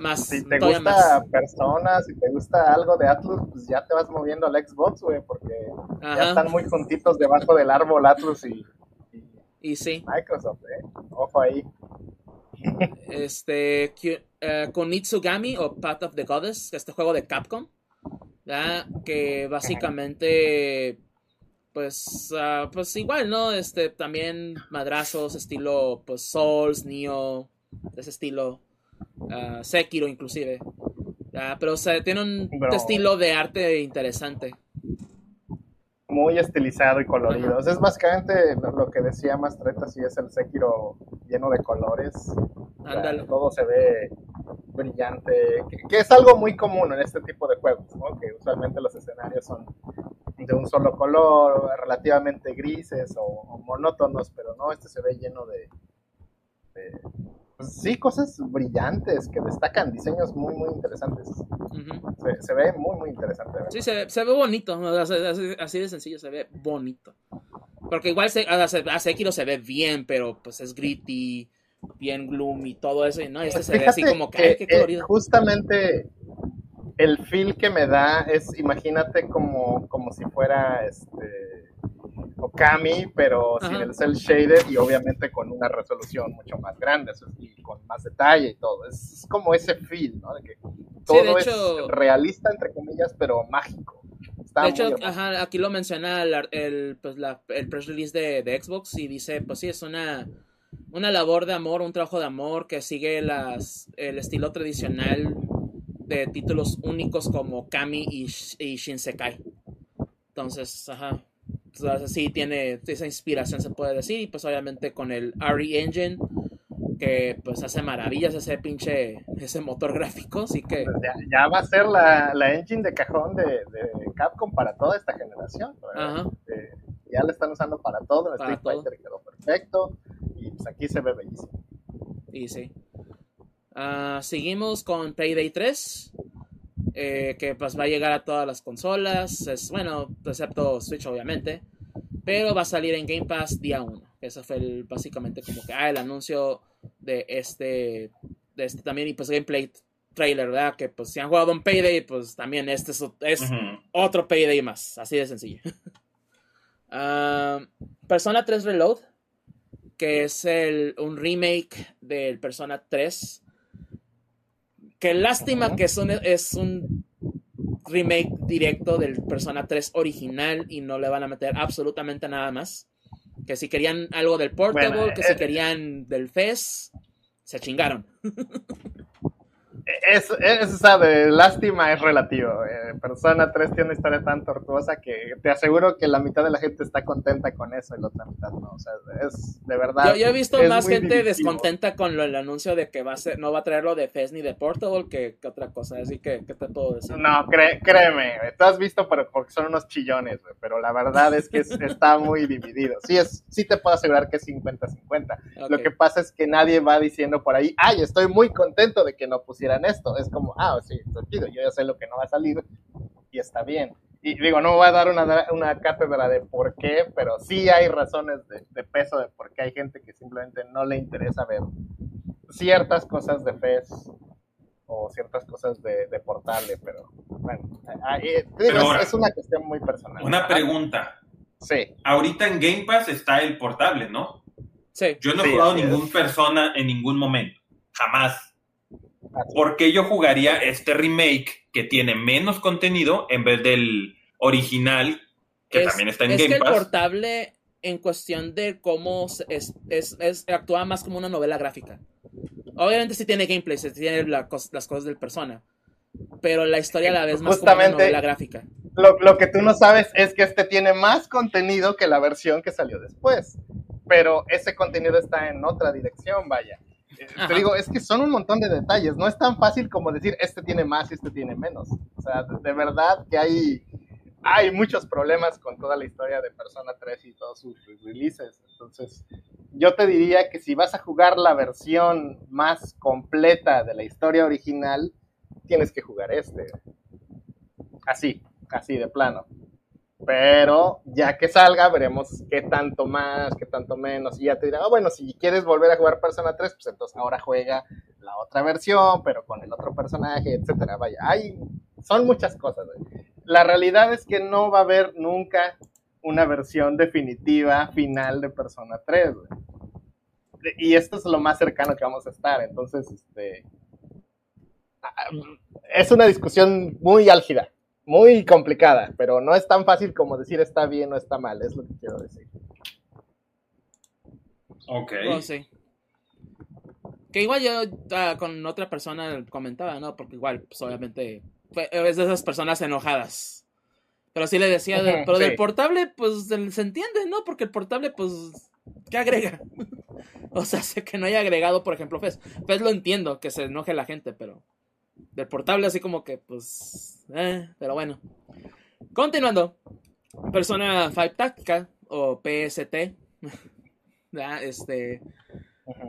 más, si te gusta personas, si te gusta algo de Atlus, pues ya te vas moviendo al Xbox, güey, porque ya están muy juntitos debajo del árbol Atlus y, y, sí. Microsoft, ¿eh? Ojo ahí. Este, uh, con o Path of the Goddess, este juego de Capcom, que básicamente, pues, uh, pues igual, ¿no? Este, también madrazos, estilo, pues, Souls, Neo, de ese estilo uh, Sekiro inclusive. pero o tiene un estilo de arte interesante. Muy estilizado y colorido. es básicamente lo que decía Mastreta, si es el Sekiro lleno de colores. todo se ve brillante, que, es algo muy común en este tipo de juegos, que usualmente los escenarios son de un solo color, relativamente grises o, monótonos, pero no, este se ve lleno de sí, cosas brillantes que destacan, diseños muy, muy interesantes. se, ve muy, muy interesante. Sí, se, se, ve bonito, así, de sencillo, se ve bonito. Porque igual se, a Sekiro se ve bien, pero pues es gritty, bien gloomy, todo eso. Y no, este se ve así como que, qué colorido. justamente el feel que me da es, imagínate como, como si fuera este Okami, pero sin el cel shaded y obviamente con una resolución mucho más grande y con más detalle y todo. Es, como ese feel, ¿no? De que todo es realista, entre comillas, pero mágico. de hecho, aquí lo menciona el, pues el press release de, Xbox y dice, pues sí, es una, una labor de amor, un trabajo de amor que sigue las, el estilo tradicional de títulos únicos como Kami y, y Shinsekai. Entonces, ajá, sí tiene esa inspiración, se puede decir. Y pues obviamente con el RE Engine, que pues hace maravillas ese pinche, ese motor [LAUGHS] gráfico, así que... Pues ya, va a ser la, la, engine de cajón de, Capcom para toda esta generación. Eh, ya la están usando para todo, el Street Fighter quedó perfecto y pues aquí se ve bellísimo. Y sí. Ah, seguimos con Payday 3. Eh, que pues va a llegar a todas las consolas, es, bueno, excepto Switch obviamente, pero va a salir en Game Pass día 1. Eso fue el, básicamente como que ah, el anuncio de este, de este también y pues gameplay trailer, ¿verdad? Que pues si han jugado un Payday, pues también este es, otro Payday más, así de sencillo. [LAUGHS] Ah, Persona 3 Reload, que es el, un remake del Persona 3 Qué lástima que es un, es un remake directo del Persona 3 original y no le van a meter absolutamente nada más. Que si querían algo del Portable, que si eh, querían del FES, se chingaron. [LAUGHS] es, es, esa de lástima es relativo. Eh, Persona 3 tiene una historia tan tortuosa que te aseguro que la mitad de la gente está contenta con eso y la otra mitad no. O sea, es de verdad. Yo, he visto más gente descontenta con el anuncio de que va a ser, no va a traer lo de Fez ni de Portable que, otra cosa. Así que, ¿qué te puedo decir? No, créeme, tú has visto pero porque son unos chillones, pero la verdad es que [LAUGHS] está muy dividido. Sí, es, sí te puedo asegurar que es 50-50. Lo que pasa es que nadie va diciendo por ahí, ay, estoy muy contento de que no esto. Es como, ah, sí, sentido, yo ya sé lo que no va a salir y está bien. Y digo, no voy a dar una, una cátedra de por qué, pero sí hay razones de, peso de por qué hay gente que simplemente no le interesa ver ciertas cosas de FES o ciertas cosas de, de portable, pero bueno, es, una cuestión muy personal. Una pregunta. Sí. Ahorita en Game Pass está el portable, ¿no? Sí. Yo no he jugado ningún persona en ningún momento, jamás. ¿Por qué yo jugaría este remake que tiene menos contenido en vez del original que también está en es Game que el portable en cuestión de cómo es, es, actúa más como una novela gráfica. Obviamente sí tiene gameplay, sí tiene las cosas del persona, pero la historia a la vez más como una novela gráfica. Lo, lo que tú no sabes es que este tiene más contenido que la versión que salió después, pero ese contenido está en otra dirección, vaya. Te digo, es que son un montón de detalles. No es tan fácil como decir este tiene más y este tiene menos. O sea, de, verdad que hay, hay muchos problemas con toda la historia de Persona 3 y todos sus releases. Entonces, yo te diría que si vas a jugar la versión más completa de la historia original, tienes que jugar este. Así, así de plano. Pero ya que salga, veremos qué tanto más, qué tanto menos. Y ya te dirá, ah, bueno, si quieres volver a jugar Persona 3, pues entonces ahora juega la otra versión, pero con el otro personaje, etcétera. Vaya, hay, son muchas cosas. La realidad es que no va a haber nunca una versión definitiva, final de Persona 3. Y esto es lo más cercano que vamos a estar. Entonces, este. Ah, es una discusión muy álgida muy complicada, pero no es tan fácil como decir está bien o está mal, es lo que quiero decir. Ok. Oh, sí. Que igual yo ah, con otra persona comentaba, ¿no? Porque igual, pues obviamente, es de esas personas enojadas. Pero sí le decía, pero del portable, pues se entiende, ¿no? Porque el portable, pues, ¿qué agrega? [LAUGHS] o sea, sé que no haya agregado, por ejemplo, Fez. Fez lo entiendo, que se enoje la gente, pero del portable, así como que, pues, eh, pero bueno. Continuando, Persona 5 Tactica o PST, [LAUGHS] este,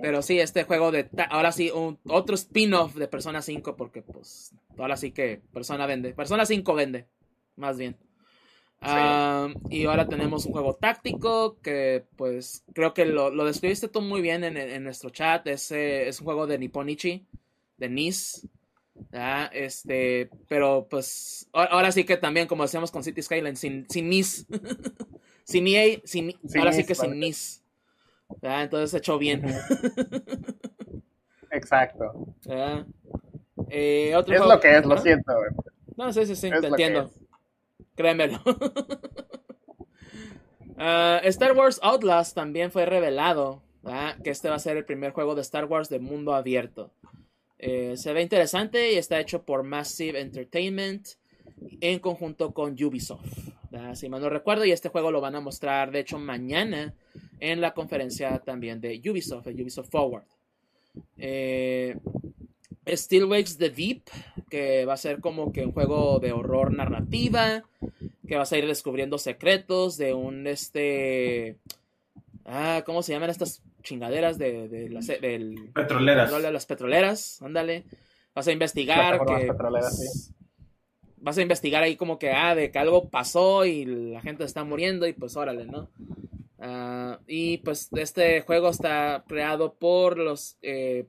pero sí, este juego de, ahora sí, un, otro spin-off de Persona 5, porque pues, ahora sí que Persona vende, Persona 5 vende, más bien. Ah, y ahora tenemos un juego táctico que pues creo que lo, lo describiste tú muy bien en, en nuestro chat. Es, es un juego de Nipponichi, de Nice. Ah, este, pero pues ahora sí que también, como decíamos con City Skyline, sin, sin NIS. [LAUGHS] sin EA, sin, ahora sí que sin NIS. Ah, entonces hecho bien. [LAUGHS] Exacto. Eh, es lo que es, lo siento. No, sí, sí, sí, te entiendo. Créemelo. [LAUGHS] Ah, Star Wars Outlast también fue revelado que este va a ser el primer juego de Star Wars de mundo abierto. Eh, se ve interesante y está hecho por Massive Entertainment en conjunto con Ubisoft. Si mal no recuerdo, y este juego lo van a mostrar, de hecho, mañana en la conferencia también de Ubisoft, Ubisoft Forward. Eh, Still Wakes the Deep, que va a ser como que un juego de horror narrativa, que vas a ir descubriendo secretos de un este... Ah, ¿cómo se llaman estas chingaderas de, de las del, petroleras. de las petroleras, ándale. Vas a investigar que pues, vas a investigar ahí como que ah de que algo pasó y la gente está muriendo y pues órale, ¿no? Ah, y pues este juego está creado por los eh,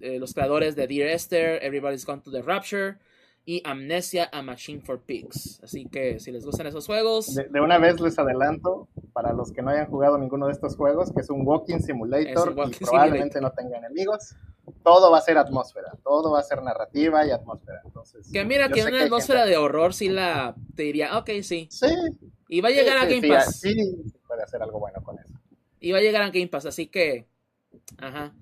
eh, los creadores de Dear Esther, Everybody's Gone to the Rapture y Amnesia a Machine for Pigs. Así que si les gustan esos juegos. De, una vez les adelanto, para los que no hayan jugado ninguno de estos juegos, que es un Walking Simulator y probablemente no tenga enemigos. Todo va a ser atmósfera, todo va a ser narrativa y atmósfera. Entonces, que mira, que una atmósfera de horror sí la te diría, ok, sí. Sí. Y va a llegar a Game Pass. Sí, puede hacer algo bueno con eso. Y va a llegar a Game Pass, así que. Ajá.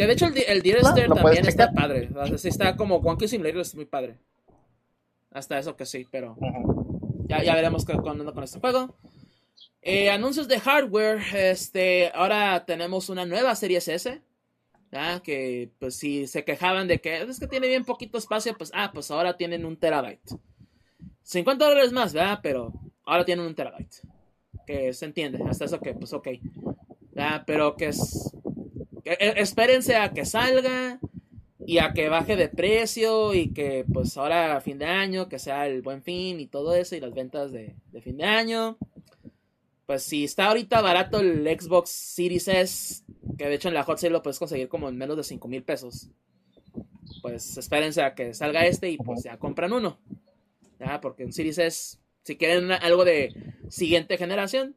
Que de hecho el, el Direster también está padre. está como Wonky Simulator, es muy padre. Hasta eso que sí, pero ya, ya veremos cuando con este juego. Eh, anuncios de hardware. Este, ahora tenemos una nueva serie S. Que pues si se quejaban de que es que tiene bien poquito espacio, pues ah, pues ahora tienen un terabyte. 50 dólares más, ¿verdad? Pero ahora tienen un terabyte. Que se entiende, hasta eso que pues ok. Pero que es... E, espérense a que salga y a que baje de precio y que pues ahora a fin de año, que sea el buen fin y todo eso y las ventas de, de fin de año pues si está ahorita barato el Xbox Series S, que de hecho en la Hot Sale lo puedes conseguir como en menos de 5 mil pesos, pues espérense a que salga este y pues ya compran uno. Ya, porque un Series S, si quieren algo de siguiente generación,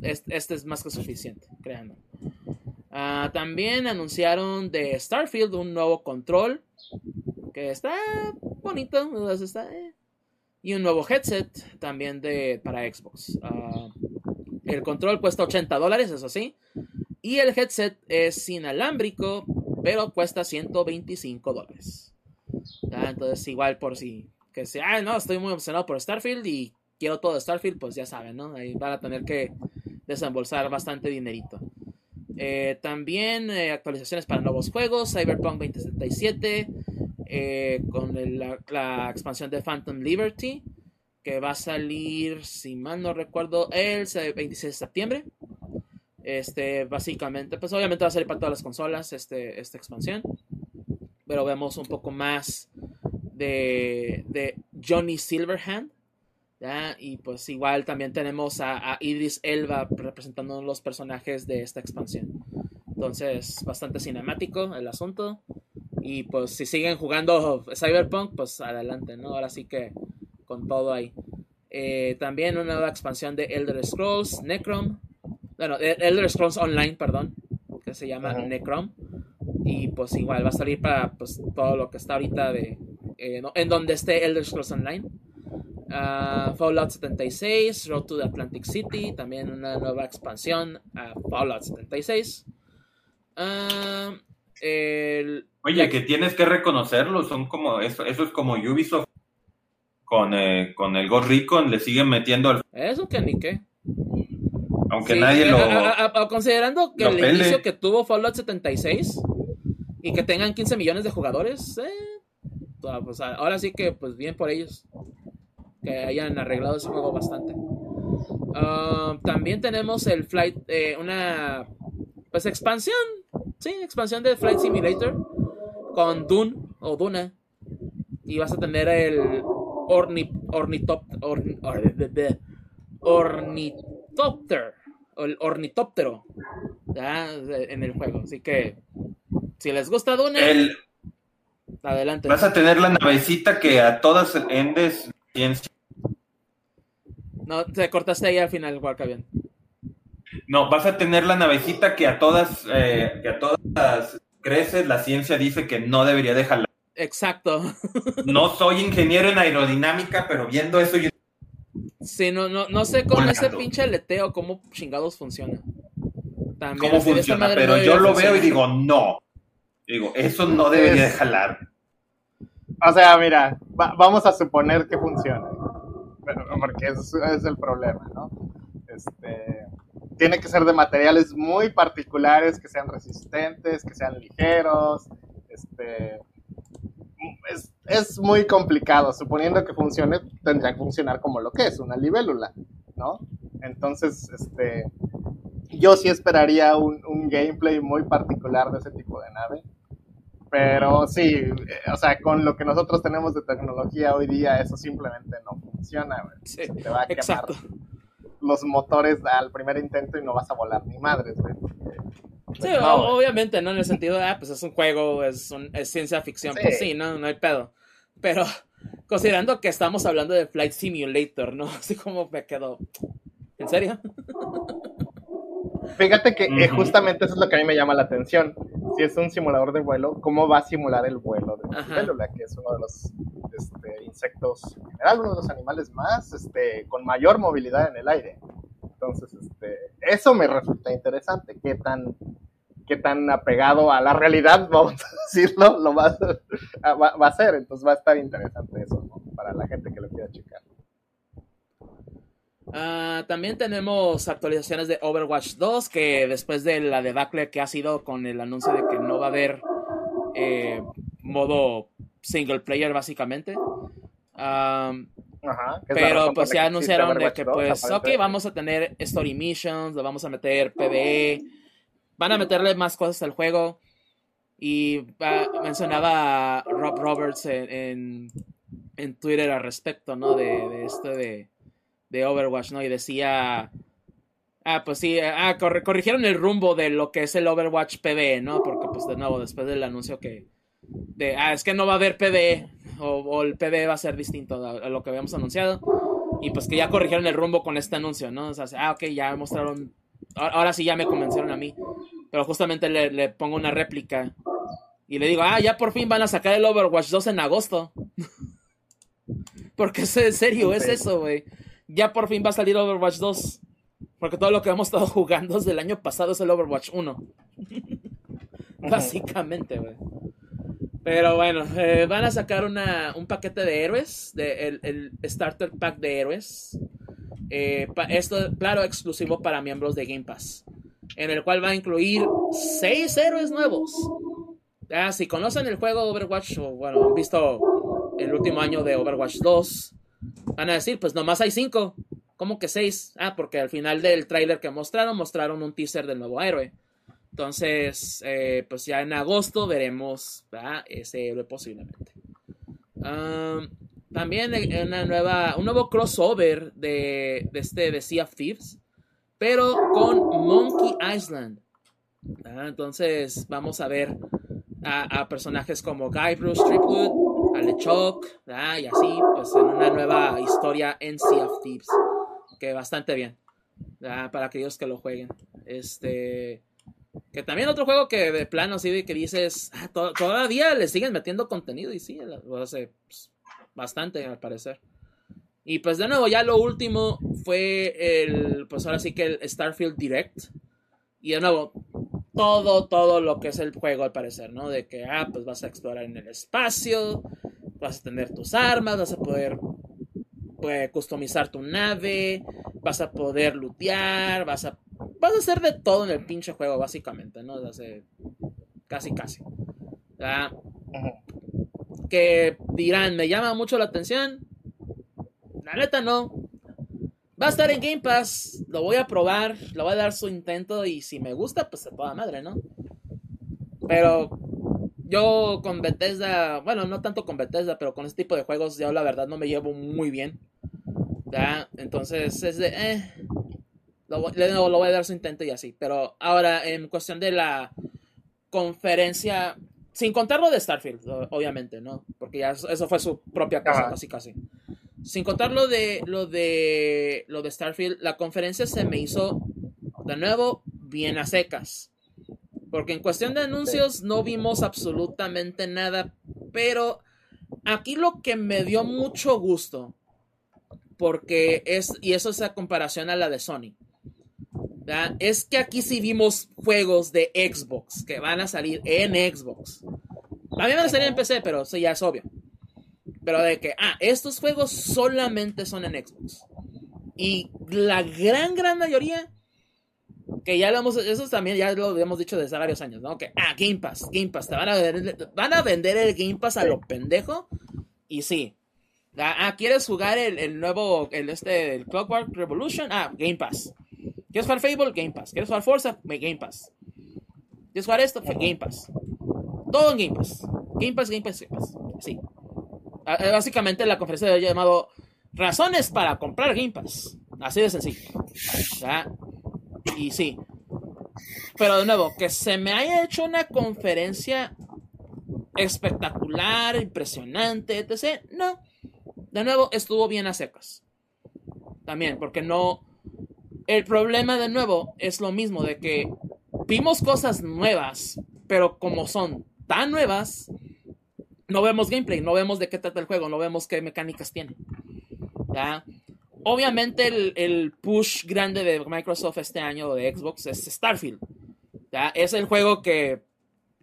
este, es más que suficiente, créanme. Ah, también anunciaron de Starfield un nuevo control que está bonito, está, eh. y un nuevo headset también de para Xbox. Uh, el control cuesta 80 dólares, eso sí. Y el headset es inalámbrico, pero cuesta 125 dólares. Entonces, igual por si, que sea, no, estoy muy emocionado por Starfield y quiero todo Starfield, pues ya saben, ¿no? Ahí van a tener que desembolsar bastante dinerito. Eh, también eh, actualizaciones para nuevos juegos, Cyberpunk 2077, eh, con la, expansión de Phantom Liberty, que va a salir, si mal no recuerdo, el 26 de septiembre. Este, básicamente, pues obviamente va a salir para todas las consolas este, esta expansión. Pero vemos un poco más de, de Johnny Silverhand. Y pues igual también tenemos a, a, Idris Elba representando los personajes de esta expansión. Entonces, bastante cinemático el asunto. Y pues si siguen jugando Cyberpunk, pues adelante, ¿no? Ahora sí que con todo ahí. Eh, también una nueva expansión de Elder Scrolls, Necrom. Bueno, Elder Scrolls Online, perdón, que se llama Necrom. Y pues igual va a salir para pues, todo lo que está ahorita de eh, en donde esté Elder Scrolls Online. Ah, Fallout 76, Road to the Atlantic City, también una nueva expansión a Fallout 76. Ah, Oye, que tienes que reconocerlo, son como eso, eso es como Ubisoft con, eh, con el Ghost Recon le siguen metiendo al... Eso que ni qué. Aunque nadie lo... considerando que el inicio que tuvo Fallout 76 y que tengan 15 millones de jugadores, eh, pues, ahora sí que pues bien por ellos que hayan arreglado ese juego bastante. Ah, también tenemos el Flight, eh, una pues expansión, sí, expansión de Flight Simulator con Dune o Duna. Y vas a tener el orni, ornitóptero, el ornitóptero en el juego. Así que si les gusta Dune, adelante. Vas a tener la navecita que a todas endes No, te cortaste ahí al final, bien. No, vas a tener la navecita que a todas, eh, que a todas creces, la ciencia dice que no debería dejarla Exacto. [LAUGHS] No soy ingeniero en aerodinámica, pero viendo eso yo... Sí, no, no, no sé cómo ese pinche aleteo, cómo chingados funciona. También ¿Cómo funciona? Pero yo lo veo y digo, no. Digo, eso no debería de jalar. O sea, mira, vamos a suponer que funciona. Porque ese es el problema, ¿no? Este, tiene que ser de materiales muy particulares, que sean resistentes, que sean ligeros, este, es, es, muy complicado. Suponiendo que funcione, tendría que funcionar como lo que es, una libélula, ¿no? Entonces, este, yo sí esperaría un, un gameplay muy particular de ese tipo de nave. Pero sí, eh, o sea, con lo que nosotros tenemos de tecnología hoy día, eso simplemente no funciona. Se te va a quemar los motores al primer intento y no vas a volar ni madres, güey. Sí, obviamente, ¿no? En el sentido de, ah, pues es un juego, es, es ciencia ficción, pues sí, ¿no? No hay pedo. Pero considerando que estamos hablando de Flight Simulator, ¿no? [LAUGHS] Así como me quedo. ¿En serio? Fíjate que eh, justamente eso es lo que a mí me llama la atención. Si es un simulador de vuelo, ¿cómo va a simular el vuelo de una célula, que es uno de los este, insectos, en general, uno de los animales más, este, con mayor movilidad en el aire? Entonces, este, eso me resulta interesante. ¿Qué tan qué tan apegado a la realidad, [LAUGHS] vamos a decirlo, lo va, a, va, a ser. Entonces va a estar interesante eso para la gente que lo quiera checar. Ah, también tenemos actualizaciones de Overwatch 2, que después de la debacle que ha sido con el anuncio de que no va a haber eh, modo single player básicamente. pero pues ya anunciaron de que pues, ok, vamos a tener story missions, lo vamos a meter PvE, van a meterle más cosas al juego. Y mencionaba Rob Roberts en, en, Twitter al respecto, ¿no? De, de esto de, de Overwatch, ¿no? Y decía... Ah, pues sí, ah, corrigieron el rumbo de lo que es el Overwatch PvE, ¿no? Porque pues de nuevo, después del anuncio que... De, ah, es que no va a haber PvE, o, el PvE va a ser distinto a, lo que habíamos anunciado. Y pues que ya corrigieron el rumbo con este anuncio, ¿no? O sea, ah, ok, ya mostraron... Ahora sí ya me convencieron a mí. Pero justamente le, le pongo una réplica. Y le digo, ah, ya por fin van a sacar el Overwatch 2 en agosto. [LAUGHS] Porque es en serio, es eso, güey ya por fin va a salir Overwatch 2. Porque todo lo que hemos estado [LAUGHS] jugando desde el año pasado es el Overwatch 1. Básicamente, güey. Pero bueno, eh, van a sacar una, un paquete de héroes, de, el, Starter Pack de héroes. Eh, esto, claro, exclusivo para miembros de Game Pass. En el cual va a incluir seis héroes nuevos. Ya, si conocen el juego Overwatch, o bueno, han visto el último año de Overwatch 2, Van a decir, pues nomás hay cinco. ¿Cómo que seis? Ah, porque al final del tráiler que mostraron, mostraron un teaser del nuevo héroe. Entonces, eh, pues ya en agosto veremos ese héroe posiblemente. también una nueva, un nuevo crossover de, este de Sea of Thieves, pero con Monkey Island. entonces vamos a ver a, a personajes como Guybrush Tripwood, LeChuck, y así, pues en una nueva historia en Sea of Thieves, que bastante bien, para aquellos que lo jueguen. Este, que también otro juego que de plano así que dices, ah, todavía le siguen metiendo contenido y sí, lo hace pues, bastante al parecer. Y pues de nuevo, ya lo último fue el, pues ahora sí que el Starfield Direct. Y de nuevo, todo, todo lo que es el juego al parecer, ¿no? De que, ah, pues vas a explorar en el espacio, vas a tener tus armas, vas a poder pues, customizar tu nave, vas a poder lootear, vas a, vas a hacer de todo en el pinche juego, básicamente, ¿no? casi, casi. Que dirán, me llama mucho la atención. La neta no. Va a estar en Game Pass, lo voy a probar, lo voy a dar su intento y si me gusta, pues se toda madre, ¿no? Pero yo con Bethesda, bueno, no tanto con Bethesda, pero con este tipo de juegos yo la verdad no me llevo muy bien. ¿ya? Entonces es de, eh, lo, lo voy a dar su intento y así. Pero ahora, en cuestión de la conferencia, sin contar lo de Starfield, obviamente, ¿no? Porque ya eso, fue su propia cosa, casi casi. Sin contar lo de, lo de, lo de Starfield, la conferencia se me hizo, de nuevo, bien a secas. Porque en cuestión de anuncios no vimos absolutamente nada. Pero aquí lo que me dio mucho gusto. Porque es, y eso es a comparación a la de Sony. Es que aquí sí vimos juegos de Xbox que van a salir en Xbox. También van a salir en PC, pero eso ya es obvio. Pero de que, ah, estos juegos solamente son en Xbox. Y la gran, gran mayoría, que ya lo hemos, eso también ya lo hemos dicho desde hace varios años, ¿no? Que, ah, Game Pass, Game Pass, te van a vender, van a vender el Game Pass a lo pendejo. Y sí. Ah, ¿quieres jugar el, nuevo, el este, el Clockwork Revolution? Ah, Game Pass. ¿Quieres jugar Fable? Game Pass. ¿Quieres jugar Forza? Game Pass. ¿Quieres jugar esto? Game Pass. Todo en Game Pass. Game Pass, Game Pass, Game Pass. Sí. Ah, eh, básicamente la conferencia de hoy llamado Razones para comprar Game. Así de sencillo. Y sí. Pero de nuevo, que se me haya hecho una conferencia espectacular, impresionante, etc. No. De nuevo, estuvo bien a secas. También, porque no. El problema de nuevo es lo mismo, de que vimos cosas nuevas, pero como son tan nuevas, no vemos gameplay, no vemos de qué trata el juego, no vemos qué mecánicas tiene. Obviamente el, push grande de Microsoft este año de Xbox es Starfield. Es el juego que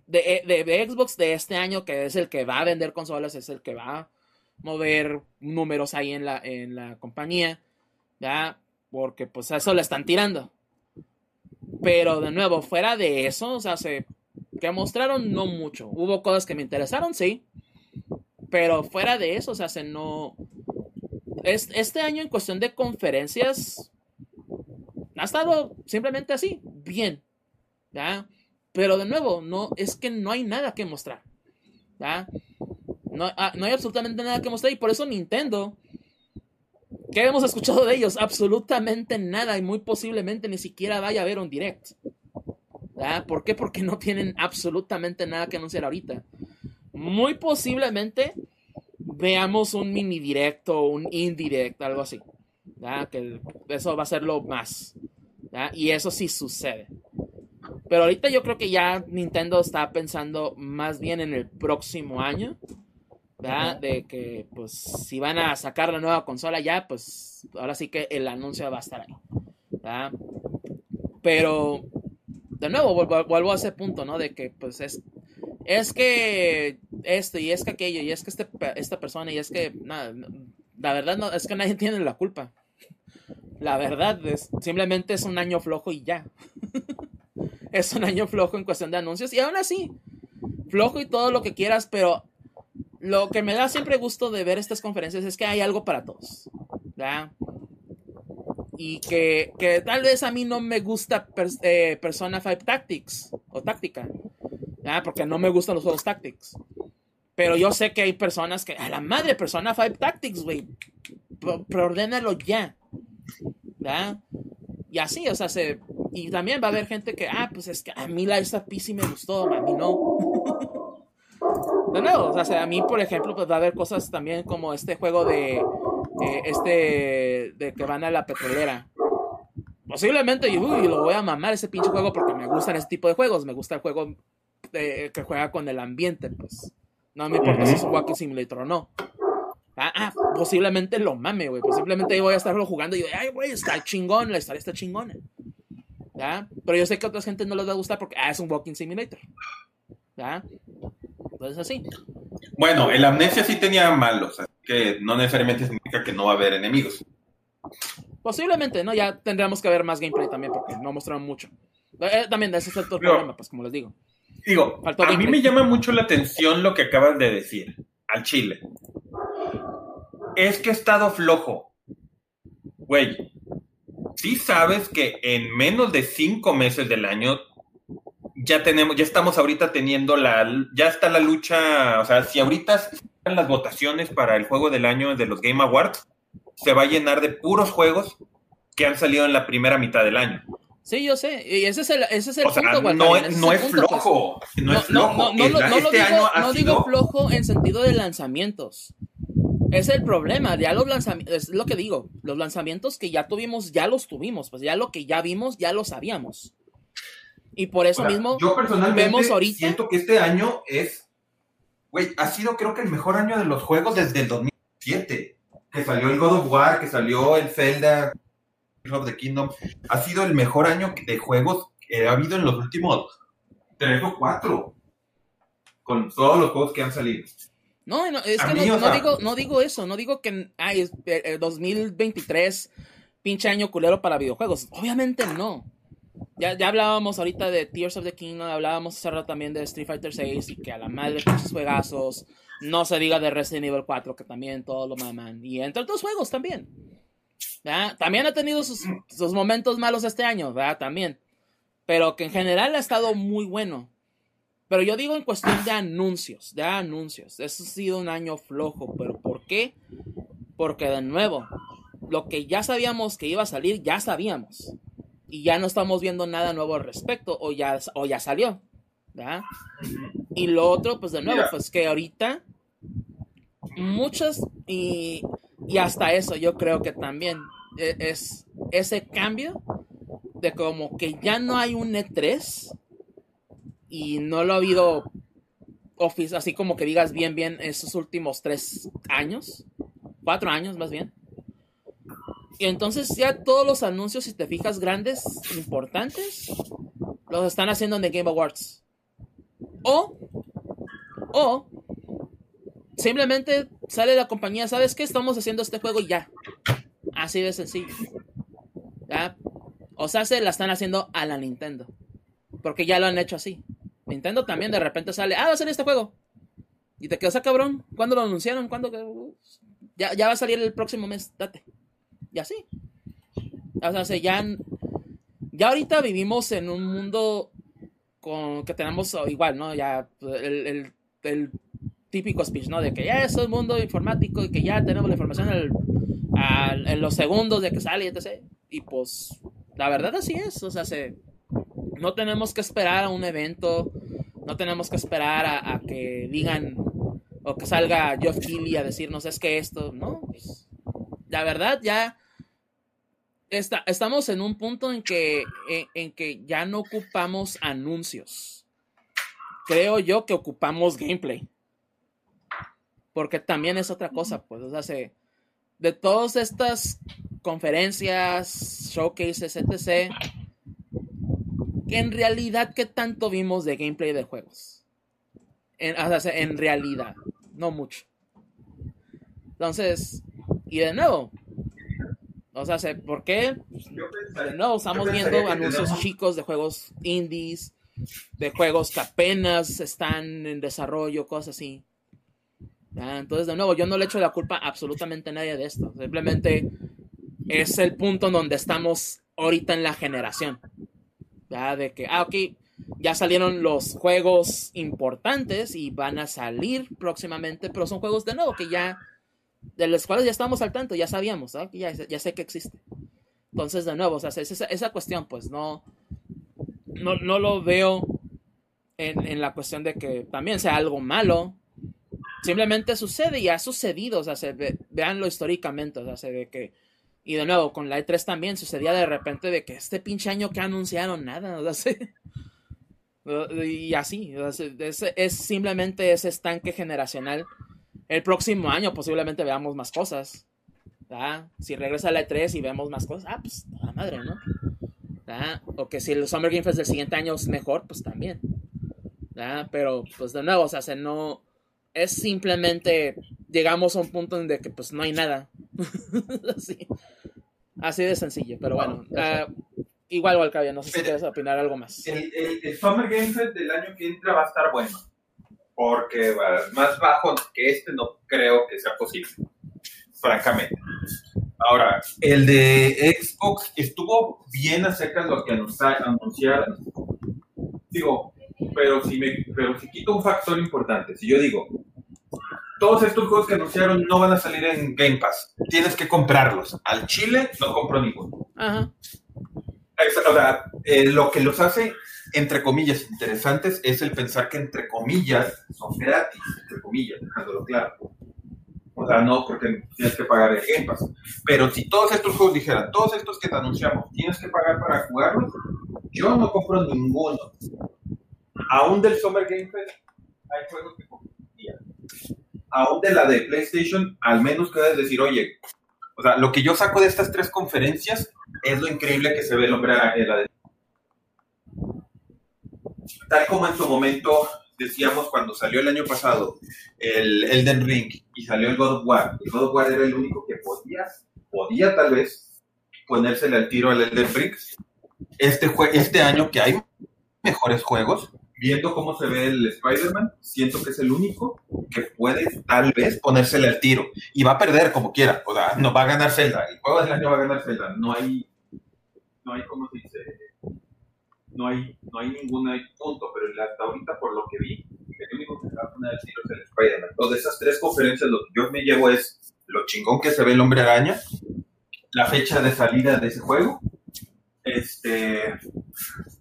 de, de, Xbox de este año, que es el que va a vender consolas, es el que va a mover números ahí en la, en la compañía, ¿ya? Porque pues eso le están tirando. Pero de nuevo, fuera de eso, o sea, se, que mostraron no mucho. Hubo cosas que me interesaron, sí. Pero fuera de eso, o sea, se no... Es, este año en cuestión de conferencias ha estado simplemente así, bien. ¿ya? Pero de nuevo, no, es que no hay nada que mostrar. ¿ya? No, ah, no hay absolutamente nada que mostrar y por eso Nintendo ¿Qué hemos escuchado de ellos? Absolutamente nada y muy posiblemente ni siquiera vaya a haber un direct. ¿Ah? ¿Por qué? Porque no tienen absolutamente nada que anunciar ahorita. Muy posiblemente veamos un mini directo, un indirect, algo así. Que eso va a ser lo más. Y eso sí sucede. Pero ahorita yo creo que ya Nintendo está pensando más bien en el próximo año. De que, pues, si van a sacar la nueva consola ya, pues, ahora sí que el anuncio va a estar ahí. Pero, de nuevo, vuelvo, a ese punto, ¿no? De que, pues, es, es que esto y es que aquello y es que este, esta persona y es que, nada, la verdad no, es que nadie [LAUGHS] tiene la culpa. La verdad es, simplemente es un año flojo y ya. [LAUGHS] es un año flojo en cuestión de anuncios y aún así, flojo y todo lo que quieras, pero lo que me da siempre gusto de ver estas conferencias es que hay algo para todos. Y que, tal vez a mí no me gusta eh, Persona 5 Tactics o Táctica. Porque no me gustan los juegos Tactics. Pero yo sé que hay personas que, a la madre, Persona 5 Tactics, güey. Preordénalo ya. Y así, o sea, se, y también va a haber gente que, ah, pues es que a mí la esta PC me gustó, a mí no. [LAUGHS] de nuevo, o sea, a mí, por ejemplo, pues va a haber cosas también como este juego de, eh, este, de que van a la petrolera. Posiblemente, y lo voy a mamar ese pinche juego porque me gustan ese tipo de juegos. Me gusta el juego que juega con el ambiente, pues. No me importa si es un Walking Simulator o no. Ah, ah, posiblemente lo mame, güey. Posiblemente voy a estarlo jugando y yo, ay, güey, está chingón, la historia está chingona. ¿Ya? Pero yo sé que a otra gente no les va a gustar porque ah, es un Walking Simulator. ¿Ya? Entonces así. Bueno, el Amnesia sí tenía malos, así que no necesariamente significa que no va a haber enemigos. Posiblemente, ¿no? Ya tendríamos que ver más gameplay también porque no mostraron mucho. Eh, también ese es el problema, pues como les digo. Digo, a mí me llama mucho la atención lo que acabas de decir, al chile. Es que he estado flojo. Güey, sí sabes que en menos de cinco meses del año ya tenemos, ya estamos ahorita teniendo la, ya está la lucha, o sea, si ahorita están las votaciones para el juego del año de los Game Awards, se va a llenar de puros juegos que han salido en la primera mitad del año. Sí, yo sé. Y ese es el, ese es el punto, sea, No, es, no es flojo. No, es flojo. No, este digo, no digo flojo en sentido de lanzamientos. Es el problema, ya los lanzamientos, es lo que digo, los lanzamientos que ya tuvimos, ya los tuvimos, pues ya lo que ya vimos, ya lo sabíamos. Y por eso mismo, yo personalmente vemos ahorita... siento que este año es, güey, ha sido creo que el mejor año de los juegos desde el 2007, que salió el God of War, que salió el Zelda, of the Kingdom, ha sido el mejor año de juegos que ha habido en los últimos tres o cuatro, con todos los juegos que han salido. No, es que no, digo, no digo eso, no digo que ay, el 2023 pinche año culero para videojuegos. Obviamente no. Ya, ya hablábamos ahorita de Tears of the Kingdom, hablábamos hace también de Street Fighter 6 y que a la madre pinches juegazos. No se diga de Resident Evil 4, que también todo lo maman. Y entre otros juegos también. También ha tenido sus, sus momentos malos este año, ¿verdad? También. Pero que en general ha estado muy bueno. Pero yo digo en cuestión de anuncios, de anuncios. Eso ha sido un año flojo. ¿Pero por qué? Porque de nuevo, lo que ya sabíamos que iba a salir, ya sabíamos. Y ya no estamos viendo nada nuevo al respecto, o ya, o ya salió. Y lo otro, pues de nuevo, pues que ahorita muchas, y, y hasta eso yo creo que también e, es ese cambio de como que ya no hay un E3 y no lo ha habido Office, así como que digas bien, bien, esos últimos tres años, cuatro años más bien. Y entonces ya todos los anuncios, si te fijas, grandes, importantes, los están haciendo en The Game Awards. O, o, simplemente sale la compañía, ¿sabes qué? Estamos haciendo este juego ya. Así de sencillo. ¿Ya? O sea, se la están haciendo a la Nintendo. Porque ya lo han hecho así. Nintendo también de repente sale, ah, va a salir este juego. Y te quedas, a cabrón. ¿Cuándo lo anunciaron? ¿Cuándo? Ya, ya va a salir el próximo mes, date. Y así. O sea, ya, ya ahorita vivimos en un mundo con que tenemos igual, ¿no? Ya el, típico speech, ¿no? De que ya es un mundo informático y que ya tenemos la información en los segundos de que sale, etc. Y pues, la verdad así es. O sea, se, no tenemos que esperar a un evento, no tenemos que esperar a, que digan o que salga Geoff Keighley a decirnos es que esto, ¿no? Pues, la verdad ya estamos en un punto en que, en, que ya no ocupamos anuncios. Creo yo que ocupamos gameplay. Porque también es otra cosa, pues, o sea, de todas estas conferencias, showcases, etc., en realidad, ¿qué tanto vimos de gameplay de juegos? En, o sea, en realidad, no mucho. Entonces, y de nuevo, o sea, ¿por qué? No, estamos viendo anuncios chicos de juegos indies, de juegos que apenas están en desarrollo, cosas así. Entonces, de nuevo, yo no le echo la culpa a absolutamente nadie de esto. Simplemente es el punto en donde estamos ahorita en la generación. Ya de que, ah, ok, ya salieron los juegos importantes y van a salir próximamente, pero son juegos de nuevo que ya de los cuales ya estábamos al tanto, ya sabíamos, ya, ya, sé que existe. Entonces, de nuevo, o sea, esa, esa cuestión, pues no, no, no lo veo en, en, la cuestión de que también sea algo malo. Simplemente sucede y ha sucedido, o sea, se ve, veanlo históricamente, o sea, se que. Y de nuevo, con la E3 también sucedía de repente de que este pinche año que anunciaron nada, o sea, [LAUGHS] y así, es, es simplemente ese estanque generacional el próximo año posiblemente veamos más cosas. Si regresa la E3 y vemos más cosas, ah, pues la madre, ¿no? O que si el Summer Game Fest del siguiente año es mejor, pues también. Pero, pues de nuevo, o sea, se no. Es simplemente. Llegamos a un punto en que pues no hay nada. [LAUGHS] así, así de sencillo, pero bueno. Uh, igual, Walcavia, no sé si quieres opinar algo más. El, el Summer Game Fest del año que entra va a estar bueno porque más bajo que este no creo que sea posible, francamente. Ahora, el de Xbox estuvo bien acerca de lo que anunciaron. Digo, pero si, me, pero si quito un factor importante, si yo digo, todos estos juegos que anunciaron no van a salir en Game Pass, tienes que comprarlos. Al Chile no compro ninguno. Ajá. O sea, eh, lo que los hace entre comillas, interesantes es el pensar que, entre comillas, son gratis, entre comillas, dejándolo claro. O sea, no porque tienes que pagar el Game Pass. Pero si todos estos juegos dijeran, todos estos que te anunciamos, tienes que pagar para jugarlos, yo no compro ninguno. Aún del Summer Game Fest hay juegos que compraría. Aún de la de PlayStation, al menos puedes decir, oye, o sea, lo que yo saco de estas tres conferencias es lo increíble que se ve el hombre en la de tal como en su momento decíamos cuando salió el año pasado el Elden Ring y salió el God of War, el God of War era el único que podía, podía tal vez ponérsele al tiro al Elden Ring. Este, este año que hay mejores juegos, viendo cómo se ve el Spider-Man, siento que es el único que puede tal vez ponérsele al tiro y va a perder como quiera, o sea, no va a ganar Zelda, el juego del año va a ganar Zelda, no hay, no hay, ¿cómo se dice? No hay, no hay ningún punto, pero hasta ahorita por lo que vi, el único que se va a poner es el Spider-Man. Entonces, esas tres conferencias lo que yo me llevo es lo chingón que se ve el hombre araña, la fecha de salida de ese juego, este,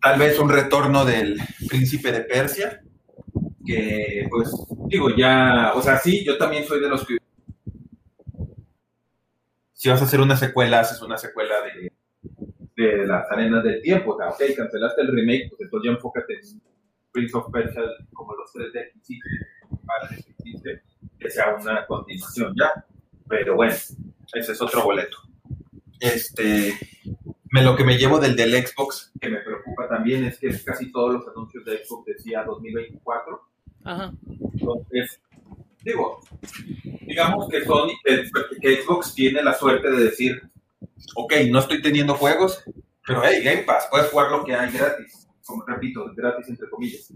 tal vez un retorno del príncipe de Persia, que pues digo ya, o sea, sí, yo también soy de los que si vas a hacer una secuela, haces una secuela de de las arenas del tiempo. O sea, ok, cancelaste el remake, pues entonces ya enfócate en Prince of Persia como los 3D que hiciste, que que sea una continuación ya. Pero bueno, ese es otro boleto. Este, me, lo que me llevo del del Xbox, que me preocupa preocupa también es que casi todos los anuncios de Xbox decía 2024. Ajá. Entonces, digo, digamos que Sony, que Xbox tiene la suerte de decir, ok, no estoy teniendo juegos, pero hey, Game Pass, puedes jugar lo que hay gratis, como repito, gratis entre comillas.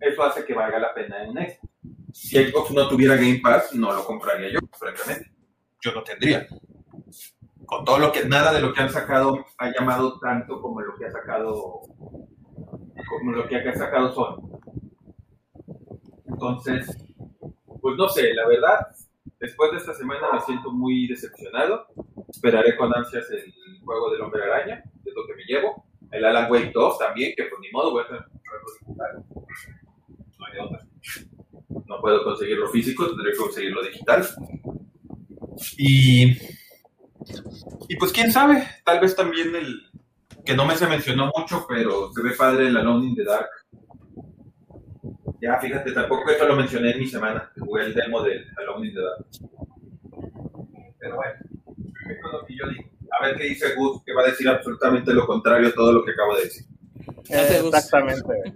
Eso hace que valga la pena en Xbox. Si Xbox no tuviera Game Pass, no lo compraría yo, francamente. Yo no tendría. Con todo lo que, nada de lo que han sacado ha llamado tanto como lo que ha sacado, como lo que ha sacado Sony. Entonces, pues no sé, la verdad, después de esta semana me siento muy decepcionado. Esperaré con ansias el juego del Hombre Araña, es lo que me llevo. El Alan Wake 2 también, que por ni modo voy a tener digital. No hay otra. No puedo conseguirlo físico, tendré que conseguirlo digital. Y, y pues quién sabe, tal vez también el que no me se mencionó mucho, pero se ve padre el Alone in the Dark ya, fíjate, tampoco esto lo mencioné en mi semana, jugué el demo del Alone in the Dark. Pero bueno, yo digo. A ver qué dice Gus, que va a decir absolutamente lo contrario a todo lo que acabo de decir. Exactamente.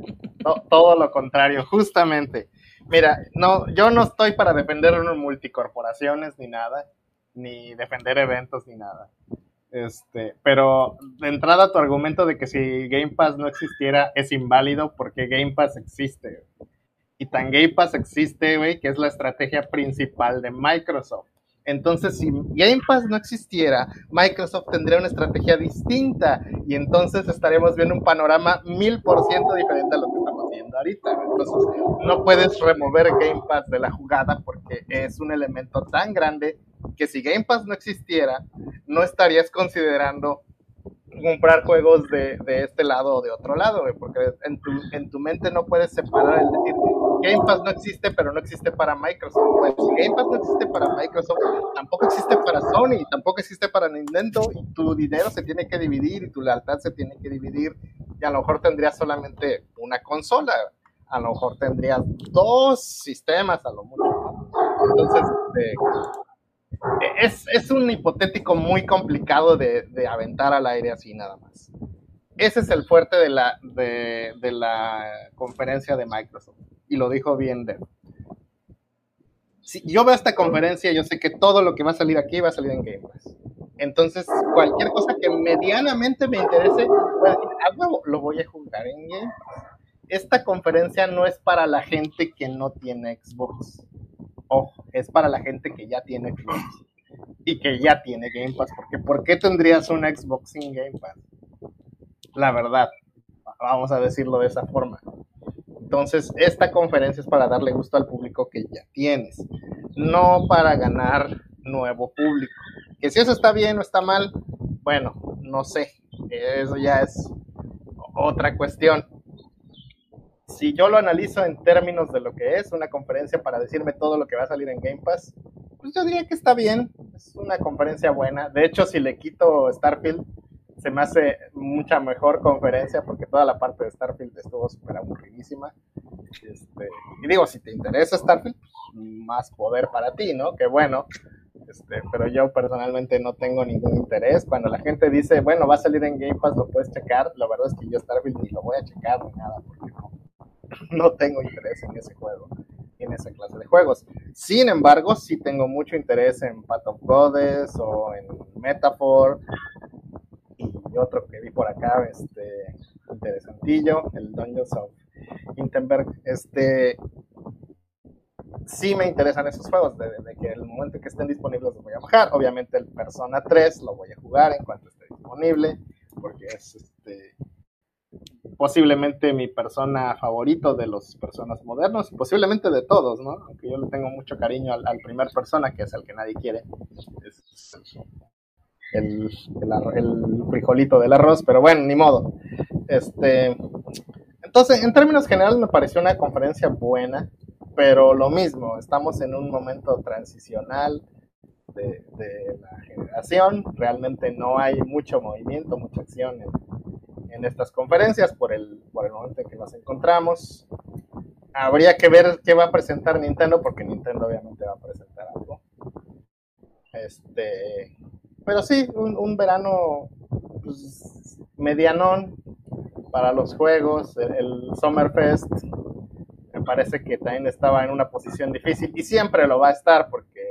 todo lo contrario, justamente. Mira, no, yo no estoy para defender unas multicorporaciones ni nada, ni defender eventos ni nada. Este, pero de entrada tu argumento de que si Game Pass no existiera es inválido porque Game Pass existe y tan Game Pass existe, güey, que es la estrategia principal de Microsoft. Entonces, si Game Pass no existiera, Microsoft tendría una estrategia distinta y entonces estaremos viendo un panorama mil por ciento diferente a lo que estamos viendo ahorita. Entonces, no puedes remover Game Pass de la jugada porque es un elemento tan grande que si Game Pass no existiera, no estarías considerando comprar juegos de, de, este lado o de otro lado, porque en tu, en tu mente no puedes separar el decir, Game Pass no existe, pero no existe para Microsoft. Pues si Game Pass no existe para Microsoft, tampoco existe para Sony, tampoco existe para Nintendo, y tu dinero se tiene que dividir y tu lealtad se tiene que dividir, y a lo mejor tendrías solamente una consola, a lo mejor tendrías dos sistemas a lo mucho. Entonces, este, es, un hipotético muy complicado de, aventar al aire así nada más. Ese es el fuerte de la, conferencia de Microsoft. Y lo dijo bien Dev. Si yo veo esta conferencia, yo sé que todo lo que va a salir aquí va a salir en Game Pass. Entonces, cualquier cosa que medianamente me interese, ah, lo voy a jugar en Game Pass. Esta conferencia no es para la gente que no tiene Xbox ojo, es para la gente que ya tiene Xbox y que ya tiene Game Pass, porque ¿por qué tendrías un Xbox sin Game Pass? La verdad, vamos a decirlo de esa forma. Entonces, esta conferencia es para darle gusto al público que ya tienes, no para ganar nuevo público. Que si eso está bien o está mal, bueno, no sé, eso ya es otra cuestión si yo lo analizo en términos de lo que es una conferencia para decirme todo lo que va a salir en Game Pass, pues yo diría que está bien, es una conferencia buena. De hecho, si le quito Starfield, se me hace mucha mejor conferencia porque toda la parte de Starfield estuvo súper aburridísima. Este, y digo, si te interesa Starfield, pues, más poder para ti, ¿no? Qué bueno. Este, pero yo personalmente no tengo ningún interés. Cuando la gente dice, bueno, va a salir en Game Pass, lo puedes checar, la verdad es que yo Starfield ni lo voy a checar ni nada, porque no, [LAUGHS] no tengo interés en ese juego, en esa clase de juegos. Sin embargo, sí tengo mucho interés en Path of Goddess o en Metaphor y otro que vi por acá, este interesantillo, el Dungeons of Hintenberg. Este sí me interesan esos juegos, desde que el momento en que estén disponibles los voy a bajar. Obviamente el Persona 3 lo voy a jugar en cuanto esté disponible, porque es este posiblemente mi persona favorito de los personas modernos posiblemente de todos, ¿no? Aunque yo le tengo mucho cariño al, primer persona, que es el que nadie quiere. Es el, el, frijolito del arroz, pero bueno, ni modo. Este, entonces, en términos generales me pareció una conferencia buena, pero lo mismo, estamos en un momento transicional de, de la generación, realmente no hay mucho movimiento, mucha acción en, en estas conferencias por el, por el momento en que nos encontramos. Habría que ver qué va a presentar Nintendo, porque Nintendo obviamente va a presentar algo. Este, pero sí, un, verano pues, medianón. para los juegos, el, Summerfest me parece que también estaba en una posición difícil y siempre lo va a estar porque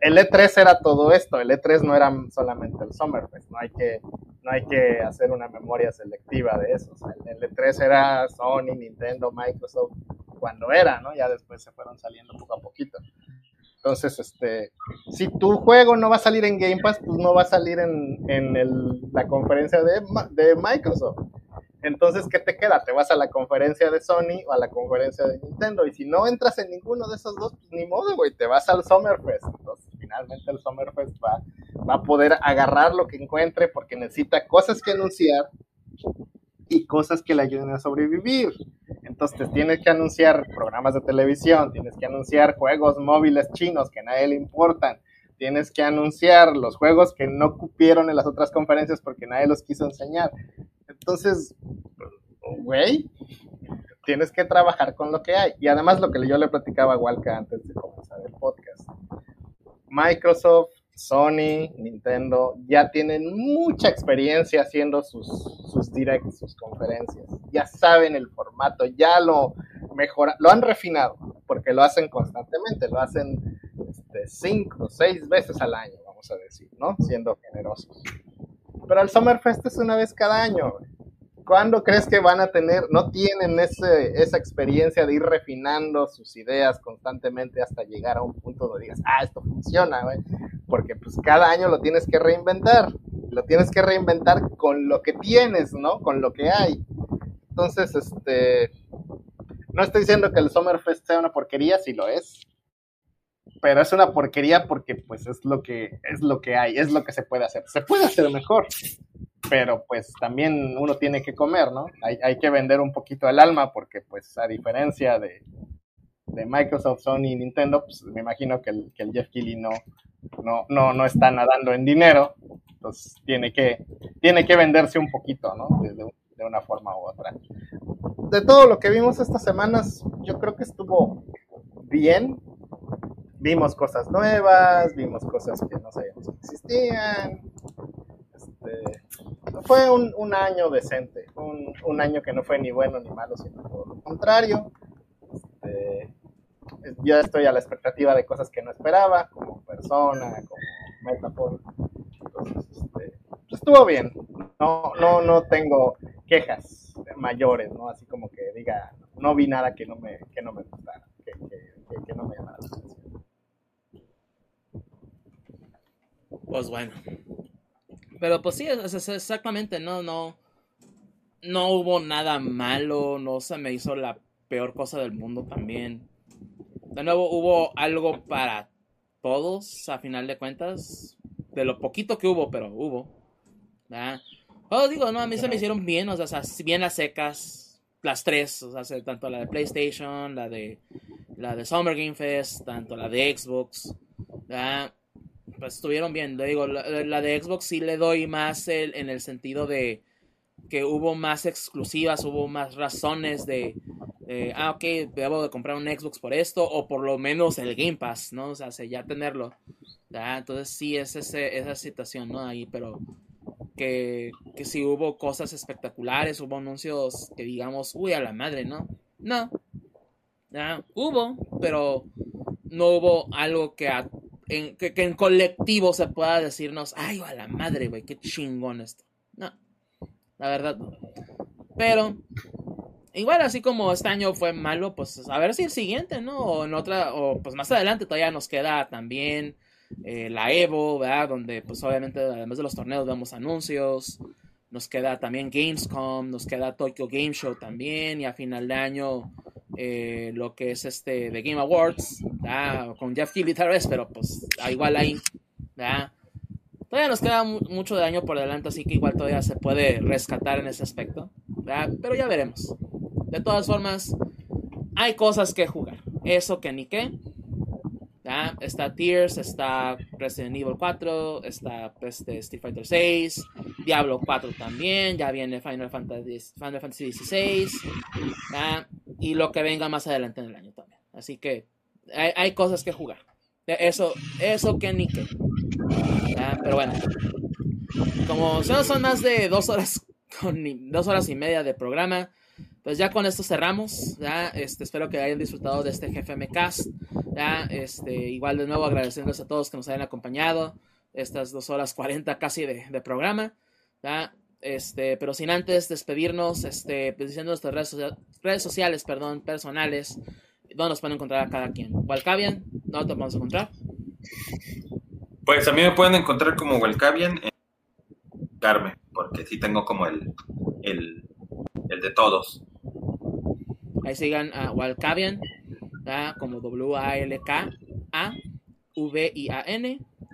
el E3 era todo esto, el E3 no era solamente el Summerfest, no hay que, no hay que hacer una memoria selectiva de eso, el E3 era Sony, Nintendo, Microsoft, cuando era, ¿no? Ya después se fueron saliendo poco a poquito. Entonces, este, si tu juego no va a salir en Game Pass, pues no va a salir en, en la conferencia de, de Microsoft. Entonces, ¿qué te queda? ¿Te vas a la conferencia de Sony o a la conferencia de Nintendo? Y si no entras en ninguno de esos dos, pues ni modo, güey, te vas al Summerfest. Entonces, finalmente el Summerfest va, va a poder agarrar lo que encuentre porque necesita cosas que anunciar y cosas que le ayuden a sobrevivir. Entonces tienes que anunciar programas de televisión, tienes que anunciar juegos móviles chinos que a nadie le importan, tienes que anunciar los juegos que no cupieron en las otras conferencias porque nadie los quiso enseñar. Entonces, güey, tienes que trabajar con lo que hay. Y además lo que yo le platicaba a Walca antes de comenzar el podcast. Microsoft Sony, Nintendo, ya tienen mucha experiencia haciendo sus, sus directs, sus conferencias. Ya saben el formato, ya lo mejoran, lo han refinado, porque lo hacen constantemente, lo hacen este, cinco seis veces al año, vamos a decir, ¿no? Siendo generosos. Pero el Summerfest es una vez cada año. ¿Cuándo crees que van a tener, no tienen ese, esa experiencia de ir refinando sus ideas constantemente hasta llegar a un punto donde digas, ah, esto funciona, güey? Porque pues cada año lo tienes que reinventar, lo tienes que reinventar con lo que tienes, ¿no? Con lo que hay. Entonces, este, no estoy diciendo que el Summerfest sea una porquería, si lo es, pero es una porquería porque pues es lo que es lo que hay, es lo que se puede hacer. Se puede hacer mejor, pero pues también uno tiene que comer, ¿no? Hay, que vender un poquito el alma porque pues a diferencia de, de Microsoft, Sony y Nintendo, pues me imagino que el, Jeff Keighley no, no, no, no está nadando en dinero, entonces tiene que, tiene que venderse un poquito, ¿no? De, de una forma u otra. De todo lo que vimos estas semanas, yo creo que estuvo bien, vimos cosas nuevas, vimos cosas que no sabíamos que existían. Este, fue un, año decente, un, año que no fue ni bueno ni malo, sino todo lo contrario. Este, yo estoy a la expectativa de cosas que no esperaba, como persona, como Metapod. Entonces, este, estuvo bien. No, no, no tengo quejas mayores, ¿no? Así como que diga, no vi nada que no me, que no me gustara, que, que no me llamara la atención. Pues bueno. Pero pues sí, exactamente, no, no. No hubo nada malo, no se me hizo la peor cosa del mundo también. De nuevo, hubo algo para todos, a final de cuentas. De lo poquito que hubo, pero hubo. ¿verdad? Digo, no, a mí se me hicieron bien, o sea, bien las secas, las tres, o sea, tanto la de PlayStation, la de la de Summer Game Fest, tanto la de Xbox. Pues estuvieron bien. Le digo, la, de Xbox sí le doy más el, en el sentido de que hubo más exclusivas, hubo más razones de, ah, ok, debo de comprar un Xbox por esto, o por lo menos el Game Pass, ¿no? O sea, ya tenerlo. Entonces sí es ese, esa situación, ¿no? Ahí, pero que, que sí hubo cosas espectaculares, hubo anuncios que digamos, uy, a la madre, ¿no? No. Hubo, pero no hubo algo que en, que, en colectivo se pueda decirnos, ay, a la madre, güey, qué chingón esto. No, la verdad. Pero, igual así como este año fue malo, pues a ver si el siguiente, ¿no? O en otra, o pues más adelante todavía nos queda también eh, la Evo, ¿verdad? Donde pues obviamente además de los torneos vemos anuncios. Nos queda también Gamescom, nos queda Tokyo Game Show también y a final de año eh, lo que es este The Game Awards, con Jeff Keighley tal vez, pero pues igual ahí, todavía nos queda mucho de año por delante, así que igual todavía se puede rescatar en ese aspecto, pero ya veremos. De todas formas, hay cosas que jugar, eso que ni qué. Está Tears, está Resident Evil 4, está este, Street Fighter 6, Diablo 4 también, ya viene Final Fantasy, Final Fantasy 16 y lo que venga más adelante en el año también. Así que hay, cosas que jugar. Eso, eso que ni que. Pero bueno, como son, son más de dos horas [LAUGHS] con dos horas y media de programa. Pues ya con esto cerramos. Ya, este, espero que hayan disfrutado de este GFM Cast. Ya, este, igual de nuevo agradeciéndoles a todos que nos hayan acompañado. Estas dos horas cuarenta casi de, de programa. Ya, este, pero sin antes despedirnos, este, pues diciendo nuestras redes, redes sociales, perdón, personales, ¿dónde nos pueden encontrar a cada quien? Walcavian, ¿dónde te podemos encontrar? Pues a mí me pueden encontrar como Walcavian en Carmen, porque sí tengo como el, el, el de todos. Ahí sigan a Walcavian, como W-A-L-K-A-V-I-A-N,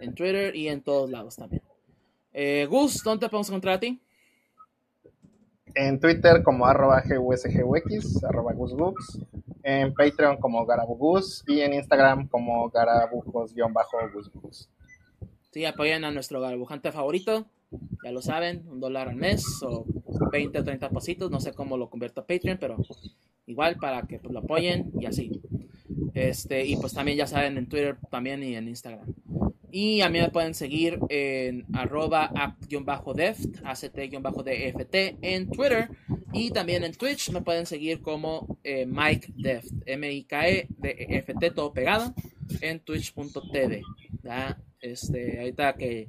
en Twitter y en todos lados también. Eh, Gus, ¿dónde te podemos encontrar a ti? En Twitter como arroba GUSGUX, arroba GusGux, en Patreon como Garabugus y en Instagram como Garabujos-GusGus. Sí, apoyen a nuestro garabujante favorito, ya lo saben, un dólar al mes o 20 o 30 pasitos, no sé cómo lo convierto a Patreon, pero igual para que pues, lo apoyen y así. Este, y pues también ya saben en Twitter también y en Instagram. Y a mí me pueden seguir en arroba act-deft, act-deft en Twitter. Y también en Twitch me pueden seguir como eh, Mike Deft, M-I-K-E-D-E-F-T, todo pegado, en twitch.tv. Este, ahorita que,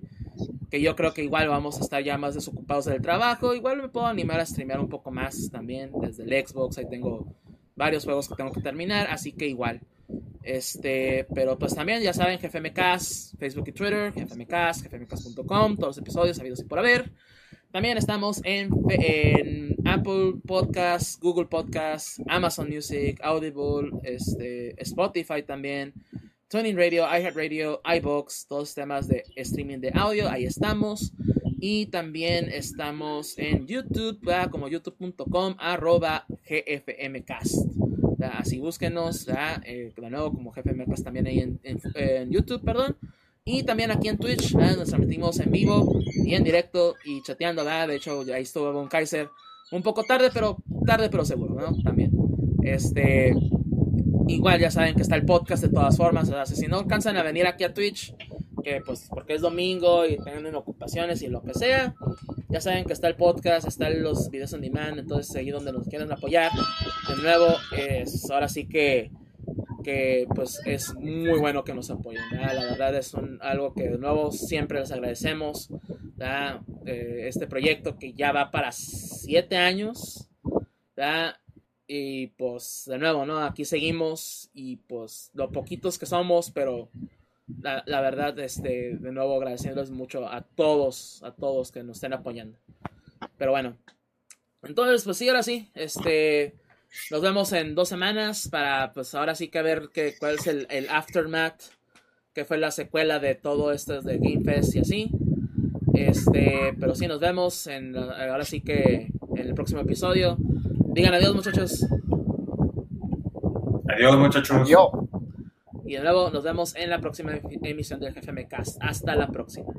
que yo creo que igual vamos a estar ya más desocupados del trabajo, igual me puedo animar a streamear un poco más también desde el Xbox. Ahí tengo varios juegos que tengo que terminar, así que igual este, pero pues también ya saben, GFMcast, Facebook y Twitter, GFMcast, gfmcast.com, todos los episodios habidos y por haber. También estamos en, en Apple Podcasts, Google Podcasts, Amazon Music, Audible, este, Spotify también, Tuning Radio, iHeartRadio, iBox, todos los temas de streaming de audio, ahí estamos. Y también estamos en YouTube, como youtube.com arroba gfmcast. Así búsquenos, eh, de nuevo como jefe Mercas también ahí en, YouTube, perdón. Y también aquí en Twitch, nos transmitimos en vivo y en directo y chateando, De hecho, ahí estuvo Von Kaiser un poco tarde, pero tarde pero seguro, ¿no? También. Este, igual ya saben que está el podcast de todas formas, si no alcanzan a venir aquí a Twitch, que pues porque es domingo y tienen ocupaciones y lo que sea, ya saben que está el podcast, están los videos on demand, entonces ahí donde nos quieren apoyar. De nuevo, ahora sí que, que pues es muy bueno que nos apoyen. La verdad es algo que de nuevo siempre les agradecemos. Eh, este proyecto que ya va para siete años. Y pues de nuevo, ¿no? Aquí seguimos y pues lo poquitos que somos, pero la, verdad, este, de nuevo agradeciéndoles mucho a todos, a todos que nos estén apoyando. Pero bueno, entonces, pues sí, ahora sí, este, nos vemos en dos semanas para, pues ahora sí que ver que, cuál es el, el aftermath, que fue la secuela de todo esto de Game Fest y así. Este, pero sí, nos vemos en, ahora sí que en el próximo episodio. Digan adiós, muchachos. Adiós, muchachos. Adiós. Y de nuevo nos vemos en la próxima emisión del GFM Cast. Hasta la próxima.